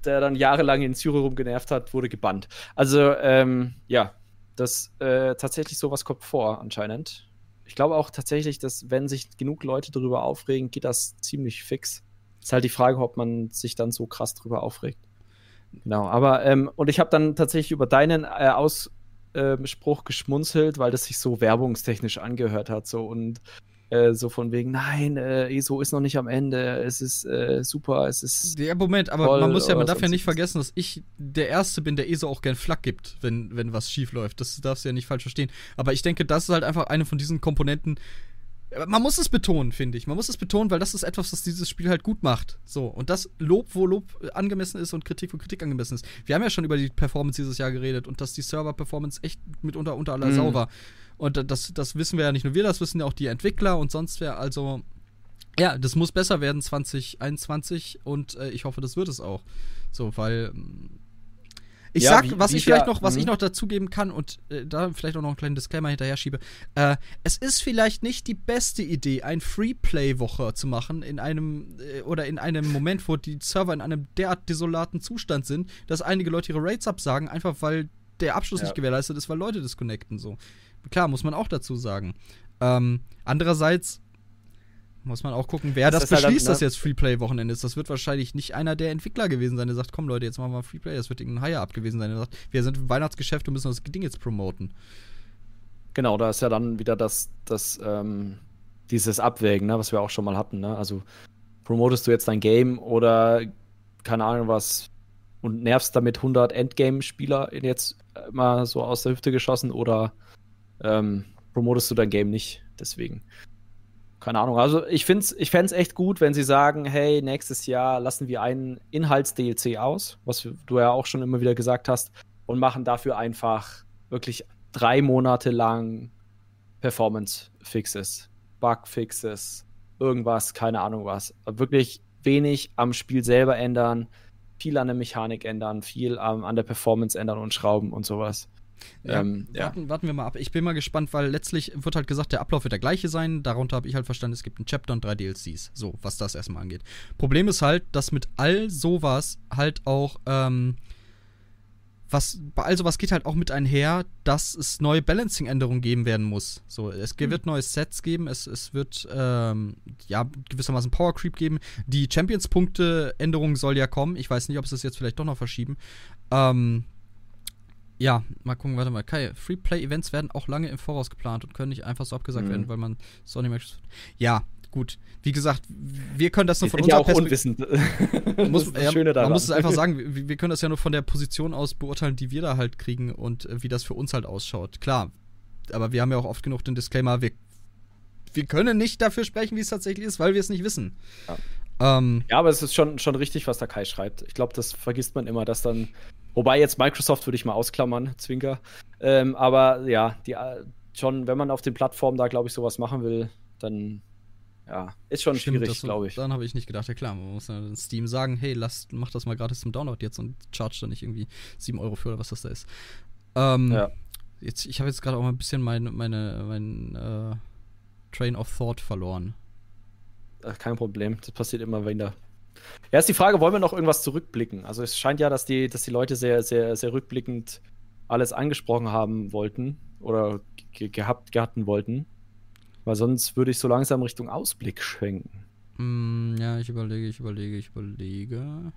C: der dann jahrelang in Syrien rumgenervt hat, wurde gebannt. Also, ähm, ja, das äh, tatsächlich sowas kommt vor, anscheinend. Ich glaube auch tatsächlich, dass wenn sich genug Leute darüber aufregen, geht das ziemlich fix. Ist halt die Frage, ob man sich dann so krass drüber aufregt. Genau, aber ähm, und ich habe dann tatsächlich über deinen äh, Ausspruch geschmunzelt, weil das sich so werbungstechnisch angehört hat. So und äh, so von wegen, nein, äh, ESO ist noch nicht am Ende, es ist äh, super, es ist.
B: Ja, Moment, aber man muss ja, man darf ja nicht vergessen, dass ich der Erste bin, der ESO auch gern Flak gibt, wenn, wenn was schief läuft. Das darfst du ja nicht falsch verstehen. Aber ich denke, das ist halt einfach eine von diesen Komponenten, man muss es betonen, finde ich. Man muss es betonen, weil das ist etwas, was dieses Spiel halt gut macht. So, und das Lob, wo Lob angemessen ist und Kritik, wo Kritik angemessen ist. Wir haben ja schon über die Performance dieses Jahr geredet und dass die Server-Performance echt mitunter unter aller mhm. Sau war. Und das, das wissen wir ja nicht nur wir, das wissen ja auch die Entwickler und sonst wer. Also, ja, das muss besser werden 2021 und äh, ich hoffe, das wird es auch. So, weil ich ja, sag, wie, was wie ich vielleicht noch, was ich mhm. noch dazugeben kann und äh, da vielleicht auch noch einen kleinen Disclaimer hinterher schiebe. Äh, es ist vielleicht nicht die beste Idee, ein Freeplay-Woche zu machen in einem äh, oder in einem Moment, wo die Server in einem derart desolaten Zustand sind, dass einige Leute ihre Rates absagen, einfach weil der Abschluss ja. nicht gewährleistet ist, weil Leute disconnecten so. Klar, muss man auch dazu sagen. Ähm, andererseits muss man auch gucken, wer das, das beschließt, halt dann, ne? dass jetzt Freeplay-Wochenende ist. Das wird wahrscheinlich nicht einer der Entwickler gewesen sein, der sagt, komm Leute, jetzt machen wir Freeplay. Das wird irgendein Higher-Up gewesen sein, der sagt, wir sind im Weihnachtsgeschäft und müssen das Ding jetzt promoten.
C: Genau, da ist ja dann wieder das, das ähm, dieses Abwägen, ne, was wir auch schon mal hatten. Ne? Also promotest du jetzt dein Game oder keine Ahnung was und nervst damit 100 Endgame-Spieler jetzt mal so aus der Hüfte geschossen oder ähm, promotest du dein Game nicht. Deswegen keine Ahnung. Also ich finde ich fände es echt gut, wenn sie sagen, hey, nächstes Jahr lassen wir einen Inhalts-DLC aus, was du ja auch schon immer wieder gesagt hast, und machen dafür einfach wirklich drei Monate lang Performance-Fixes, Bug-Fixes, irgendwas, keine Ahnung was. Wirklich wenig am Spiel selber ändern, viel an der Mechanik ändern, viel um, an der Performance ändern und schrauben und sowas.
B: Ja, ähm, ja. Warten, warten, wir mal ab. Ich bin mal gespannt, weil letztlich wird halt gesagt, der Ablauf wird der gleiche sein. Darunter habe ich halt verstanden, es gibt ein Chapter und drei DLCs. So, was das erstmal angeht. Problem ist halt, dass mit all sowas halt auch, ähm, was, bei all sowas geht halt auch mit einher, dass es neue Balancing-Änderungen geben werden muss. So, es mhm. wird neue Sets geben, es, es wird, ähm, ja, gewissermaßen Power Creep geben. Die Champions-Punkte-Änderung soll ja kommen. Ich weiß nicht, ob es das jetzt vielleicht doch noch verschieben. Ähm, ja, mal gucken, warte mal. Kai, Free-Play-Events werden auch lange im Voraus geplant und können nicht einfach so abgesagt mhm. werden, weil man Sony Microsoft. Ja, gut. Wie gesagt, wir können das nur von unserer
C: ja auch unwissend. [LAUGHS]
B: muss, das ja, Schöne daran. Man muss es einfach sagen, wir, wir, können das ja nur von der Position aus beurteilen, die wir da halt kriegen und äh, wie das für uns halt ausschaut. Klar, aber wir haben ja auch oft genug den Disclaimer, wir, wir können nicht dafür sprechen, wie es tatsächlich ist, weil wir es nicht wissen.
C: Ja. Ähm, ja, aber es ist schon, schon richtig, was der Kai schreibt. Ich glaube, das vergisst man immer, dass dann Wobei jetzt Microsoft würde ich mal ausklammern, Zwinker. Ähm, aber ja, die, äh, schon, wenn man auf den Plattformen da, glaube ich, sowas machen will, dann ja, ist schon Stimmt, schwierig, glaube ich.
B: Dann habe ich nicht gedacht, ja klar, man muss ja Steam sagen, hey, lass, mach das mal gratis zum Download jetzt und charge dann nicht irgendwie 7 Euro für oder was das da ist. Ähm, ja. Jetzt, ich habe jetzt gerade auch mal ein bisschen mein, meine, mein äh, Train of Thought verloren.
C: Kein Problem, das passiert immer wieder. Ja, ist die Frage, wollen wir noch irgendwas zurückblicken? Also es scheint ja, dass die, dass die Leute sehr, sehr, sehr rückblickend alles angesprochen haben wollten oder ge gehabt, gehatten wollten. Weil sonst würde ich so langsam Richtung Ausblick schwenken.
B: Mm, ja, ich überlege, ich überlege, ich überlege.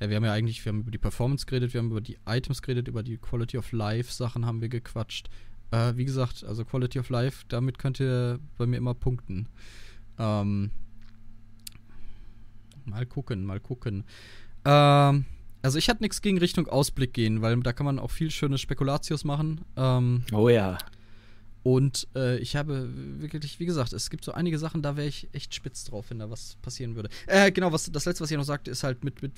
B: Ja, wir haben ja eigentlich, wir haben über die Performance geredet, wir haben über die Items geredet, über die Quality of Life Sachen haben wir gequatscht. Äh, wie gesagt, also Quality of Life, damit könnt ihr bei mir immer punkten. Ähm, Mal gucken, mal gucken. Ähm, also ich hatte nichts gegen Richtung Ausblick gehen, weil da kann man auch viel schöne Spekulatius machen. Ähm,
C: oh ja.
B: Und äh, ich habe wirklich, wie gesagt, es gibt so einige Sachen, da wäre ich echt spitz drauf, wenn da was passieren würde. Äh, genau, was das letzte, was ich noch sagte, ist halt mit, mit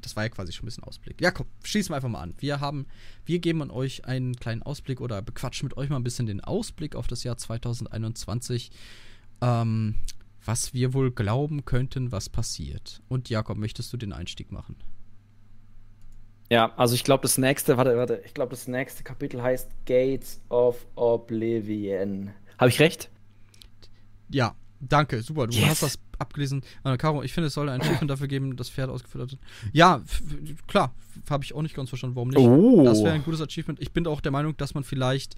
B: das war ja quasi schon ein bisschen Ausblick. Ja, komm, schließen wir einfach mal an. Wir haben, wir geben an euch einen kleinen Ausblick oder bequatschen mit euch mal ein bisschen den Ausblick auf das Jahr 2021. Ähm, was wir wohl glauben könnten, was passiert. Und Jakob, möchtest du den Einstieg machen?
C: Ja, also ich glaube, das nächste, warte, warte, ich glaube, das nächste Kapitel heißt Gates of Oblivion. Habe ich recht?
B: Ja, danke, super. Du yes. hast das abgelesen. Äh, Caro, ich finde, es soll ein Achievement dafür geben, das Pferd ausgeführt hat. Ja, klar, habe ich auch nicht ganz verstanden, warum nicht. Oh. Das wäre ein gutes Achievement. Ich bin auch der Meinung, dass man vielleicht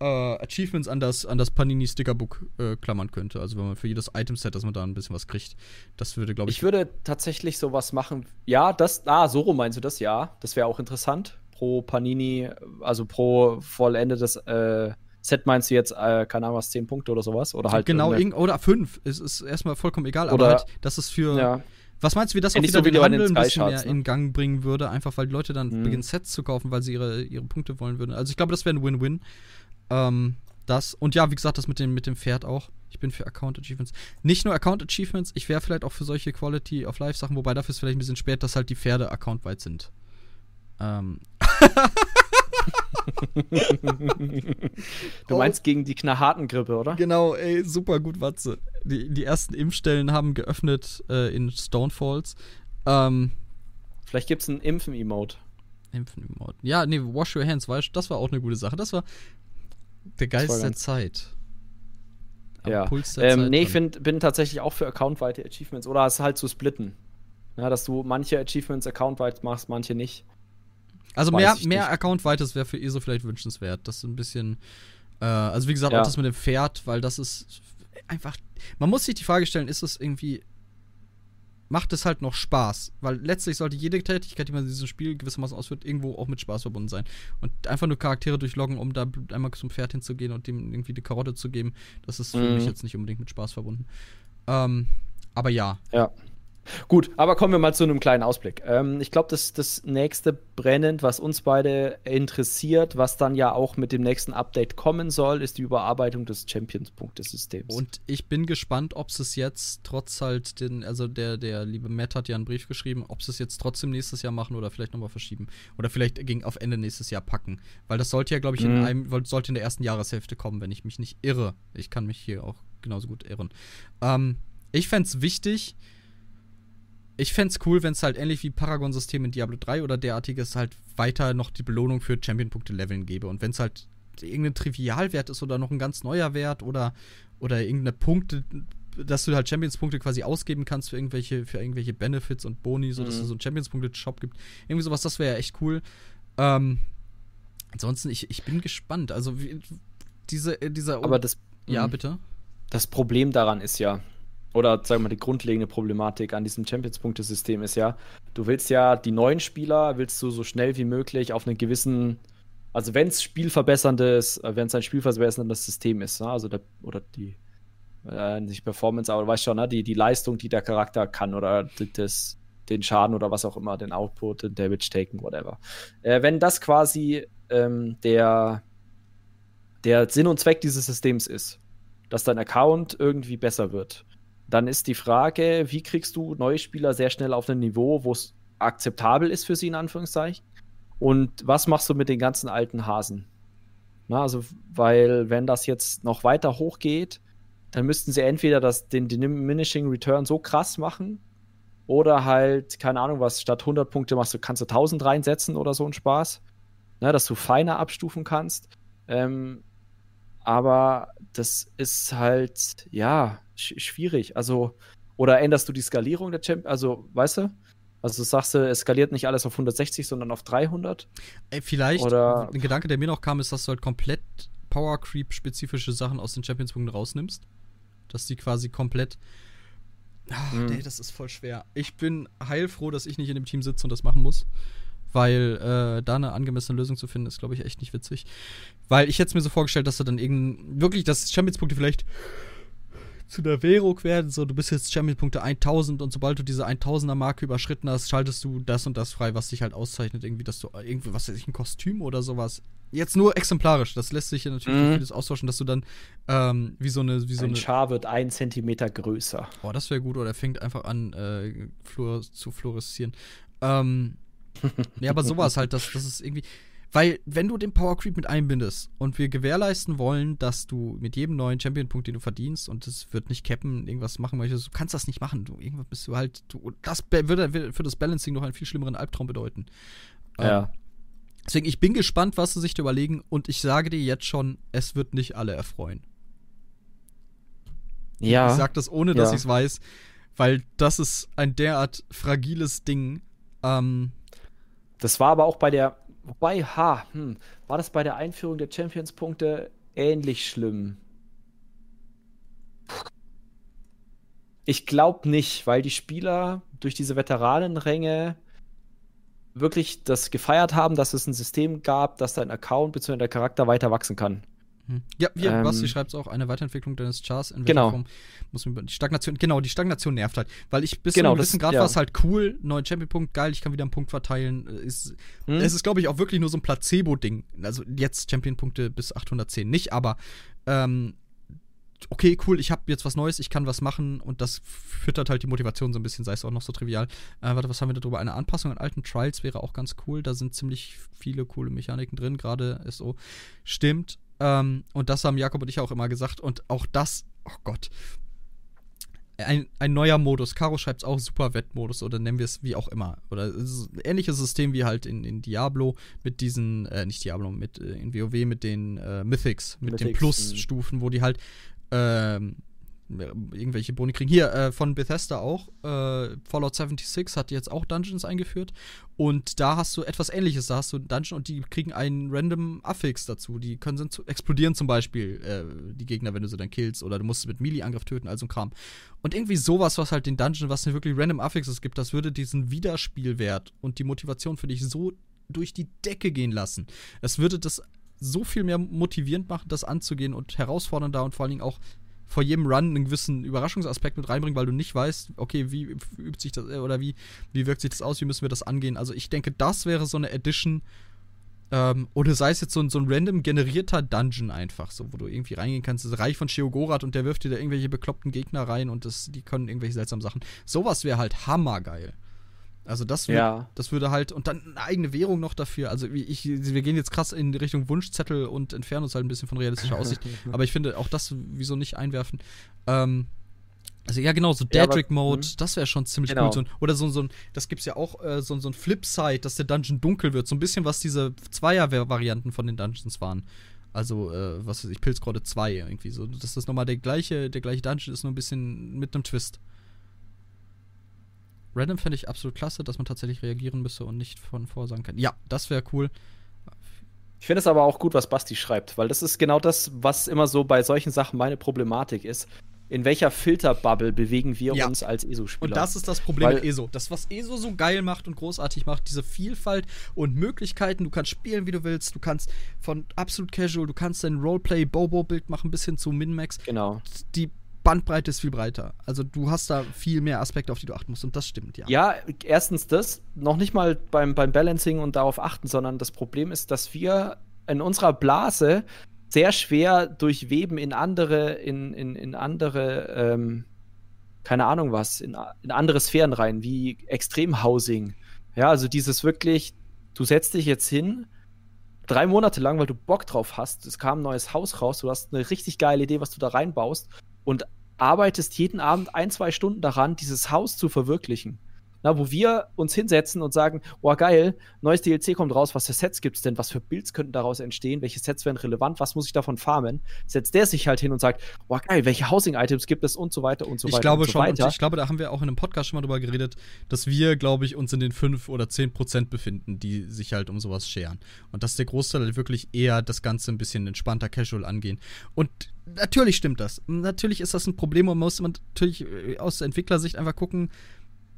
B: äh, Achievements an das, an das Panini Stickerbook äh, klammern könnte. Also wenn man für jedes Item-Set, dass man da ein bisschen was kriegt. Das würde, glaube ich.
C: Ich würde tatsächlich sowas machen. Ja, das, ah, so rum meinst du das, ja. Das wäre auch interessant. Pro Panini, also pro vollendetes äh, Set meinst du jetzt, äh, keine Ahnung was, 10 Punkte oder sowas? Oder halt.
B: Genau, oder 5. Es ist erstmal vollkommen egal, oder, aber halt, das ist für. Ja. Was meinst du, wie das
C: auch
B: wieder
C: so
B: den
C: Handel
B: ein bisschen mehr ne? in Gang bringen würde? Einfach weil die Leute dann mhm. beginnen, Sets zu kaufen, weil sie ihre, ihre Punkte wollen würden. Also ich glaube, das wäre ein Win-Win. Ähm, das. Und ja, wie gesagt, das mit dem, mit dem Pferd auch. Ich bin für Account Achievements. Nicht nur Account Achievements, ich wäre vielleicht auch für solche Quality of Life Sachen, wobei dafür ist vielleicht ein bisschen spät, dass halt die Pferde accountweit sind. Ähm. [LAUGHS]
C: du meinst gegen die Knarrhartengrippe, oder?
B: Genau, ey, super gut, Watze. Die, die ersten Impfstellen haben geöffnet äh, in Stonefalls. Ähm,
C: Vielleicht gibt es einen Impfen-Emote.
B: Impfen-Emote. Ja, nee, Wash Your Hands, weißt das war auch eine gute Sache. Das war, der Geist der Zeit.
C: Am ja. Puls der ähm, Zeit nee, ich find, bin tatsächlich auch für accountweite Achievements. Oder es halt zu splitten. Ja, dass du manche Achievements accountweit machst, manche nicht.
B: Also Weiß mehr, mehr accountweites wäre für ESO vielleicht wünschenswert. Das ist ein bisschen. Äh, also wie gesagt, ja. auch das mit dem Pferd, weil das ist einfach. Man muss sich die Frage stellen, ist es irgendwie macht es halt noch Spaß. Weil letztlich sollte jede Tätigkeit, die man in diesem Spiel gewissermaßen ausführt, irgendwo auch mit Spaß verbunden sein. Und einfach nur Charaktere durchloggen, um da einmal zum Pferd hinzugehen und dem irgendwie die Karotte zu geben, das ist für mhm. mich jetzt nicht unbedingt mit Spaß verbunden. Ähm, aber ja.
C: Ja. Gut, aber kommen wir mal zu einem kleinen Ausblick. Ähm, ich glaube, das, das nächste brennend, was uns beide interessiert, was dann ja auch mit dem nächsten Update kommen soll, ist die Überarbeitung des Champions-Punktesystems.
B: Und ich bin gespannt, ob es jetzt trotz halt den, also der, der liebe Matt hat ja einen Brief geschrieben, ob sie es jetzt trotzdem nächstes Jahr machen oder vielleicht nochmal verschieben. Oder vielleicht gegen auf Ende nächstes Jahr packen. Weil das sollte ja, glaube ich, mhm. in einem, sollte in der ersten Jahreshälfte kommen, wenn ich mich nicht irre. Ich kann mich hier auch genauso gut irren. Ähm, ich fände es wichtig, ich fände es cool, wenn es halt ähnlich wie Paragon-System in Diablo 3 oder derartiges halt weiter noch die Belohnung für Champion-Punkte-Leveln gäbe. Und wenn es halt irgendein Trivialwert ist oder noch ein ganz neuer Wert oder, oder irgendeine Punkte, dass du halt Champions-Punkte quasi ausgeben kannst für irgendwelche, für irgendwelche Benefits und Boni, so dass mhm. es so einen Champions-Punkte-Shop gibt. Irgendwie sowas, das wäre ja echt cool. Ähm, ansonsten, ich, ich bin gespannt. Also, wie, diese, dieser.
C: Aber das.
B: Ja, bitte.
C: Das Problem daran ist ja, oder sagen wir mal, die grundlegende Problematik an diesem Champions-Punkte-System ist ja, du willst ja die neuen Spieler, willst du so schnell wie möglich auf einen gewissen, also wenn es spielverbesserndes, äh, wenn es ein spielverbesserndes System ist, ne? also der, oder die, äh, nicht Performance, aber du weißt schon, ne? die, die Leistung, die der Charakter kann oder das, den Schaden oder was auch immer, den Output, den Damage taken, whatever. Äh, wenn das quasi ähm, der, der Sinn und Zweck dieses Systems ist, dass dein Account irgendwie besser wird, dann ist die Frage, wie kriegst du neue Spieler sehr schnell auf ein Niveau, wo es akzeptabel ist für sie, in Anführungszeichen? Und was machst du mit den ganzen alten Hasen? Na, also, weil, wenn das jetzt noch weiter hochgeht, dann müssten sie entweder das, den Diminishing Return so krass machen oder halt, keine Ahnung was, statt 100 Punkte machst du, kannst du 1000 reinsetzen oder so ein Spaß. Na, dass du feiner abstufen kannst. Ähm, aber das ist halt, ja, schwierig. Also, oder änderst du die Skalierung der Champions? Also, weißt du? Also sagst du, es skaliert nicht alles auf 160, sondern auf 300?
B: Ey, vielleicht, oder ein Gedanke, der mir noch kam, ist, dass du halt komplett Power Creep spezifische Sachen aus den Champions-Punkten rausnimmst. Dass die quasi komplett. Ach, mhm. nee, das ist voll schwer. Ich bin heilfroh, dass ich nicht in dem Team sitze und das machen muss weil äh, da eine angemessene Lösung zu finden, ist, glaube ich, echt nicht witzig. Weil ich hätte es mir so vorgestellt, dass du dann irgend wirklich, dass Champions-Punkte vielleicht zu der Währung werden. So, du bist jetzt Champion-Punkte 1000 und sobald du diese 1000er-Marke überschritten hast, schaltest du das und das frei, was dich halt auszeichnet. Irgendwie, dass du irgendwie, was weiß ich, ein Kostüm oder sowas. Jetzt nur exemplarisch, das lässt sich ja natürlich mhm. vieles austauschen, dass du dann ähm, wie so eine. Wie so
C: ein
B: eine,
C: Char wird ein Zentimeter größer.
B: Oh, das wäre gut, oder er fängt einfach an, äh, zu fluoreszieren. Ähm, [LAUGHS] ja, aber sowas halt, das, das ist irgendwie. Weil, wenn du den Power Creep mit einbindest und wir gewährleisten wollen, dass du mit jedem neuen Champion-Punkt, den du verdienst, und es wird nicht cappen, irgendwas machen möchtest, du kannst das nicht machen. Du, irgendwas bist du halt. Du, das würde für das Balancing noch einen viel schlimmeren Albtraum bedeuten.
C: Ja.
B: Ähm, deswegen, ich bin gespannt, was sie sich da überlegen, und ich sage dir jetzt schon, es wird nicht alle erfreuen.
C: Ja.
B: Ich sage das ohne, dass
C: Ja.
B: ich es weiß, weil das ist ein derart fragiles Ding. Ähm,
C: Das war aber auch bei der, wobei, ha, hm, war das bei der Einführung der Champions-Punkte ähnlich schlimm? Ich glaube nicht, weil die Spieler durch diese Veteranenränge wirklich das gefeiert haben, dass es ein System gab, dass dein Account bzw. der Charakter weiter wachsen kann.
B: Hm. Ja, hier,
C: Ähm,
B: Basti schreibt es auch, eine Weiterentwicklung deines Chars in welcher
C: Genau.
B: Form muss man die Stagnation, genau, die Stagnation nervt halt, weil ich bis
C: Genau,
B: zu einem gewissen Grad
C: ja.
B: war es halt cool, neuen Champion-Punkt, geil, ich kann wieder einen Punkt verteilen, äh, ist,
C: Hm?
B: es ist, glaube ich, auch wirklich nur so ein Placebo-Ding, also jetzt Champion-Punkte bis 810 nicht, aber ähm, okay, cool, ich habe jetzt was Neues, ich kann was machen und das füttert halt die Motivation so ein bisschen, sei es auch noch so trivial. Äh, warte, was haben wir da drüber? Eine Anpassung an alten Trials wäre auch ganz cool, da sind ziemlich viele coole Mechaniken drin, gerade SO. Stimmt. Ähm, und das haben Jakob und ich auch immer gesagt. Und auch das, oh Gott. Ein, ein neuer Modus. Caro schreibt es auch Super Wettmodus oder nennen wir es wie auch immer. Oder ähnliches System wie halt in, in Diablo mit diesen, äh, nicht Diablo, mit äh, in WoW mit den äh, Mythics, mit den
C: Mythics,
B: Plus-Stufen, wo die halt ähm, irgendwelche Boni kriegen. Hier, äh, von Bethesda auch. Äh, Fallout 76 hat jetzt auch Dungeons eingeführt. Und da hast du etwas ähnliches. Da hast du Dungeon und die kriegen einen random Affix dazu. Die können sind explodieren zum Beispiel, äh, die Gegner, wenn du sie dann killst. Oder du musst sie mit Melee-Angriff töten, also ein Kram. Und irgendwie sowas, was halt den Dungeon, was wirklich random Affixes gibt, das würde diesen Wiederspielwert und die Motivation für dich so durch die Decke gehen lassen. Es würde das so viel mehr motivierend machen, das anzugehen und herausfordernder und vor allen Dingen auch vor jedem Run einen gewissen Überraschungsaspekt mit reinbringen, weil du nicht weißt, okay, wie übt sich das äh, oder wie, wie wirkt sich das aus, wie müssen wir das angehen. Also ich denke, das wäre so eine Edition, ähm, oder sei es jetzt so ein, so ein random generierter Dungeon einfach, so, wo du irgendwie reingehen kannst. Das ist Reich von Sheogorath und der wirft dir da irgendwelche bekloppten Gegner rein und das, die können irgendwelche seltsamen Sachen. Sowas wäre halt hammergeil. Also das, wür
C: Ja.
B: das würde halt, und dann eine eigene Währung noch dafür. Also wie ich, wir gehen jetzt krass in die Richtung Wunschzettel und entfernen uns halt ein bisschen von realistischer [LAUGHS] Aussicht. aber ich finde auch das wieso nicht einwerfen. Ähm, also ja, genau, so
C: Ja, aber-
B: Deadrick-Mode,
C: hm.
B: das wäre schon ziemlich
C: Genau.
B: cool. So ein, oder so, so ein, das gibt's ja auch, äh, so, so ein Flipside, dass der Dungeon dunkel wird. So ein bisschen, was diese Zweier-Varianten von den Dungeons waren. Also, äh, was weiß ich, Pilzgrotte 2 irgendwie so. Dass das nochmal der gleiche, der gleiche Dungeon ist, nur ein bisschen mit einem Twist. Random fände ich absolut klasse, dass man tatsächlich reagieren müsse und nicht von vorsagen kann. Ja, das wäre cool.
C: Ich finde es aber auch gut, was Basti schreibt, weil das ist genau das, was immer so bei solchen Sachen meine Problematik ist. In welcher Filterbubble bewegen wir
B: Ja.
C: uns als ESO-Spieler?
B: Und das ist das Problem
C: Weil-
B: mit ESO. Das, was ESO so geil macht und großartig macht, diese Vielfalt und Möglichkeiten. Du kannst spielen, wie du willst. Du kannst von absolut casual, du kannst dein Roleplay-Bobo-Bild machen bis hin zu Min-Max.
C: Genau.
B: Die Bandbreite ist viel breiter. Also du hast da viel mehr Aspekte, auf die du achten musst. Und das stimmt, ja.
C: Ja, erstens das, noch nicht mal beim, beim Balancing und darauf achten, sondern das Problem ist, dass wir in unserer Blase sehr schwer durchweben in andere, in, in, in andere, ähm, keine Ahnung was, in, in andere Sphären rein, wie Extremhousing. Ja, also dieses wirklich, du setzt dich jetzt hin, drei Monate lang, weil du Bock drauf hast, es kam ein neues Haus raus, du hast eine richtig geile Idee, was du da reinbaust und arbeitest jeden Abend ein, zwei Stunden daran, dieses Haus zu verwirklichen. Na, wo wir uns hinsetzen und sagen, oh geil, neues DLC kommt raus, was für Sets gibt es denn, was für Builds könnten daraus entstehen, welche Sets wären relevant, was muss ich davon farmen, setzt der sich halt hin und sagt, oh geil, welche Housing-Items gibt es und so weiter und so
B: ich
C: weiter
B: glaube
C: und so
B: schon,
C: weiter.
B: ich glaube, da haben wir auch in einem Podcast schon mal drüber geredet, dass wir, glaube ich, uns in den 5 oder 10 Prozent befinden, die sich halt um sowas scheren. Und dass der Großteil halt wirklich eher das Ganze ein bisschen entspannter, casual angehen. Und natürlich stimmt das. Natürlich ist das ein Problem und muss man natürlich äh, aus Entwicklersicht einfach gucken.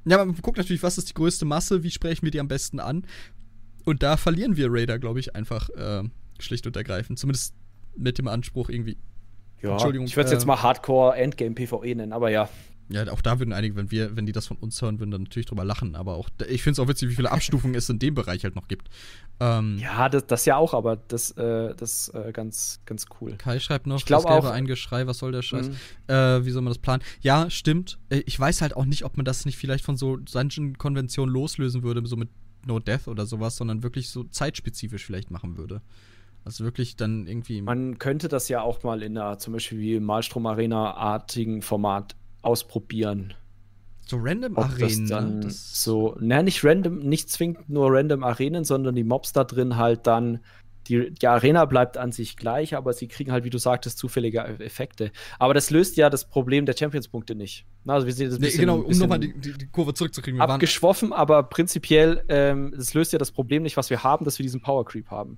B: Ja, man guckt natürlich, was ist die größte Masse, wie sprechen wir die am besten an. Und da verlieren wir Raider, glaube ich, einfach äh, schlicht und ergreifend. Zumindest mit dem Anspruch irgendwie.
C: ja,
B: Entschuldigung,
C: ich würde es
B: äh,
C: jetzt mal Hardcore Endgame PvE nennen, aber ja.
B: Ja, auch da würden einige, wenn wir, wenn die das von uns hören würden, dann natürlich drüber lachen. Aber auch, ich finde es auch witzig, wie viele Abstufungen es in dem Bereich halt noch gibt.
C: Ähm, ja, das, das ja auch, aber das, äh, das äh, ganz, ganz cool.
B: Kai schreibt noch,
C: ich das wäre
B: ein Geschrei, was soll der Scheiß? Mhm. Äh, wie soll man das planen? Ja, stimmt. Äh, ich weiß halt auch nicht, ob man das nicht vielleicht von so Dungeon-Konventionen loslösen würde, so mit No Death oder sowas, sondern wirklich so zeitspezifisch vielleicht machen würde. Also wirklich dann irgendwie.
C: Man könnte das ja auch mal in einer zum Beispiel wie Malstrom Arena-artigen Format ausprobieren.
B: So random Ob Arenen.
C: Das dann das so, naja, nicht random, nicht zwingend nur random Arenen, sondern die Mobs da drin halt dann. Die, die Arena bleibt an sich gleich, aber sie kriegen halt, wie du sagtest, zufällige Effekte. Aber das löst ja das Problem der Champions-Punkte nicht.
B: Also wir sehen das nee, genau, um nochmal die, die, die, Kurve zurückzukriegen.
C: Wir abgeschwoffen, aber prinzipiell, ähm, das löst ja das Problem nicht, was wir haben, dass wir diesen Power Creep haben.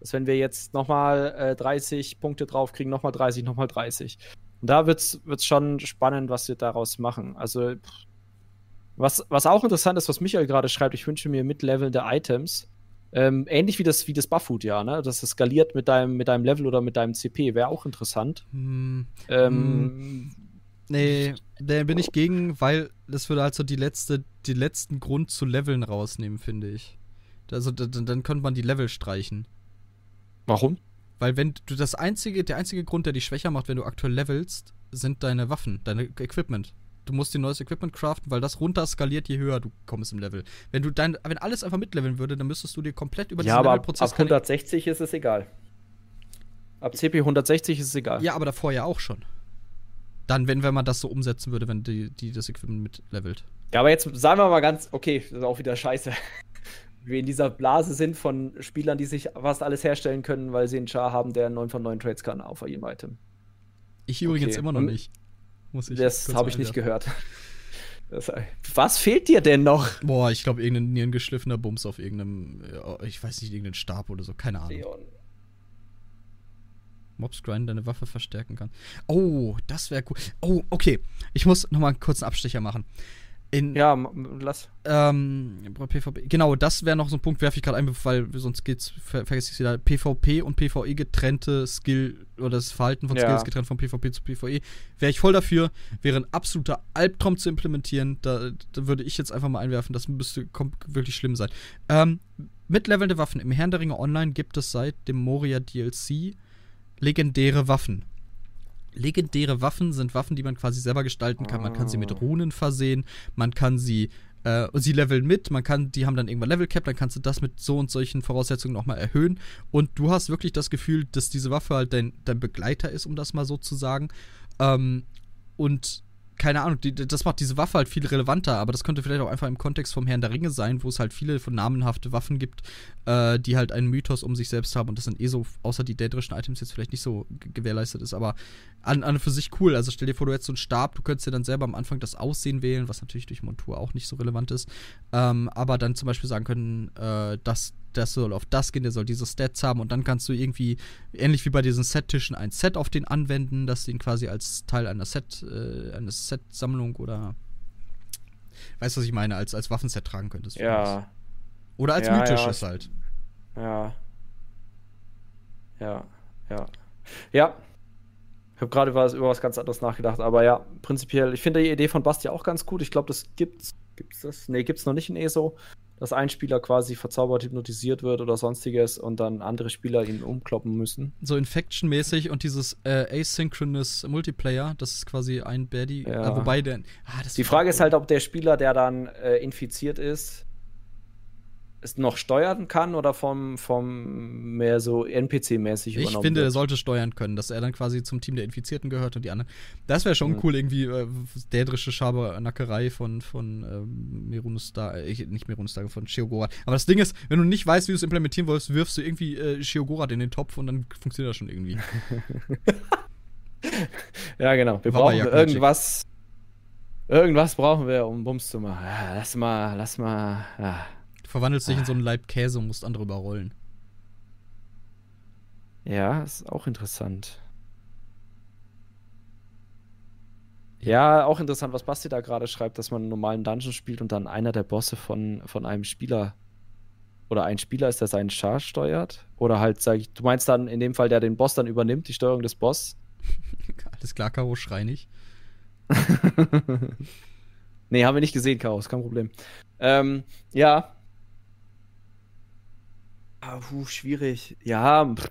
C: Dass wenn wir jetzt nochmal äh, 30 Punkte draufkriegen, nochmal 30, nochmal 30. Und da wird es schon spannend, was wir daraus machen. Also, was, was auch interessant ist, was Michael gerade schreibt, ich wünsche mir mitlevelnde Items. Ähm, ähnlich wie das, wie das Bufffood, ja, ne? Dass es skaliert mit deinem, mit deinem Level oder mit deinem CP, wäre auch interessant. Hm. Ähm, hm.
B: Nee, da bin ich gegen, weil das würde halt so die letzte, die letzten Grund zu Leveln rausnehmen, finde ich. Also dann, dann könnte man die Level streichen.
C: Warum?
B: Weil wenn du das einzige, der einzige Grund, der dich schwächer macht, wenn du aktuell levelst, sind deine Waffen, deine Equipment. Du musst dir neues Equipment craften, weil das runter skaliert, je höher du kommst im Level. Wenn du dein, wenn alles einfach mitleveln würde, dann müsstest du dir komplett über
C: ja, diesen Levelprozess. Ab 160 ist es egal. Ab CP 160 ist es egal.
B: Ja, aber davor ja auch schon. Dann, wenn, wenn man das so umsetzen würde, wenn die, die das Equipment mitlevelt.
C: Ja, aber jetzt sagen wir mal ganz, okay, das ist auch wieder scheiße wir in dieser Blase sind von Spielern, die sich fast alles herstellen können, weil sie einen Char haben, der 9 von 9 Trades kann auf jedem Item.
B: Ich übrigens okay. immer noch nicht.
C: Muss ich das habe ich nicht gehört. Das, was fehlt dir denn noch?
B: Boah, ich glaube, irgendein nierengeschliffener Bums auf irgendeinem, ich weiß nicht, irgendeinen Stab oder so, keine Ahnung. Leon. Mobs Grind deine Waffe verstärken kann. Oh, das wäre cool. Oh, okay. Ich muss nochmal einen kurzen Abstecher machen.
C: In, ja, lass.
B: Ähm, PvP. Genau, das wäre noch so ein Punkt, werfe ich gerade ein, weil sonst geht's, ver vergesse ich wieder. PvP und PvE getrennte Skill oder das Verhalten von ja. Skills getrennt von PvP zu PvE. Wäre ich voll dafür. Wäre ein absoluter Albtraum zu implementieren. Da, da, würde ich jetzt einfach mal einwerfen. Das müsste wirklich schlimm sein. Ähm, mit levelnde Waffen. Im Herrn der Ringe Online gibt es seit dem Moria DLC legendäre Waffen. Legendäre Waffen sind Waffen, die man quasi selber gestalten kann. Man kann sie mit ah. Runen versehen, man kann sie äh, sie leveln mit, man kann, die haben dann irgendwann Level Cap, dann kannst du das mit so und solchen Voraussetzungen nochmal erhöhen. Und du hast wirklich das Gefühl, dass diese Waffe halt dein, dein Begleiter ist, um das mal so zu sagen. Ähm, und keine Ahnung, die, das macht diese Waffe halt viel relevanter, aber das könnte vielleicht auch einfach im Kontext vom Herrn der Ringe sein, wo es halt viele von namenhafte Waffen gibt, äh, die halt einen Mythos um sich selbst haben und das sind eh so, außer die dädrischen Items jetzt vielleicht nicht so gewährleistet ist, aber an, an für sich cool. Also stell dir vor, du hättest so einen Stab, du könntest dir dann selber am Anfang das Aussehen wählen, was natürlich durch Montur auch nicht so relevant ist, ähm, aber dann zum Beispiel sagen können, äh, dass das soll auf das gehen, der soll diese Stats haben und dann kannst du irgendwie, ähnlich wie bei diesen Set-Tischen, ein Set auf den anwenden, dass ihn quasi als Teil einer Set, äh, einer Set-Sammlung oder weißt du, was ich meine, als, als Waffenset tragen könntest.
C: Ja.
B: Oder als
C: ja,
B: mythisches
C: ja.
B: halt.
C: Ja. Ja, ja. Ja. Ich habe gerade über was ganz anderes nachgedacht, aber ja, prinzipiell, ich finde die Idee von Basti auch ganz gut. Ich glaube, das gibt's. Gibt's das? Nee, gibt's noch nicht in ESO dass ein Spieler quasi verzaubert, hypnotisiert wird oder sonstiges und dann andere Spieler ihn umkloppen müssen.
B: So Infection-mäßig und dieses äh, Asynchronous Multiplayer, das ist quasi ein Baddie,
C: ja.
B: äh, wobei der.
C: Ah, Die Frage ist halt, ob der Spieler, der dann äh, infiziert ist, es noch steuern kann oder vom, vom mehr so NPC-mäßig
B: übernommen Ich finde, wird. er sollte steuern können, dass er dann quasi zum Team der Infizierten gehört und die anderen. Das wäre schon mhm. cool, irgendwie äh, dädrische Schabernackerei von, von ähm, Merunustar, äh, nicht Merunustar, von Sheogorath. Aber das Ding ist, wenn du nicht weißt, wie du es implementieren willst, wirfst du irgendwie äh, Sheogorath in den Topf und dann funktioniert das schon irgendwie. [LAUGHS]
C: ja, genau. Wir brauchen irgendwas. Irgendwas brauchen wir, um Bums zu machen. Ja, lass mal, lass mal. Ja
B: verwandelst dich in so einen Leib Käse und musst andere überrollen.
C: Ja, ist auch interessant. Ja, auch interessant, was Basti da gerade schreibt, dass man einen normalen Dungeon spielt und dann einer der Bosse von, von einem Spieler oder ein Spieler ist, der seinen Char steuert. Oder halt, sag ich, du meinst dann in dem Fall, der den Boss dann übernimmt, die Steuerung des Boss. [LAUGHS]
B: Alles klar, Karo, schrei nicht. [LAUGHS]
C: nee, haben wir nicht gesehen, Chaos, kein Problem. Ähm, ja. Ah, puh, schwierig. Ja, pff,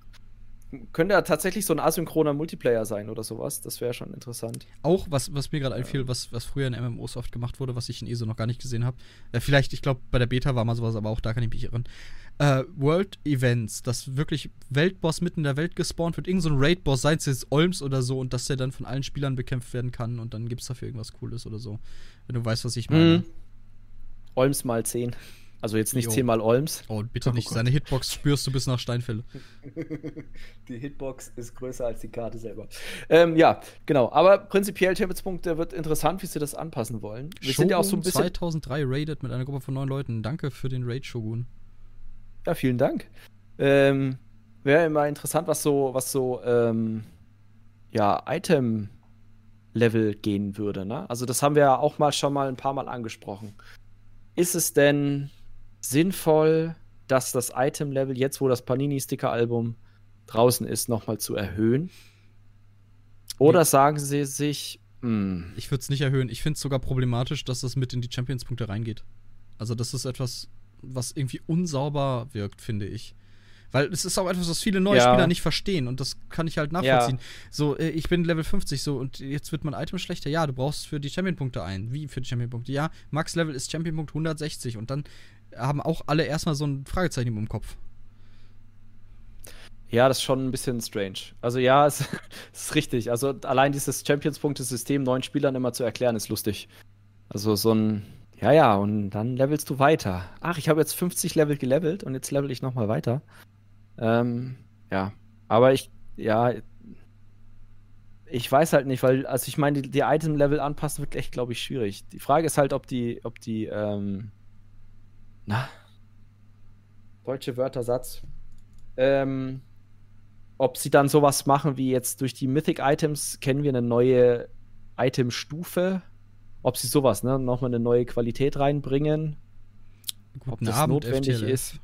C: könnte ja tatsächlich so ein asynchroner Multiplayer sein oder sowas. Das wäre schon interessant.
B: Auch, was, was mir gerade einfiel, was, was früher in MMOs oft gemacht wurde, was ich in ESO noch gar nicht gesehen habe. Äh, vielleicht, ich glaube, bei der Beta war mal sowas, aber auch da kann ich mich irren. Äh, World Events, dass wirklich Weltboss mitten in der Welt gespawnt wird, irgend so ein Raid-Boss, sei es jetzt Olms oder so, und dass der dann von allen Spielern bekämpft werden kann und dann gibt es dafür irgendwas Cooles oder so. Wenn du weißt, was ich meine. Mhm.
C: Olms mal 10. Also jetzt nicht zehnmal Olms.
B: Oh, bitte nicht. Oh Seine Hitbox spürst du bis nach Steinfälle. [LAUGHS]
C: die Hitbox ist größer als die Karte selber. Ähm, ja, genau. Aber prinzipiell Champions-Punkte wird interessant, wie sie das anpassen wollen.
B: Wir Shogun sind ja auch so ein bisschen 2003 raided mit einer Gruppe von neun Leuten. Danke für den Raid, Shogun.
C: Ja, vielen Dank. Ähm, Wäre immer interessant, was so, was so, ähm, ja, Item-Level gehen würde, ne? Also das haben wir ja auch mal schon mal ein paar Mal angesprochen. Ist es denn sinnvoll, dass das Item-Level jetzt, wo das Panini-Sticker-Album draußen ist, nochmal zu erhöhen? Oder sagen sie sich, mh. Hm,
B: ich würde es nicht erhöhen. Ich finde es sogar problematisch, dass das mit in die Champions-Punkte reingeht. Also, das ist etwas, was irgendwie unsauber wirkt, finde ich. Weil es ist auch etwas, was viele neue ja. Spieler nicht verstehen und das kann ich halt nachvollziehen. Ja. So, äh, ich bin Level 50 so und jetzt wird mein Item schlechter. Ja, du brauchst für die Champion-Punkte ein. Wie für die Champion-Punkte? Ja, Max-Level ist Champion-Punkt 160 und dann haben auch alle erstmal so ein Fragezeichen im Kopf.
C: Ja, das ist schon ein bisschen strange. Also ja, es, [LAUGHS] es ist richtig. Also allein dieses Champions-Punkte-System neuen Spielern immer zu erklären, ist lustig. Also so ein, ja, ja, und dann levelst du weiter. Ach, ich habe jetzt 50 Level gelevelt und jetzt level ich nochmal weiter. Ähm, ja, aber ich, ja, ich weiß halt nicht, weil, also ich meine, die, die Item-Level anpassen wird echt, glaube ich, schwierig. Die Frage ist halt, ob die, ob die, ähm, na, deutsche Wörtersatz, ähm, ob sie dann sowas machen wie jetzt durch die Mythic-Items kennen wir eine neue Item-Stufe, ob sie sowas, ne, nochmal eine neue Qualität reinbringen,
B: Guten ob das Abend, notwendig FTL.
C: ist.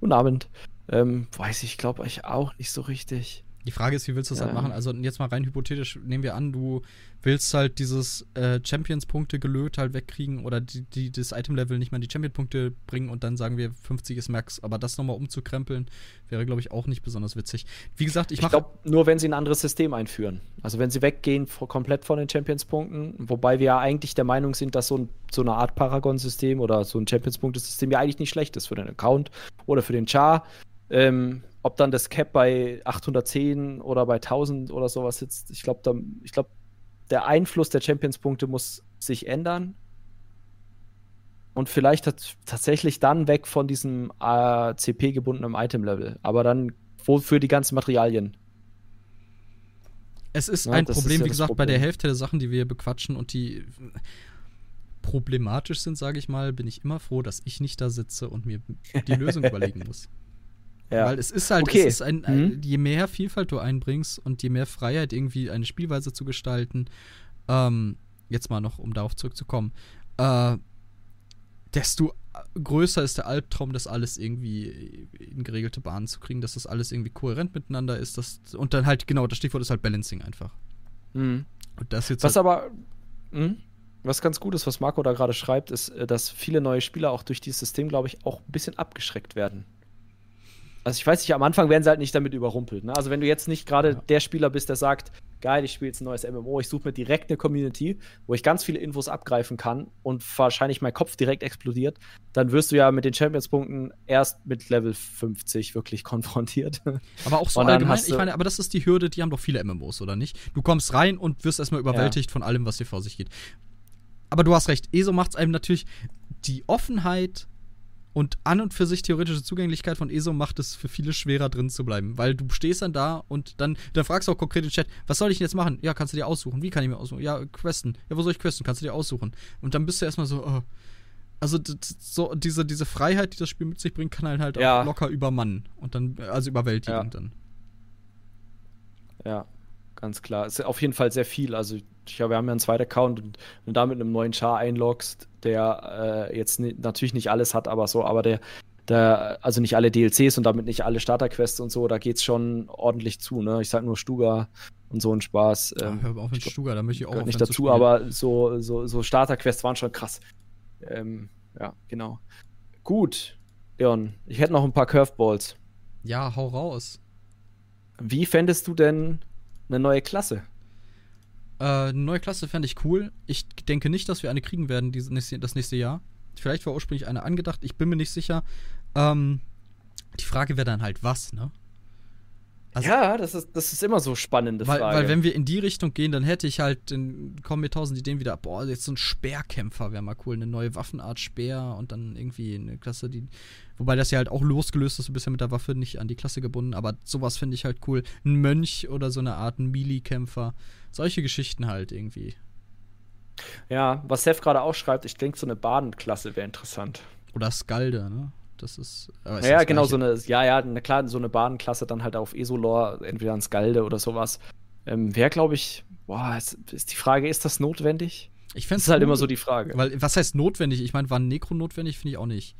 C: Guten Abend. Ähm, weiß ich, glaube ich auch nicht so richtig.
B: Die Frage ist, wie willst du das ja. halt machen? Also jetzt mal rein hypothetisch, nehmen wir an, du willst halt dieses äh, Champions-Punkte gelöt halt wegkriegen oder die, die, das Item-Level nicht mal in die Champion-Punkte bringen und dann sagen wir 50 ist Max. Aber das nochmal umzukrempeln, wäre, glaube ich, auch nicht besonders witzig. Wie gesagt, ich, ich glaube,
C: nur wenn sie ein anderes System einführen. Also wenn sie weggehen komplett von den Champions-Punkten, wobei wir ja eigentlich der Meinung sind, dass so, ein, so eine Art Paragon-System oder so ein Champions-Punkte-System ja eigentlich nicht schlecht ist für den Account oder für den Char. Ähm, ob dann das Cap bei 810 oder bei 1000 oder sowas sitzt, ich glaube, ich glaube, der Einfluss der Champions-Punkte muss sich ändern. Und vielleicht tatsächlich dann weg von diesem äh, CP-gebundenen Item-Level. Aber dann wofür die ganzen Materialien?
B: Es ist ja, ein Problem, ist ja wie gesagt, Problem. bei der Hälfte der Sachen, die wir bequatschen und die problematisch sind, sage ich mal, bin ich immer froh, dass ich nicht da sitze und mir die Lösung [LAUGHS] überlegen muss. Ja. Weil es ist halt, okay. es ist ein, ein, mhm. je mehr Vielfalt du einbringst und je mehr Freiheit irgendwie eine Spielweise zu gestalten, ähm, jetzt mal noch, um darauf zurückzukommen, äh, desto größer ist der Albtraum, das alles irgendwie in geregelte Bahnen zu kriegen, dass das alles irgendwie kohärent miteinander ist. Dass, und dann halt, genau, das Stichwort ist halt Balancing einfach.
C: Mhm. Und das jetzt was halt aber, mh, was ganz gut ist, was Marco da gerade schreibt, ist, äh, dass viele neue Spieler auch durch dieses System, glaube ich, auch ein bisschen abgeschreckt werden. Also ich weiß nicht, am Anfang werden sie halt nicht damit überrumpelt. Ne? Also wenn du jetzt nicht gerade ja. der Spieler bist, der sagt, geil, ich spiele jetzt ein neues MMO, ich suche mir direkt eine Community, wo ich ganz viele Infos abgreifen kann und wahrscheinlich mein Kopf direkt explodiert, dann wirst du ja mit den Champions-Punkten erst mit Level 50 wirklich [LAUGHS] konfrontiert.
B: Aber auch so allgemein, ich meine, aber das ist die Hürde, die haben doch viele MMOs, oder nicht? Du kommst rein und wirst erstmal überwältigt ja. von allem, was hier vor sich geht. Aber du hast recht, ESO macht es einem natürlich die Offenheit und an und für sich theoretische Zugänglichkeit von ESO macht es für viele schwerer drin zu bleiben, weil du stehst dann da und dann, dann fragst du auch konkret im Chat, was soll ich denn jetzt machen? Ja, kannst du dir aussuchen. Wie kann ich mir aussuchen? Ja, questen. Ja, wo soll ich questen? Kannst du dir aussuchen. Und dann bist du erstmal so, oh. also so diese, diese Freiheit, die das Spiel mit sich bringt, kann halt, halt ja. auch locker übermannen und dann, also überwältigend
C: ja.
B: dann.
C: Ja, ganz klar. Ist auf jeden Fall sehr viel. Also ich glaube, wir haben ja einen zweiten Account und, und da mit einem neuen Char einloggst, der äh, jetzt natürlich nicht alles hat, aber so, aber der, da, also nicht alle DLCs und damit nicht alle Starterquests und so, da geht's schon ordentlich zu, ne? Ich sag nur Stuga und so ein Spaß.
B: Ähm, ja, hör auf mit Stuga, da möchte ich auch
C: nicht dazu, aber so, so, so Starterquests waren schon krass. Ähm, ja, genau. Gut, Leon, ich hätte noch ein paar Curveballs.
B: Ja, hau raus.
C: Wie fändest du denn eine neue Klasse?
B: Äh, eine neue Klasse fände ich cool. Ich denke nicht, dass wir eine kriegen werden das nächste Jahr. Vielleicht war ursprünglich eine angedacht, ich bin mir nicht sicher. Ähm, die Frage wäre dann halt, was, ne?
C: Also, ja, das ist, das ist immer so spannende
B: weil,
C: Frage.
B: Weil wenn wir in die Richtung gehen, dann hätte ich halt, dann kommen mir tausend Ideen wieder, boah, jetzt so ein Speerkämpfer wäre mal cool, eine neue Waffenart Speer und dann irgendwie eine Klasse, die, wobei das ja halt auch losgelöst ist, du bist ja mit der Waffe nicht an die Klasse gebunden, aber sowas finde ich halt cool. Ein Mönch oder so eine Art Melee-Kämpfer, solche Geschichten halt irgendwie.
C: Ja, was Seth gerade auch schreibt, ich denke, so eine Badenklasse wäre interessant.
B: Oder Skalde, ne? Das ist.
C: ist ja, genau, so eine, ja, ja, na klar, so eine Badenklasse dann halt auf Esolor, entweder ein Skalde oder sowas. Ähm, wäre, glaube ich, boah, ist, ist, die Frage, ist das notwendig?
B: Ich fände
C: es halt immer so die Frage.
B: Weil, was heißt notwendig? Ich meine, war ein Necro notwendig? Finde ich auch nicht.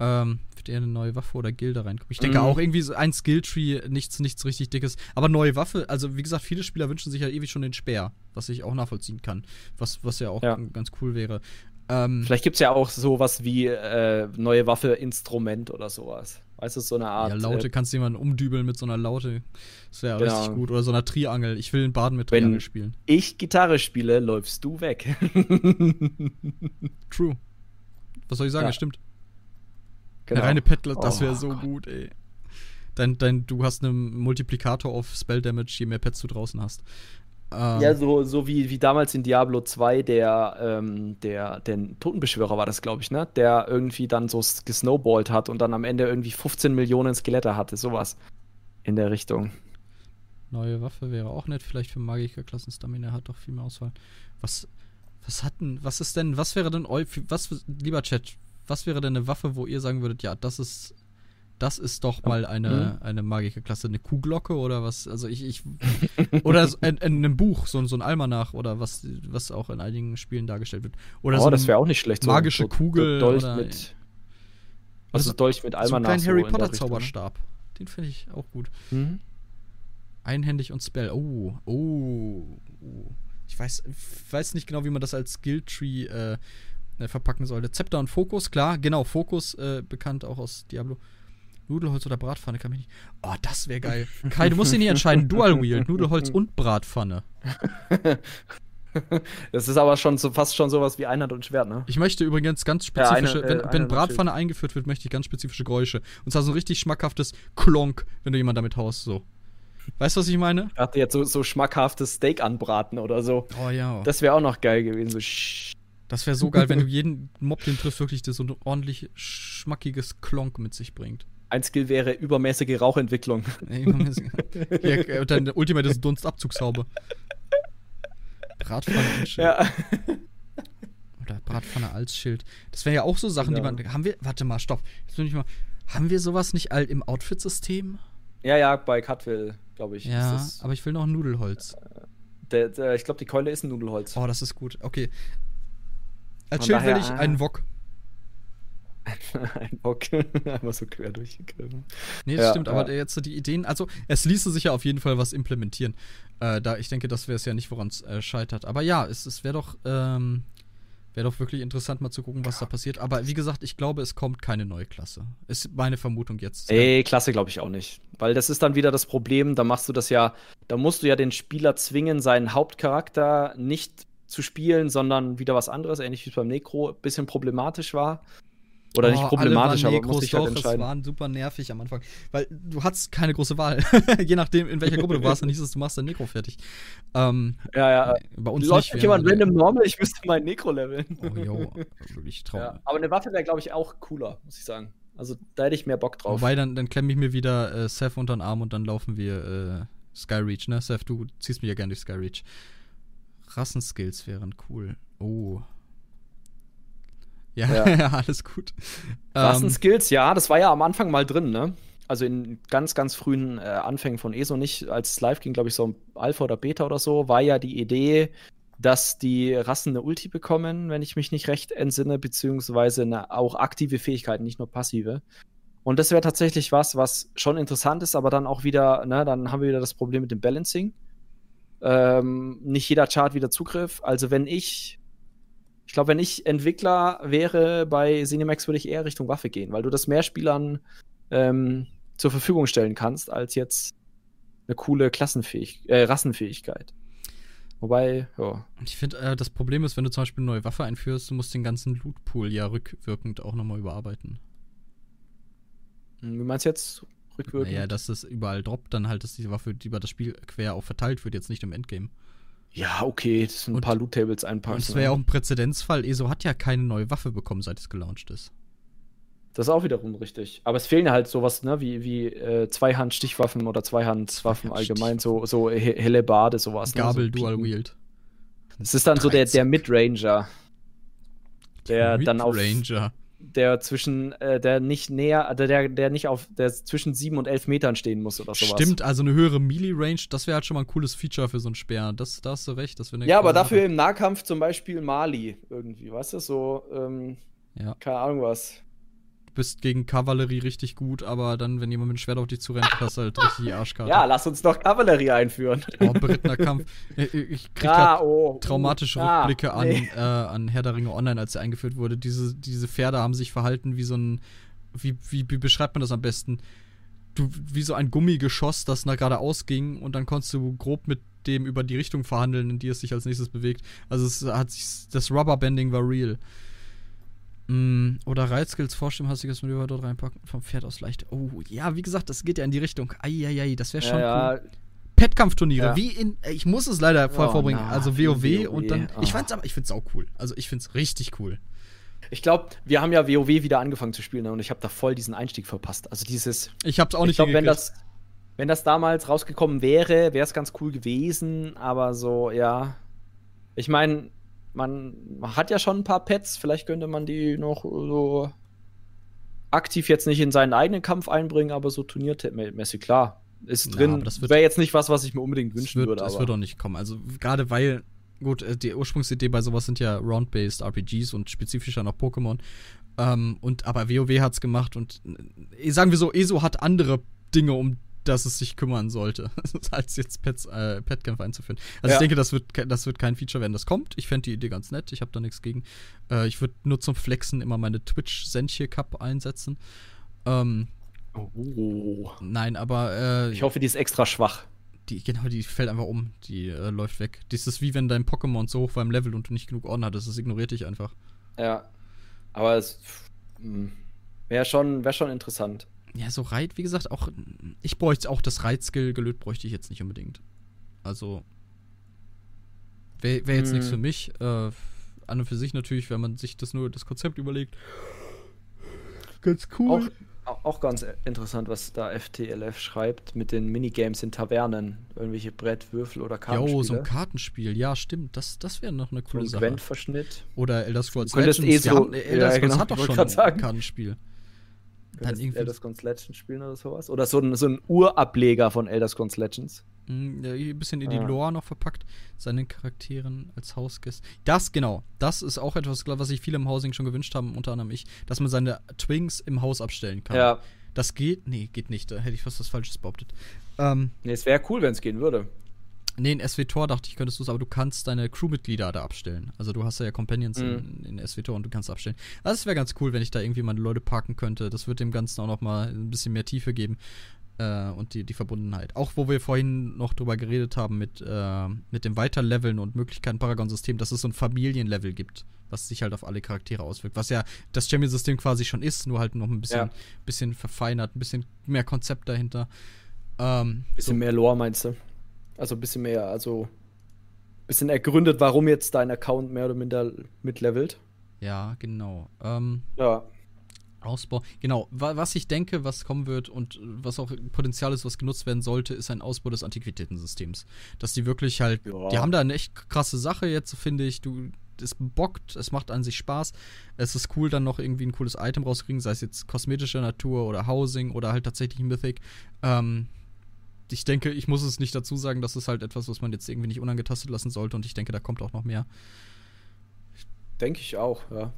B: Ähm, wird eher eine neue Waffe oder Gilde reinkommen. Ich denke mm. auch irgendwie so ein Skilltree, nichts, nichts richtig dickes. Aber neue Waffe, also wie gesagt, viele Spieler wünschen sich ja ewig schon den Speer, was ich auch nachvollziehen kann. Was, was ja auch ja. ganz cool wäre.
C: Ähm, Vielleicht gibt es ja auch sowas wie äh, neue Waffe, Instrument oder sowas. Weißt du, so eine Art.
B: Ja, Laute äh, kannst du jemanden umdübeln mit so einer Laute. Das wäre genau. richtig gut. Oder so einer Triangel. Ich will einen Baden mit Triangel Wenn spielen.
C: Ich Gitarre spiele, läufst du weg. [LAUGHS]
B: True. Was soll ich sagen? Ja. Das stimmt. Genau. Eine reine Pettler, das wäre oh, so Gott. gut, ey. Dein, dein, du hast einen Multiplikator auf Spell Damage, je mehr Pets du draußen hast.
C: Ähm, ja, so, so wie, wie damals in Diablo 2 der, ähm, der, der Totenbeschwörer war das, glaube ich, ne? Der irgendwie dann so gesnowballt hat und dann am Ende irgendwie 15 Millionen Skelette hatte, sowas in der Richtung.
B: Neue Waffe wäre auch nett, vielleicht für Magikerklassen. Stamina hat doch viel mehr Auswahl. Was, was hat denn, was ist denn, was wäre denn, was, lieber Chat, was wäre denn eine Waffe, wo ihr sagen würdet, ja, das ist das ist doch mal eine, mhm. eine Magikerklasse, eine Kuhglocke oder was? Also ich, ich [LAUGHS] oder in, in, einem Buch, so, so ein Almanach oder was, was auch in einigen Spielen dargestellt wird. Oder
C: oh,
B: so
C: das wäre auch nicht schlecht.
B: Magische so, Kugel
C: Dolch oder, mit, also Dolch mit Almanach.
B: So einen kleinen Harry Potter Zauberstab. Den finde ich auch gut. Mhm. Einhändig und Spell. Oh, oh, oh. Ich weiß, weiß nicht genau, wie man das als Skilltree äh, äh, verpacken sollte. Zepter und Fokus, klar, genau, Fokus, äh, bekannt auch aus Diablo. Nudelholz oder Bratpfanne kann mich nicht. Oh, das wäre geil. Kai, du musst dich nicht entscheiden. Dual Wield, Nudelholz und Bratpfanne. [LAUGHS]
C: Das ist aber schon so, fast schon sowas wie Einhand und Schwert, ne?
B: Ich möchte übrigens ganz spezifische, ja, eine, äh, wenn, wenn Bratpfanne eingeführt wird, möchte ich ganz spezifische Geräusche. Und zwar so ein richtig schmackhaftes Klonk, wenn du jemanden damit haust, so. Weißt du, was ich meine?
C: Ich dachte jetzt so, so schmackhaftes Steak anbraten oder so.
B: Oh ja.
C: Das wäre auch noch geil gewesen. So
B: das wäre so geil, wenn du jeden Mob, den triffst, wirklich das so ein ordentlich schmackiges Klonk mit sich bringt.
C: Ein Skill wäre übermäßige Rauchentwicklung.
B: Hier, äh, dann der Ultimate ist Dunstabzugshaube. Bratpfanne als Schild. Ja. Oder Bratpfanne als Schild. Das wären ja auch so Sachen, genau. die man. Haben wir. Warte mal, stopp. Jetzt bin ich mal. Haben wir sowas nicht all im Outfit-System?
C: Ja, ja, bei Cutwill, glaube ich.
B: Ja, aber ich will noch ein Nudelholz.
C: Der, der, ich glaube, die Keule ist ein Nudelholz.
B: Oh, das ist gut. Okay. Als Schild will ich einen Wok. [LAUGHS]
C: ein Bock. [LAUGHS] Einmal so quer durchgegriffen.
B: Nee, das ja, stimmt, ja. aber jetzt so die Ideen, also es ließe sich ja auf jeden Fall was implementieren. Äh, da ich denke, das wäre es ja nicht, woran es äh, scheitert. Aber ja, es, es wäre doch, ähm, wäre doch wirklich interessant, mal zu gucken, was da passiert. Aber wie gesagt, ich glaube, es kommt keine neue Klasse. Ist meine Vermutung jetzt.
C: Ey, Klasse glaube ich auch nicht. Weil das ist dann wieder das Problem, da machst du das ja, da musst du ja den Spieler zwingen, seinen Hauptcharakter nicht zu spielen, sondern wieder was anderes, ähnlich wie es beim Necro ein bisschen problematisch war. Oder oh, nicht problematisch, aber muss ich halt entscheiden.
B: Das waren super nervig am Anfang, weil du hattest keine große Wahl. [LAUGHS] Je nachdem, in welcher Gruppe du warst, dann hieß es, du machst dein Necro fertig.
C: Ähm, ja, ja.
B: Bei uns
C: Läuft nicht. jemand random normal, ich müsste meinen Necro leveln.
B: Oh, jo, wirklich traurig. Ja,
C: aber eine Waffe wäre, glaube ich, auch cooler, muss ich sagen. Also da hätte ich mehr Bock drauf.
B: Wobei, dann, dann klemme ich mir wieder äh, Seth unter den Arm und dann laufen wir äh, Skyreach, ne? Seth, du ziehst mich ja gerne durch Skyreach. Rassenskills wären cool. Oh. Ja, [LAUGHS] ja. alles gut.
C: Rassenskills, ähm, ja, das war ja am Anfang mal drin, ne? Also in ganz, ganz frühen äh, Anfängen von ESO nicht, als es live ging, glaube ich, so Alpha oder Beta oder so, war ja die Idee, dass die Rassen eine Ulti bekommen, wenn ich mich nicht recht entsinne, beziehungsweise eine, auch aktive Fähigkeiten, nicht nur passive. Und das wäre tatsächlich was, was schon interessant ist, aber dann auch wieder, ne, dann haben wir wieder das Problem mit dem Balancing. Ähm, nicht jeder Chart wieder Zugriff. Also wenn ich, ich glaube, wenn ich Entwickler wäre bei Cinemax, würde ich eher Richtung Waffe gehen, weil du das mehr Spielern ähm, zur Verfügung stellen kannst, als jetzt eine coole Klassenfähig äh, Rassenfähigkeit. Wobei, ja.
B: Ich finde, äh, das Problem ist, wenn du zum Beispiel eine neue Waffe einführst, du musst den ganzen Lootpool ja rückwirkend auch nochmal überarbeiten.
C: Hm, wie meinst du jetzt
B: rückwirkend? Naja, dass es überall droppt, dann halt, dass die Waffe über das Spiel quer auch verteilt wird, jetzt nicht im Endgame.
C: Ja, okay, das sind ein und, paar Loot-Tables einpacken. Und
B: es wäre ja auch ein Präzedenzfall. ESO hat ja keine neue Waffe bekommen, seit es gelauncht ist.
C: Das ist auch wiederum richtig. Aber es fehlen halt sowas, ne, wie, wie äh, Zweihand-Stichwaffen oder Zweihandwaffen allgemein, so, so helle Bade, sowas.
B: Gabel
C: ne?
B: so Dual Wield.
C: Das ist dann so der, der Midranger. Der Mid dann auf.
B: Ranger.
C: Der zwischen, äh, der nicht näher, der, der nicht auf, der zwischen 7 und 11 Metern stehen muss oder sowas.
B: Stimmt, also eine höhere Melee-Range, das wäre halt schon mal ein cooles Feature für so einen Speer. Das, da hast du recht. Das
C: ja, aber dafür im Nahkampf zum Beispiel Mali irgendwie, weißt du, so, ähm, ja. keine Ahnung was
B: bist gegen Kavallerie richtig gut, aber dann, wenn jemand mit dem Schwert auf dich zurennt, hast du halt richtig die Arschkarte.
C: Ja, lass uns doch Kavallerie einführen.
B: Oh, berittener Kampf. [LAUGHS] Ich krieg ah, oh, traumatische ah, Rückblicke an, nee. äh, an Herr der Ringe Online, als er eingeführt wurde. Diese, diese Pferde haben sich verhalten wie so ein, wie, wie, wie beschreibt man das am besten? Du, wie so ein Gummigeschoss, das nach geradeaus ging und dann konntest du grob mit dem über die Richtung verhandeln, in die es sich als nächstes bewegt. Also es hat sich, das Rubberbanding war real. Mm, oder Reitskills, vorstimmhastiges Manöver dort reinpacken, vom Pferd aus leicht. Oh, ja, wie gesagt, das geht ja in die Richtung. Eieiei, das wäre schon ja, cool. Ja. Pet-Kampfturniere, ja. wie in, ich muss es leider voll oh, vorbringen, na, also WoW, WoW und dann, oh. ich fand's aber, ich find's auch cool. Also ich find's richtig cool.
C: Ich glaube, wir haben ja WoW wieder angefangen zu spielen ne, und ich habe da voll diesen Einstieg verpasst. Also dieses.
B: Ich hab's auch nicht
C: Ich glaube, wenn das, wenn das damals rausgekommen wäre, wäre es ganz cool gewesen, aber so, ja. Ich meine, man hat ja schon ein paar Pets, vielleicht könnte man die noch so aktiv jetzt nicht in seinen eigenen Kampf einbringen, aber so turniermäßig, klar. Ist drin. Ja, Wäre jetzt nicht was, was ich mir unbedingt wünschen
B: wird,
C: würde.
B: Das wird auch nicht kommen. Also gerade weil, gut, äh, die Ursprungsidee bei sowas sind ja Round-Based RPGs und spezifischer noch Pokémon. Ähm, und aber WoW hat's gemacht und äh, sagen wir so, ESO hat andere Dinge, um dass es sich kümmern sollte, [LAUGHS] als jetzt Pets, äh, Petkämpfe einzuführen. Also ja. ich denke, das wird, das wird kein Feature werden, das kommt. Ich fände die Idee ganz nett, ich habe da nichts gegen. Äh, ich würde nur zum Flexen immer meine Twitch-Sentje-Cup einsetzen. Ähm, oh. Nein, aber
C: äh, Ich hoffe, die ist extra schwach.
B: Die, genau, die fällt einfach um. Die äh, läuft weg. Das ist wie wenn dein Pokémon so hoch war im Level und du nicht genug Orden hattest. Das ignoriert dich einfach.
C: Ja. Aber es hm, wäre schon, wär schon interessant
B: ja, so Reit, wie gesagt, auch, ich bräuchte auch das Reitskill gelöt, bräuchte ich jetzt nicht unbedingt. Also, wäre wär jetzt hm. nichts für mich. Äh, an und für sich natürlich, wenn man sich das nur das Konzept überlegt.
C: Ganz cool. Auch, auch ganz interessant, was da FTLF schreibt mit den Minigames in Tavernen. Irgendwelche Brett, Würfel oder
B: Kartenspiele. Jo, so ein Kartenspiel. Ja, stimmt. Das, das wäre noch eine coole so ein
C: Sache. Gwent-Verschnitt.
B: Oder Elder Scrolls
C: Legends. Eh so, haben,
B: Elder Scrolls ja, genau, hat doch schon ein Kartenspiel.
C: Dann irgendwie Elder Scrolls Legends spielen oder sowas? Oder so ein, so ein Urableger von Elder Scrolls Legends?
B: Mm, ein bisschen in die ah. Lore noch verpackt, seinen Charakteren als Hausgäste. Das, genau, das ist auch etwas, was sich viele im Housing schon gewünscht haben, unter anderem ich, dass man seine Twinks im Haus abstellen kann.
C: Ja.
B: Das geht? Nee, geht nicht. Da hätte ich fast was Falsches behauptet.
C: Ähm, nee, es wäre cool, wenn es gehen würde.
B: Nee, in SWTOR dachte ich, könntest du es, aber du kannst deine Crewmitglieder da abstellen. Also du hast ja Companions mhm. in, in SWTOR und du kannst abstellen. Also es wäre ganz cool, wenn ich da irgendwie meine Leute parken könnte. Das wird dem Ganzen auch noch mal ein bisschen mehr Tiefe geben. Äh, und die, die Verbundenheit. Auch wo wir vorhin noch drüber geredet haben mit, äh, mit dem Weiterleveln und Möglichkeiten Paragon-System, dass es so ein Familienlevel gibt, was sich halt auf alle Charaktere auswirkt. Was ja das Champion-System quasi schon ist, nur halt noch ein bisschen, ja. bisschen verfeinert, ein bisschen mehr Konzept dahinter.
C: Ähm, bisschen so. mehr Lore meinst du? Also ein bisschen mehr, also ein bisschen ergründet, warum jetzt dein Account mehr oder minder mitlevelt.
B: Ja, genau. Ähm,
C: ja.
B: Ausbau. Genau, was ich denke, was kommen wird und was auch Potenzial ist, was genutzt werden sollte, ist ein Ausbau des Antiquitätensystems. Dass die wirklich halt, ja. die haben da eine echt krasse Sache jetzt, finde ich. Du, es bockt, es macht an sich Spaß. Es ist cool, dann noch irgendwie ein cooles Item rauskriegen, sei es jetzt kosmetischer Natur oder Housing oder halt tatsächlich Mythic. Ähm, ich denke, ich muss es nicht dazu sagen, das ist halt etwas, was man jetzt irgendwie nicht unangetastet lassen sollte und ich denke, da kommt auch noch mehr.
C: Denke ich auch, ja.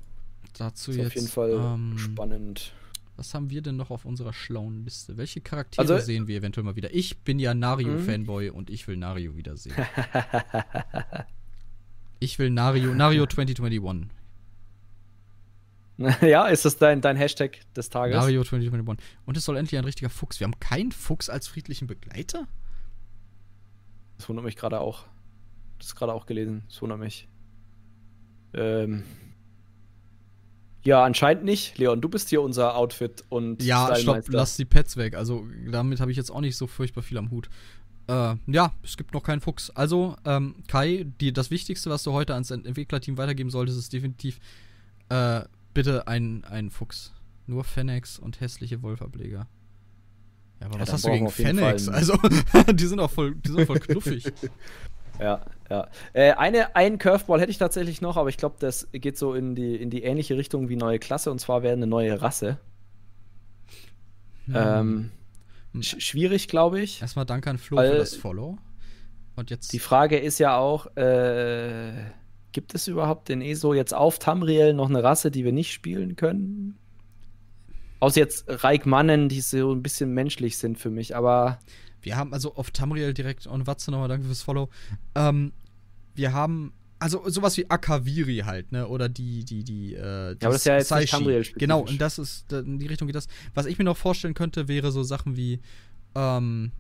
B: Dazu
C: ist
B: jetzt.
C: Auf jeden Fall ähm, spannend.
B: Was haben wir denn noch auf unserer schlauen Liste? Welche Charaktere also, sehen wir eventuell mal wieder? Ich bin ja Nario-Fanboy mhm. und ich will Nario wiedersehen. [LAUGHS] ich will Nario, Nario [LAUGHS] 2021. [LAUGHS]
C: Ja, ist das dein, dein Hashtag des Tages?
B: Mario 2021. Und es soll endlich ein richtiger Fuchs. Wir haben keinen Fuchs als friedlichen Begleiter?
C: Das wundert mich gerade auch. Das ist gerade auch gelesen. Das wundert mich. Ähm. Ja, anscheinend nicht. Leon, du bist hier unser Outfit und
B: Ja, stopp, lass die Pets weg. Also damit habe ich jetzt auch nicht so furchtbar viel am Hut. Äh, ja, es gibt noch keinen Fuchs. Also, ähm, Kai, die, das Wichtigste, was du heute ans Entwicklerteam weitergeben solltest, ist definitiv äh, bitte ein, ein Fuchs. Nur Fennex und hässliche Wolfableger. Ja, aber ja, was hast du gegen Fennex? Also, [LAUGHS] die sind auch voll, die sind voll knuffig. [LAUGHS]
C: ja, ja. Äh, eine, einen Curveball hätte ich tatsächlich noch, aber ich glaube, das geht so in die, in die ähnliche Richtung wie neue Klasse und zwar wäre eine neue Rasse. Hm. Ähm, hm. sch schwierig, glaube ich.
B: Erstmal danke an Flo für das Follow. Und jetzt.
C: Die Frage ist ja auch, äh, Gibt es überhaupt in ESO jetzt auf Tamriel noch eine Rasse, die wir nicht spielen können? Außer jetzt Reik Mannen, die so ein bisschen menschlich sind für mich, aber.
B: Wir haben also auf Tamriel direkt und Watze nochmal, danke fürs Follow. Ähm, wir haben also sowas wie Akaviri halt, ne? Oder die, die, die, äh,
C: Ja, aber das ist ja jetzt nicht Tamriel
B: Genau, und das ist, in die Richtung geht das. Was ich mir noch vorstellen könnte, wäre so Sachen wie, ähm,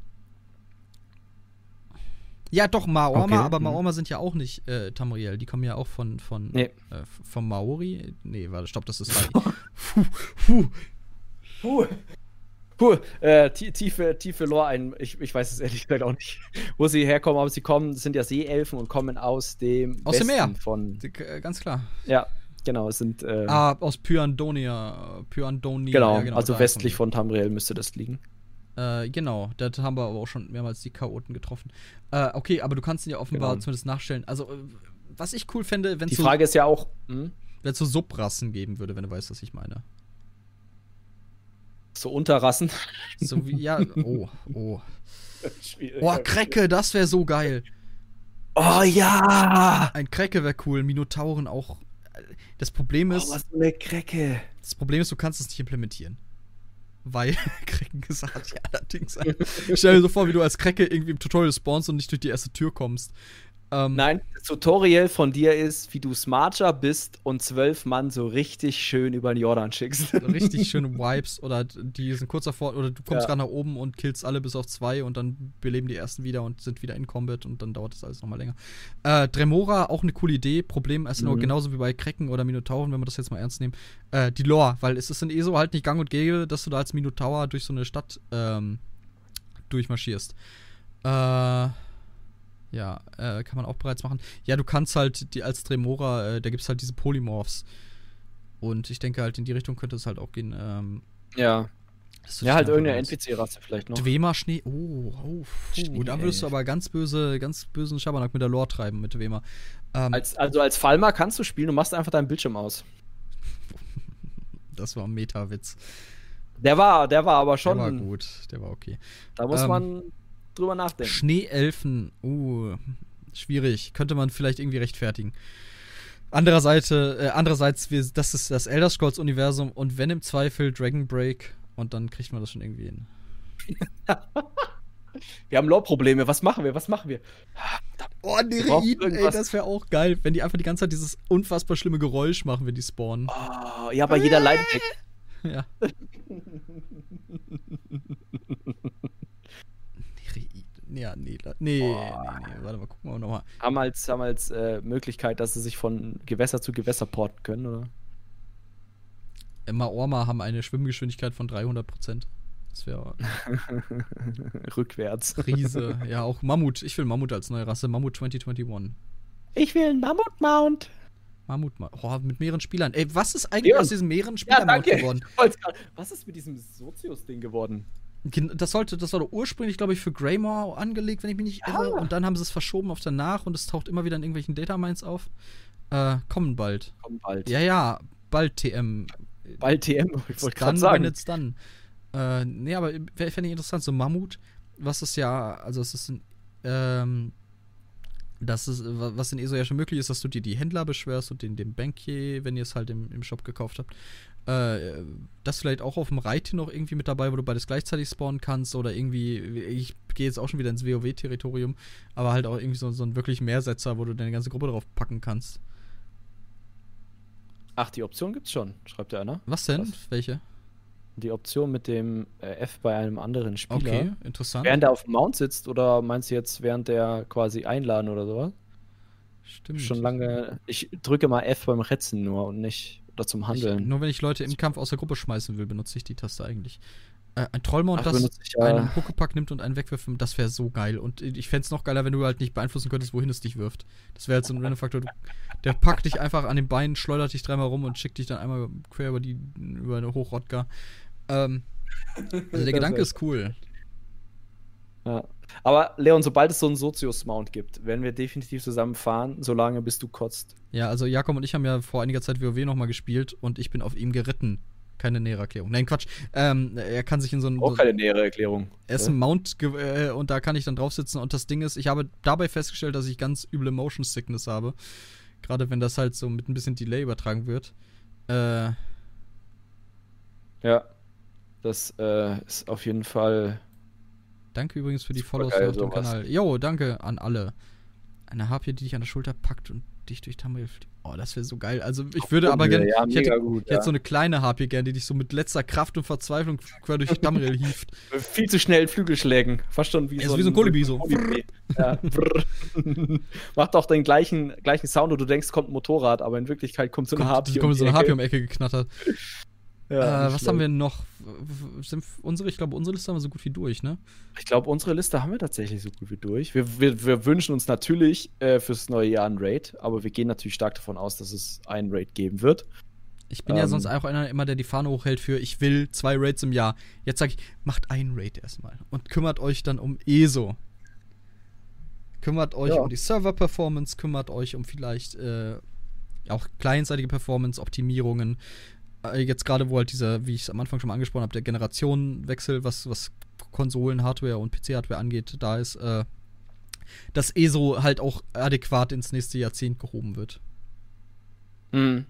B: ja, doch, Maorma, okay. aber mhm. Maorma sind ja auch nicht äh, Tamriel. Die kommen ja auch von, von nee. äh, vom Maori. Nee, warte, stopp, das ist [LAUGHS]
C: Puh, puh. Puh. Puh, äh, tiefe, tiefe Lore ein. Ich, ich weiß es ehrlich gesagt auch nicht, [LAUGHS] wo sie herkommen, aber sie kommen, sind ja Seeelfen und kommen aus dem
B: aus Westen dem Meer.
C: von.
B: Äh, ganz klar.
C: Ja, genau, es sind. Äh,
B: ah, aus Pyandonia. Pyandonia.
C: Genau, ja, genau also westlich von Tamriel müsste das liegen.
B: Äh, genau, da haben wir aber auch schon mehrmals die Chaoten getroffen. Äh, okay, aber du kannst ihn ja offenbar genau. zumindest nachstellen. Also, äh, was ich cool fände, wenn es.
C: Die so, Frage ist ja auch. Hm?
B: Wenn es so Subrassen geben würde, wenn du weißt, was ich meine.
C: So Unterrassen?
B: So wie, ja, [LAUGHS] oh, oh. Boah, Krecke, das wäre so geil.
C: Oh ja!
B: Ein Krecke wäre cool, Minotauren auch. Das Problem ist.
C: Oh, was für eine Krecke.
B: Das Problem ist, du kannst es nicht implementieren weil [LAUGHS] Krecken gesagt ja allerdings. [LAUGHS] Stell dir so vor, wie du als Krecke irgendwie im Tutorial spawnst und nicht durch die erste Tür kommst.
C: Ähm, Nein, das Tutorial von dir ist, wie du Smarter bist und zwölf Mann so richtig schön über den Jordan schickst. So
B: richtig schöne [LAUGHS] Vibes oder die sind kurz davor, oder du kommst ja. gerade nach oben und killst alle bis auf zwei und dann beleben die ersten wieder und sind wieder in Combat und dann dauert das alles nochmal länger. Äh, Dremora, auch eine coole Idee. Problem ist mhm. nur genauso wie bei Krecken oder Minotauren, wenn wir das jetzt mal ernst nehmen, äh, die Lore, weil es ist in ESO halt nicht gang und gäbe, dass du da als Minotaur durch so eine Stadt ähm, durchmarschierst. Äh ja, äh, kann man auch bereits machen. Ja, du kannst halt die als Tremora, äh, da gibt es halt diese Polymorphs. Und ich denke halt, in die Richtung könnte es halt auch gehen. Ähm,
C: ja. Ja, halt irgendeine NPC-Rasse vielleicht noch.
B: Dwemer Schnee. Oh, oh puh, da würdest du aber ganz böse, ganz bösen Schabernack mit der Lore treiben mit Dwemer.
C: Ähm, als, also als Falmer kannst du spielen, du machst einfach deinen Bildschirm aus. [LAUGHS]
B: das war ein Meta-Witz.
C: Der war, der war aber schon.
B: Der war gut, der war okay.
C: Da muss ähm, man drüber nachdenken.
B: Schneeelfen, uh, schwierig. Könnte man vielleicht irgendwie rechtfertigen. Andererseits, äh, andererseits, wir, das ist das Elder Scrolls Universum und wenn im Zweifel Dragon Break und dann kriegt man das schon irgendwie hin. [LAUGHS]
C: wir haben Lore-Probleme. Was machen wir? Was machen wir?
B: Oh, Nereiden, ey, das wäre auch geil, wenn die einfach die ganze Zeit dieses unfassbar schlimme Geräusch machen, wenn die spawnen.
C: Oh, ja, aber jeder leidet weg. [LAUGHS]
B: Ja. [LAUGHS] Ja, nee, nee, nee, nee, warte mal, gucken wir nochmal.
C: Haben als, haben als äh, Möglichkeit, dass sie sich von Gewässer zu Gewässer porten können, oder?
B: Emma Orma haben eine Schwimmgeschwindigkeit von 300 Prozent. Das wäre. [LAUGHS]
C: Rückwärts.
B: Riese. [LAUGHS] Ja, auch Mammut. Ich will Mammut als neue Rasse. Mammut 2021.
C: Ich will einen Mammut-Mount.
B: Mammut, oh, mit mehreren Spielern. Ey, was ist eigentlich ja. aus diesem mehreren Spielern
C: ja, geworden? Was ist mit diesem Sozius-Ding geworden?
B: Das sollte, das war ursprünglich, glaube ich, für Greymore angelegt, wenn ich mich nicht irre. Ah. Und dann haben sie es verschoben auf danach und es taucht immer wieder in irgendwelchen Datamines auf. Äh, kommen bald.
C: Kommen bald.
B: Ja, ja, bald TM.
C: Bald TM,
B: ich wollte gerade sagen. Jetzt dann. Äh, nee, aber fände ich interessant, so Mammut. was es ja, also es ist ein, ähm, das ist, was in ESO ja schon möglich ist, dass du dir die Händler beschwörst und den, den Bankier, wenn ihr es halt im, im Shop gekauft habt. Äh, das vielleicht auch auf dem Reit noch irgendwie mit dabei, wo du beides gleichzeitig spawnen kannst oder irgendwie, ich gehe jetzt auch schon wieder ins WoW-Territorium, aber halt auch irgendwie so, so einen wirklich Mehrsetzer, wo du deine ganze Gruppe drauf packen kannst.
C: Ach, die Option gibt's schon, schreibt der einer.
B: Was denn? Was? Welche?
C: Die Option mit dem äh, F bei einem anderen Spieler.
B: Okay, interessant.
C: Während er auf dem Mount sitzt oder meinst du jetzt während der quasi einladen oder sowas?
B: Stimmt.
C: Schon lange. Ich drücke mal F beim Retzen nur und nicht oder zum Handeln.
B: Ich, nur wenn ich Leute im Kampf aus der Gruppe schmeißen will, benutze ich die Taste eigentlich. Äh, ein Trollmount, das ich, ja. einen Pokepack nimmt und einen wegwirft, das wäre so geil. Und ich fände es noch geiler, wenn du halt nicht beeinflussen könntest, wohin es dich wirft. Das wäre halt so ein random Faktor. Der packt dich einfach an den Beinen, schleudert dich dreimal rum und schickt dich dann einmal quer über die über eine Hochrotka. Ähm, also der [LAUGHS] Gedanke ist cool.
C: Ja. Aber Leon, sobald es so einen Sozius-Mount gibt, werden wir definitiv zusammen fahren, solange bis du kotzt.
B: Ja, also Jakob und ich haben ja vor einiger Zeit WoW nochmal gespielt und ich bin auf ihm geritten. Keine nähere Erklärung. Nein, Quatsch. Ähm, er kann sich in so einen.
C: Auch keine nähere Erklärung.
B: Er ist ein Mount äh, und da kann ich dann drauf sitzen. Und das Ding ist, ich habe dabei festgestellt, dass ich ganz üble Motion Sickness habe. Gerade wenn das halt so mit ein bisschen Delay übertragen wird. Äh.
C: Ja. Das äh, ist auf jeden Fall.
B: Danke übrigens für die Follows auf dem Kanal. Jo, danke an alle. Eine Harpie, die dich an der Schulter packt und dich durch Tamriel Oh, das wäre so geil. Also ich würde aber gerne. Ja, ich hätte, gut, ich hätte so eine kleine Harpie gerne, die dich so mit letzter Kraft und Verzweiflung quer durch Tamriel hieft. [LAUGHS]
C: Viel zu schnell Flügelschlägen. Fast schon wie,
B: ja, so, wie so ein Kolibri so.
C: Ja, [LAUGHS] Macht auch den gleichen, gleichen Sound und du denkst, kommt ein Motorrad, aber in Wirklichkeit kommt so eine Harpie.
B: Kommt um so eine Harpie um die Ecke geknattert. Ja, äh, was haben wir noch? Sind unsere, ich glaube, unsere Liste haben wir so gut wie durch, ne?
C: Ich glaube, unsere Liste haben wir tatsächlich so gut wie durch. Wir, wir, wir wünschen uns natürlich äh, fürs neue Jahr ein Raid, aber wir gehen natürlich stark davon aus, dass es einen Raid geben wird.
B: Ich bin ähm, ja sonst auch einer immer, der die Fahne hochhält für ich will zwei Raids im Jahr. Jetzt sage ich, macht einen Raid erstmal und kümmert euch dann um ESO. Kümmert euch ja. um die Server-Performance, kümmert euch um vielleicht äh, auch kleinseitige Performance-Optimierungen, jetzt gerade, wo halt dieser, wie ich es am Anfang schon mal angesprochen habe, der Generationenwechsel, was, was Konsolen, Hardware und PC-Hardware angeht, da ist, äh, dass ESO halt auch adäquat ins nächste Jahrzehnt gehoben wird.
C: Mhm.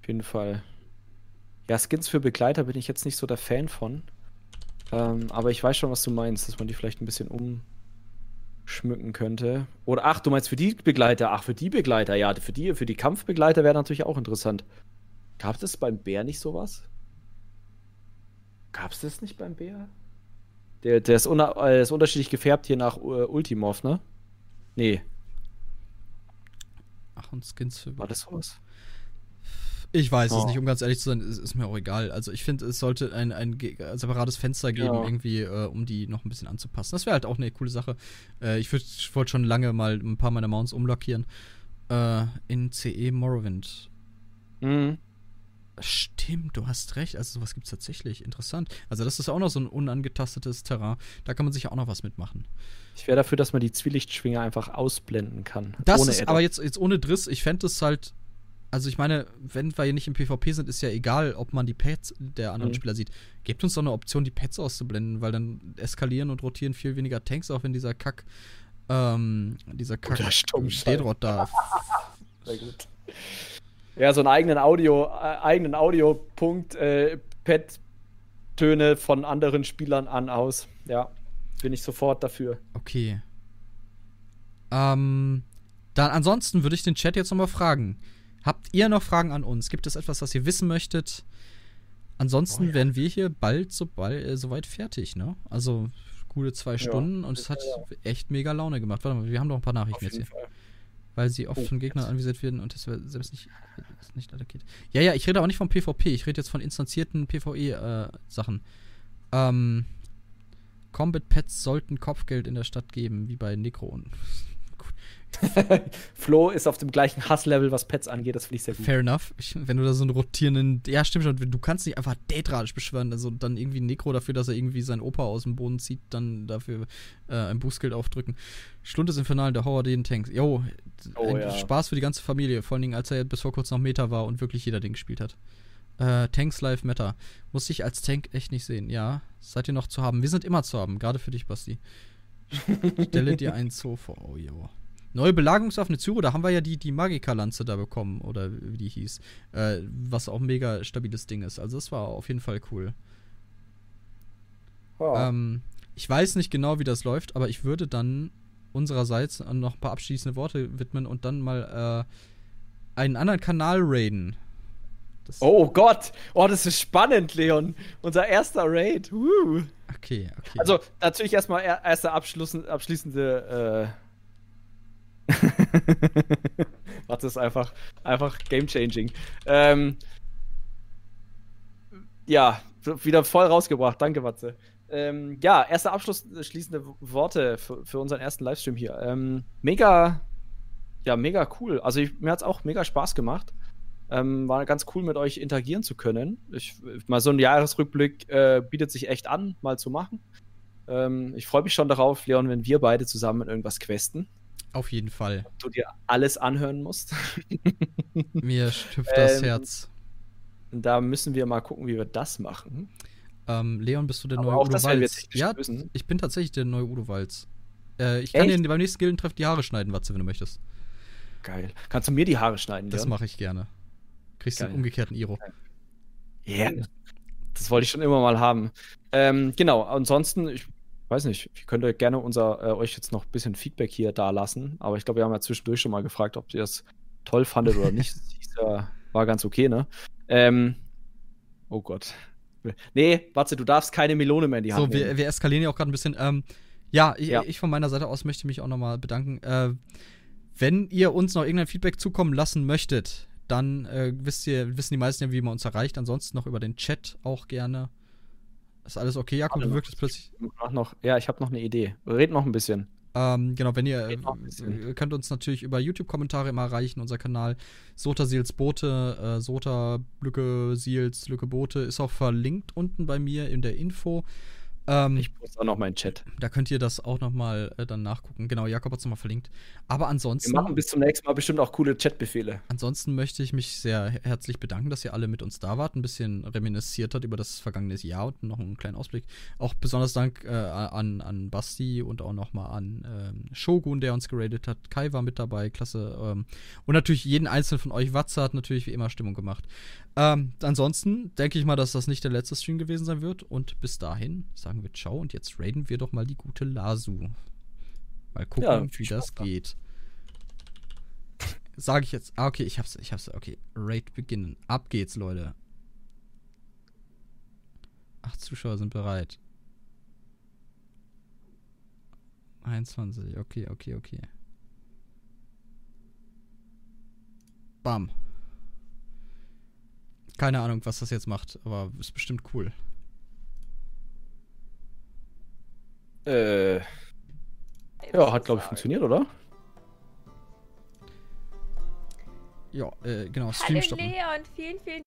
C: Auf jeden Fall. Ja, Skins für Begleiter bin ich jetzt nicht so der Fan von. Ähm, aber ich weiß schon, was du meinst, dass man die vielleicht ein bisschen um schmücken könnte. Oder ach, du meinst für die Begleiter? Ach, für die Begleiter, ja, für die, für die Kampfbegleiter wäre natürlich auch interessant. Gab es beim Bär nicht sowas? Gab es das nicht beim Bär? Der, der ist, äh, ist, unterschiedlich gefärbt hier nach uh, Ultimov, ne? Nee.
B: Ach, und Skins für.
C: War das sowas?
B: Ich weiß oh. es nicht, um ganz ehrlich zu sein, ist, ist mir auch egal. Also ich finde, es sollte ein, ein separates Fenster geben, ja. irgendwie, äh, um die noch ein bisschen anzupassen. Das wäre halt auch eine coole Sache. Äh, ich, wollte schon lange mal ein paar meiner Mounts umlackieren. Äh, in CE Morrowind. Mhm. Stimmt, du hast recht. Also sowas gibt es tatsächlich. Interessant. Also das ist auch noch so ein unangetastetes Terrain. Da kann man sich auch noch was mitmachen.
C: Ich wäre dafür, dass man die Zwielichtschwinger einfach ausblenden kann.
B: Das ist, aber jetzt, jetzt ohne Driss, ich fände es halt also ich meine, wenn wir hier nicht im PvP sind, ist ja egal, ob man die Pads der anderen mhm. Spieler sieht. Gebt uns doch eine Option, die Pads auszublenden, weil dann eskalieren und rotieren viel weniger Tanks, auch wenn dieser Kack, ähm, dieser Kack Dedrot da. [LAUGHS]
C: Sehr gut. Ja, so einen eigenen Audio, äh, eigenen Audiopunkt, äh, Pad-Töne von anderen Spielern an aus. Ja, bin ich sofort dafür.
B: Okay. Ähm, dann ansonsten würde ich den Chat jetzt nochmal fragen. Habt ihr noch Fragen an uns? Gibt es etwas, was ihr wissen möchtet? Ansonsten oh, ja. wären wir hier bald so bald, äh, soweit fertig, ne? Also gute zwei Stunden ja, und es hat ja. echt mega Laune gemacht. Warte mal, wir haben noch ein paar Nachrichten jetzt hier. Fall. Weil sie oft oh, von Gegnern anvisiert werden und das selbst nicht, nicht attackiert. Ja, ja, ich rede aber nicht vom PvP, ich rede jetzt von instanzierten PvE-Sachen. Äh, ähm, Combat Pets sollten Kopfgeld in der Stadt geben, wie bei Necro. [LAUGHS]
C: Flo ist auf dem gleichen Hasslevel, was Pets angeht. Das finde ich sehr gut.
B: Fair enough. Ich, wenn du da so einen rotierenden. Ja, stimmt schon. Du kannst nicht einfach Dädradisch beschwören. Also dann irgendwie ein Nekro dafür, dass er irgendwie seinen Opa aus dem Boden zieht, dann dafür äh, ein Boostskill aufdrücken. Schlund des Infernalen, der Horror den Tanks. Jo, oh, ja. Spaß für die ganze Familie. Vor allen Dingen, als er bis vor kurzem noch Meta war und wirklich jeder den gespielt hat. Äh, Tanks Live Matter. Muss ich als Tank echt nicht sehen. Ja, seid ihr noch zu haben. Wir sind immer zu haben, gerade für dich, Basti. Stelle dir einen Zoo vor. Oh, jo. Neue Belagerungswaffe Zyro, da haben wir ja die, die Magika-Lanze da bekommen, oder wie die hieß. Äh, was auch ein mega stabiles Ding ist. Also, das war auf jeden Fall cool. Oh. Ähm, ich weiß nicht genau, wie das läuft, aber ich würde dann unsererseits noch ein paar abschließende Worte widmen und dann mal äh, einen anderen Kanal raiden.
C: Das oh Gott! Oh, das ist spannend, Leon. Unser erster Raid. Woo.
B: Okay, okay.
C: Also natürlich erstmal erste abschließende äh, [LAUGHS] Warte, ist einfach, einfach game-changing. Ähm, ja, wieder voll rausgebracht. Danke, Watze. Ähm, ja, erste abschließende Worte für, für unseren ersten Livestream hier. Ähm, mega, ja, mega cool. Also ich, mir hat es auch mega Spaß gemacht. Ähm, war ganz cool, mit euch interagieren zu können. Ich, mal so ein Jahresrückblick äh, bietet sich echt an, mal zu machen. Ähm, ich freue mich schon darauf, Leon, wenn wir beide zusammen irgendwas questen.
B: Auf jeden Fall.
C: Ob du dir alles anhören musst. [LAUGHS] [LAUGHS]
B: Mir hüpft das ähm, Herz.
C: Da müssen wir mal gucken, wie wir das machen.
B: Ähm, Leon, bist du der Aber neue Udo Walz? Ja, lösen. ich bin tatsächlich der neue Udo Walz. Äh, ich kann Echt? dir beim nächsten Gildentreff die Haare schneiden, Watze, wenn du möchtest.
C: Geil. Kannst du mir die Haare schneiden?
B: Das mache ich gerne. Kriegst du einen umgekehrten Iro.
C: Ja. Yeah. Das wollte ich schon immer mal haben. Ähm, genau, ansonsten, ich weiß nicht, ich könnte gerne unser, äh, euch jetzt noch ein bisschen Feedback hier da lassen, aber ich glaube, wir haben ja zwischendurch schon mal gefragt, ob ihr das toll fandet oder nicht. [LAUGHS] War ganz okay, ne? Ähm, oh Gott. Nee, warte, du darfst keine Melone mehr in die Hand
B: so, nehmen. So, wir, wir, eskalieren ja auch gerade ein bisschen. Ähm, ja, ich, ja, ich, von meiner Seite aus möchte mich auch nochmal bedanken. Äh, wenn ihr uns noch irgendein Feedback zukommen lassen möchtet, dann äh, wisst ihr, wissen die meisten ja, wie man uns erreicht. Ansonsten noch über den Chat auch gerne. Ist alles okay, Jakob? Du wirkst plötzlich.
C: Noch, ja, ich habe noch eine Idee. Red noch ein bisschen.
B: Ähm, genau, wenn ihr äh, könnt uns natürlich über YouTube-Kommentare immer erreichen, unser Kanal Sota Seals Boote, äh, Sota Lücke Seals Lücke Boote ist auch verlinkt unten bei mir in der Info.
C: Ähm, ich poste auch noch meinen Chat.
B: Da könnt ihr das auch noch mal äh, dann nachgucken. Genau, Jakob hat es nochmal verlinkt. Aber ansonsten.
C: Wir machen bis zum nächsten Mal bestimmt auch coole Chatbefehle.
B: Ansonsten möchte ich mich sehr herzlich bedanken, dass ihr alle mit uns da wart, ein bisschen reminisziert hat über das vergangene Jahr und noch einen kleinen Ausblick. Auch besonders Dank äh, an, an Basti und auch nochmal an ähm, Shogun, der uns geradet hat. Kai war mit dabei, klasse. Ähm, und natürlich jeden einzelnen von euch. Watze hat natürlich wie immer Stimmung gemacht. Ähm, ansonsten denke ich mal, dass das nicht der letzte Stream gewesen sein wird. Und bis dahin sagen wir Ciao und jetzt raiden wir doch mal die gute Lasu. Mal gucken, ja, wie das geht. Sage ich jetzt. Ah, okay, ich hab's, ich hab's. Okay, Raid beginnen. Ab geht's, Leute. Acht Zuschauer sind bereit. 21, okay, okay, okay. Bam. Keine Ahnung, was das jetzt macht, aber ist bestimmt cool.
C: Äh. Ja, hat glaube ich funktioniert, oder?
B: Ja, äh, genau, Stream
D: stoppen. Leon, vielen, vielen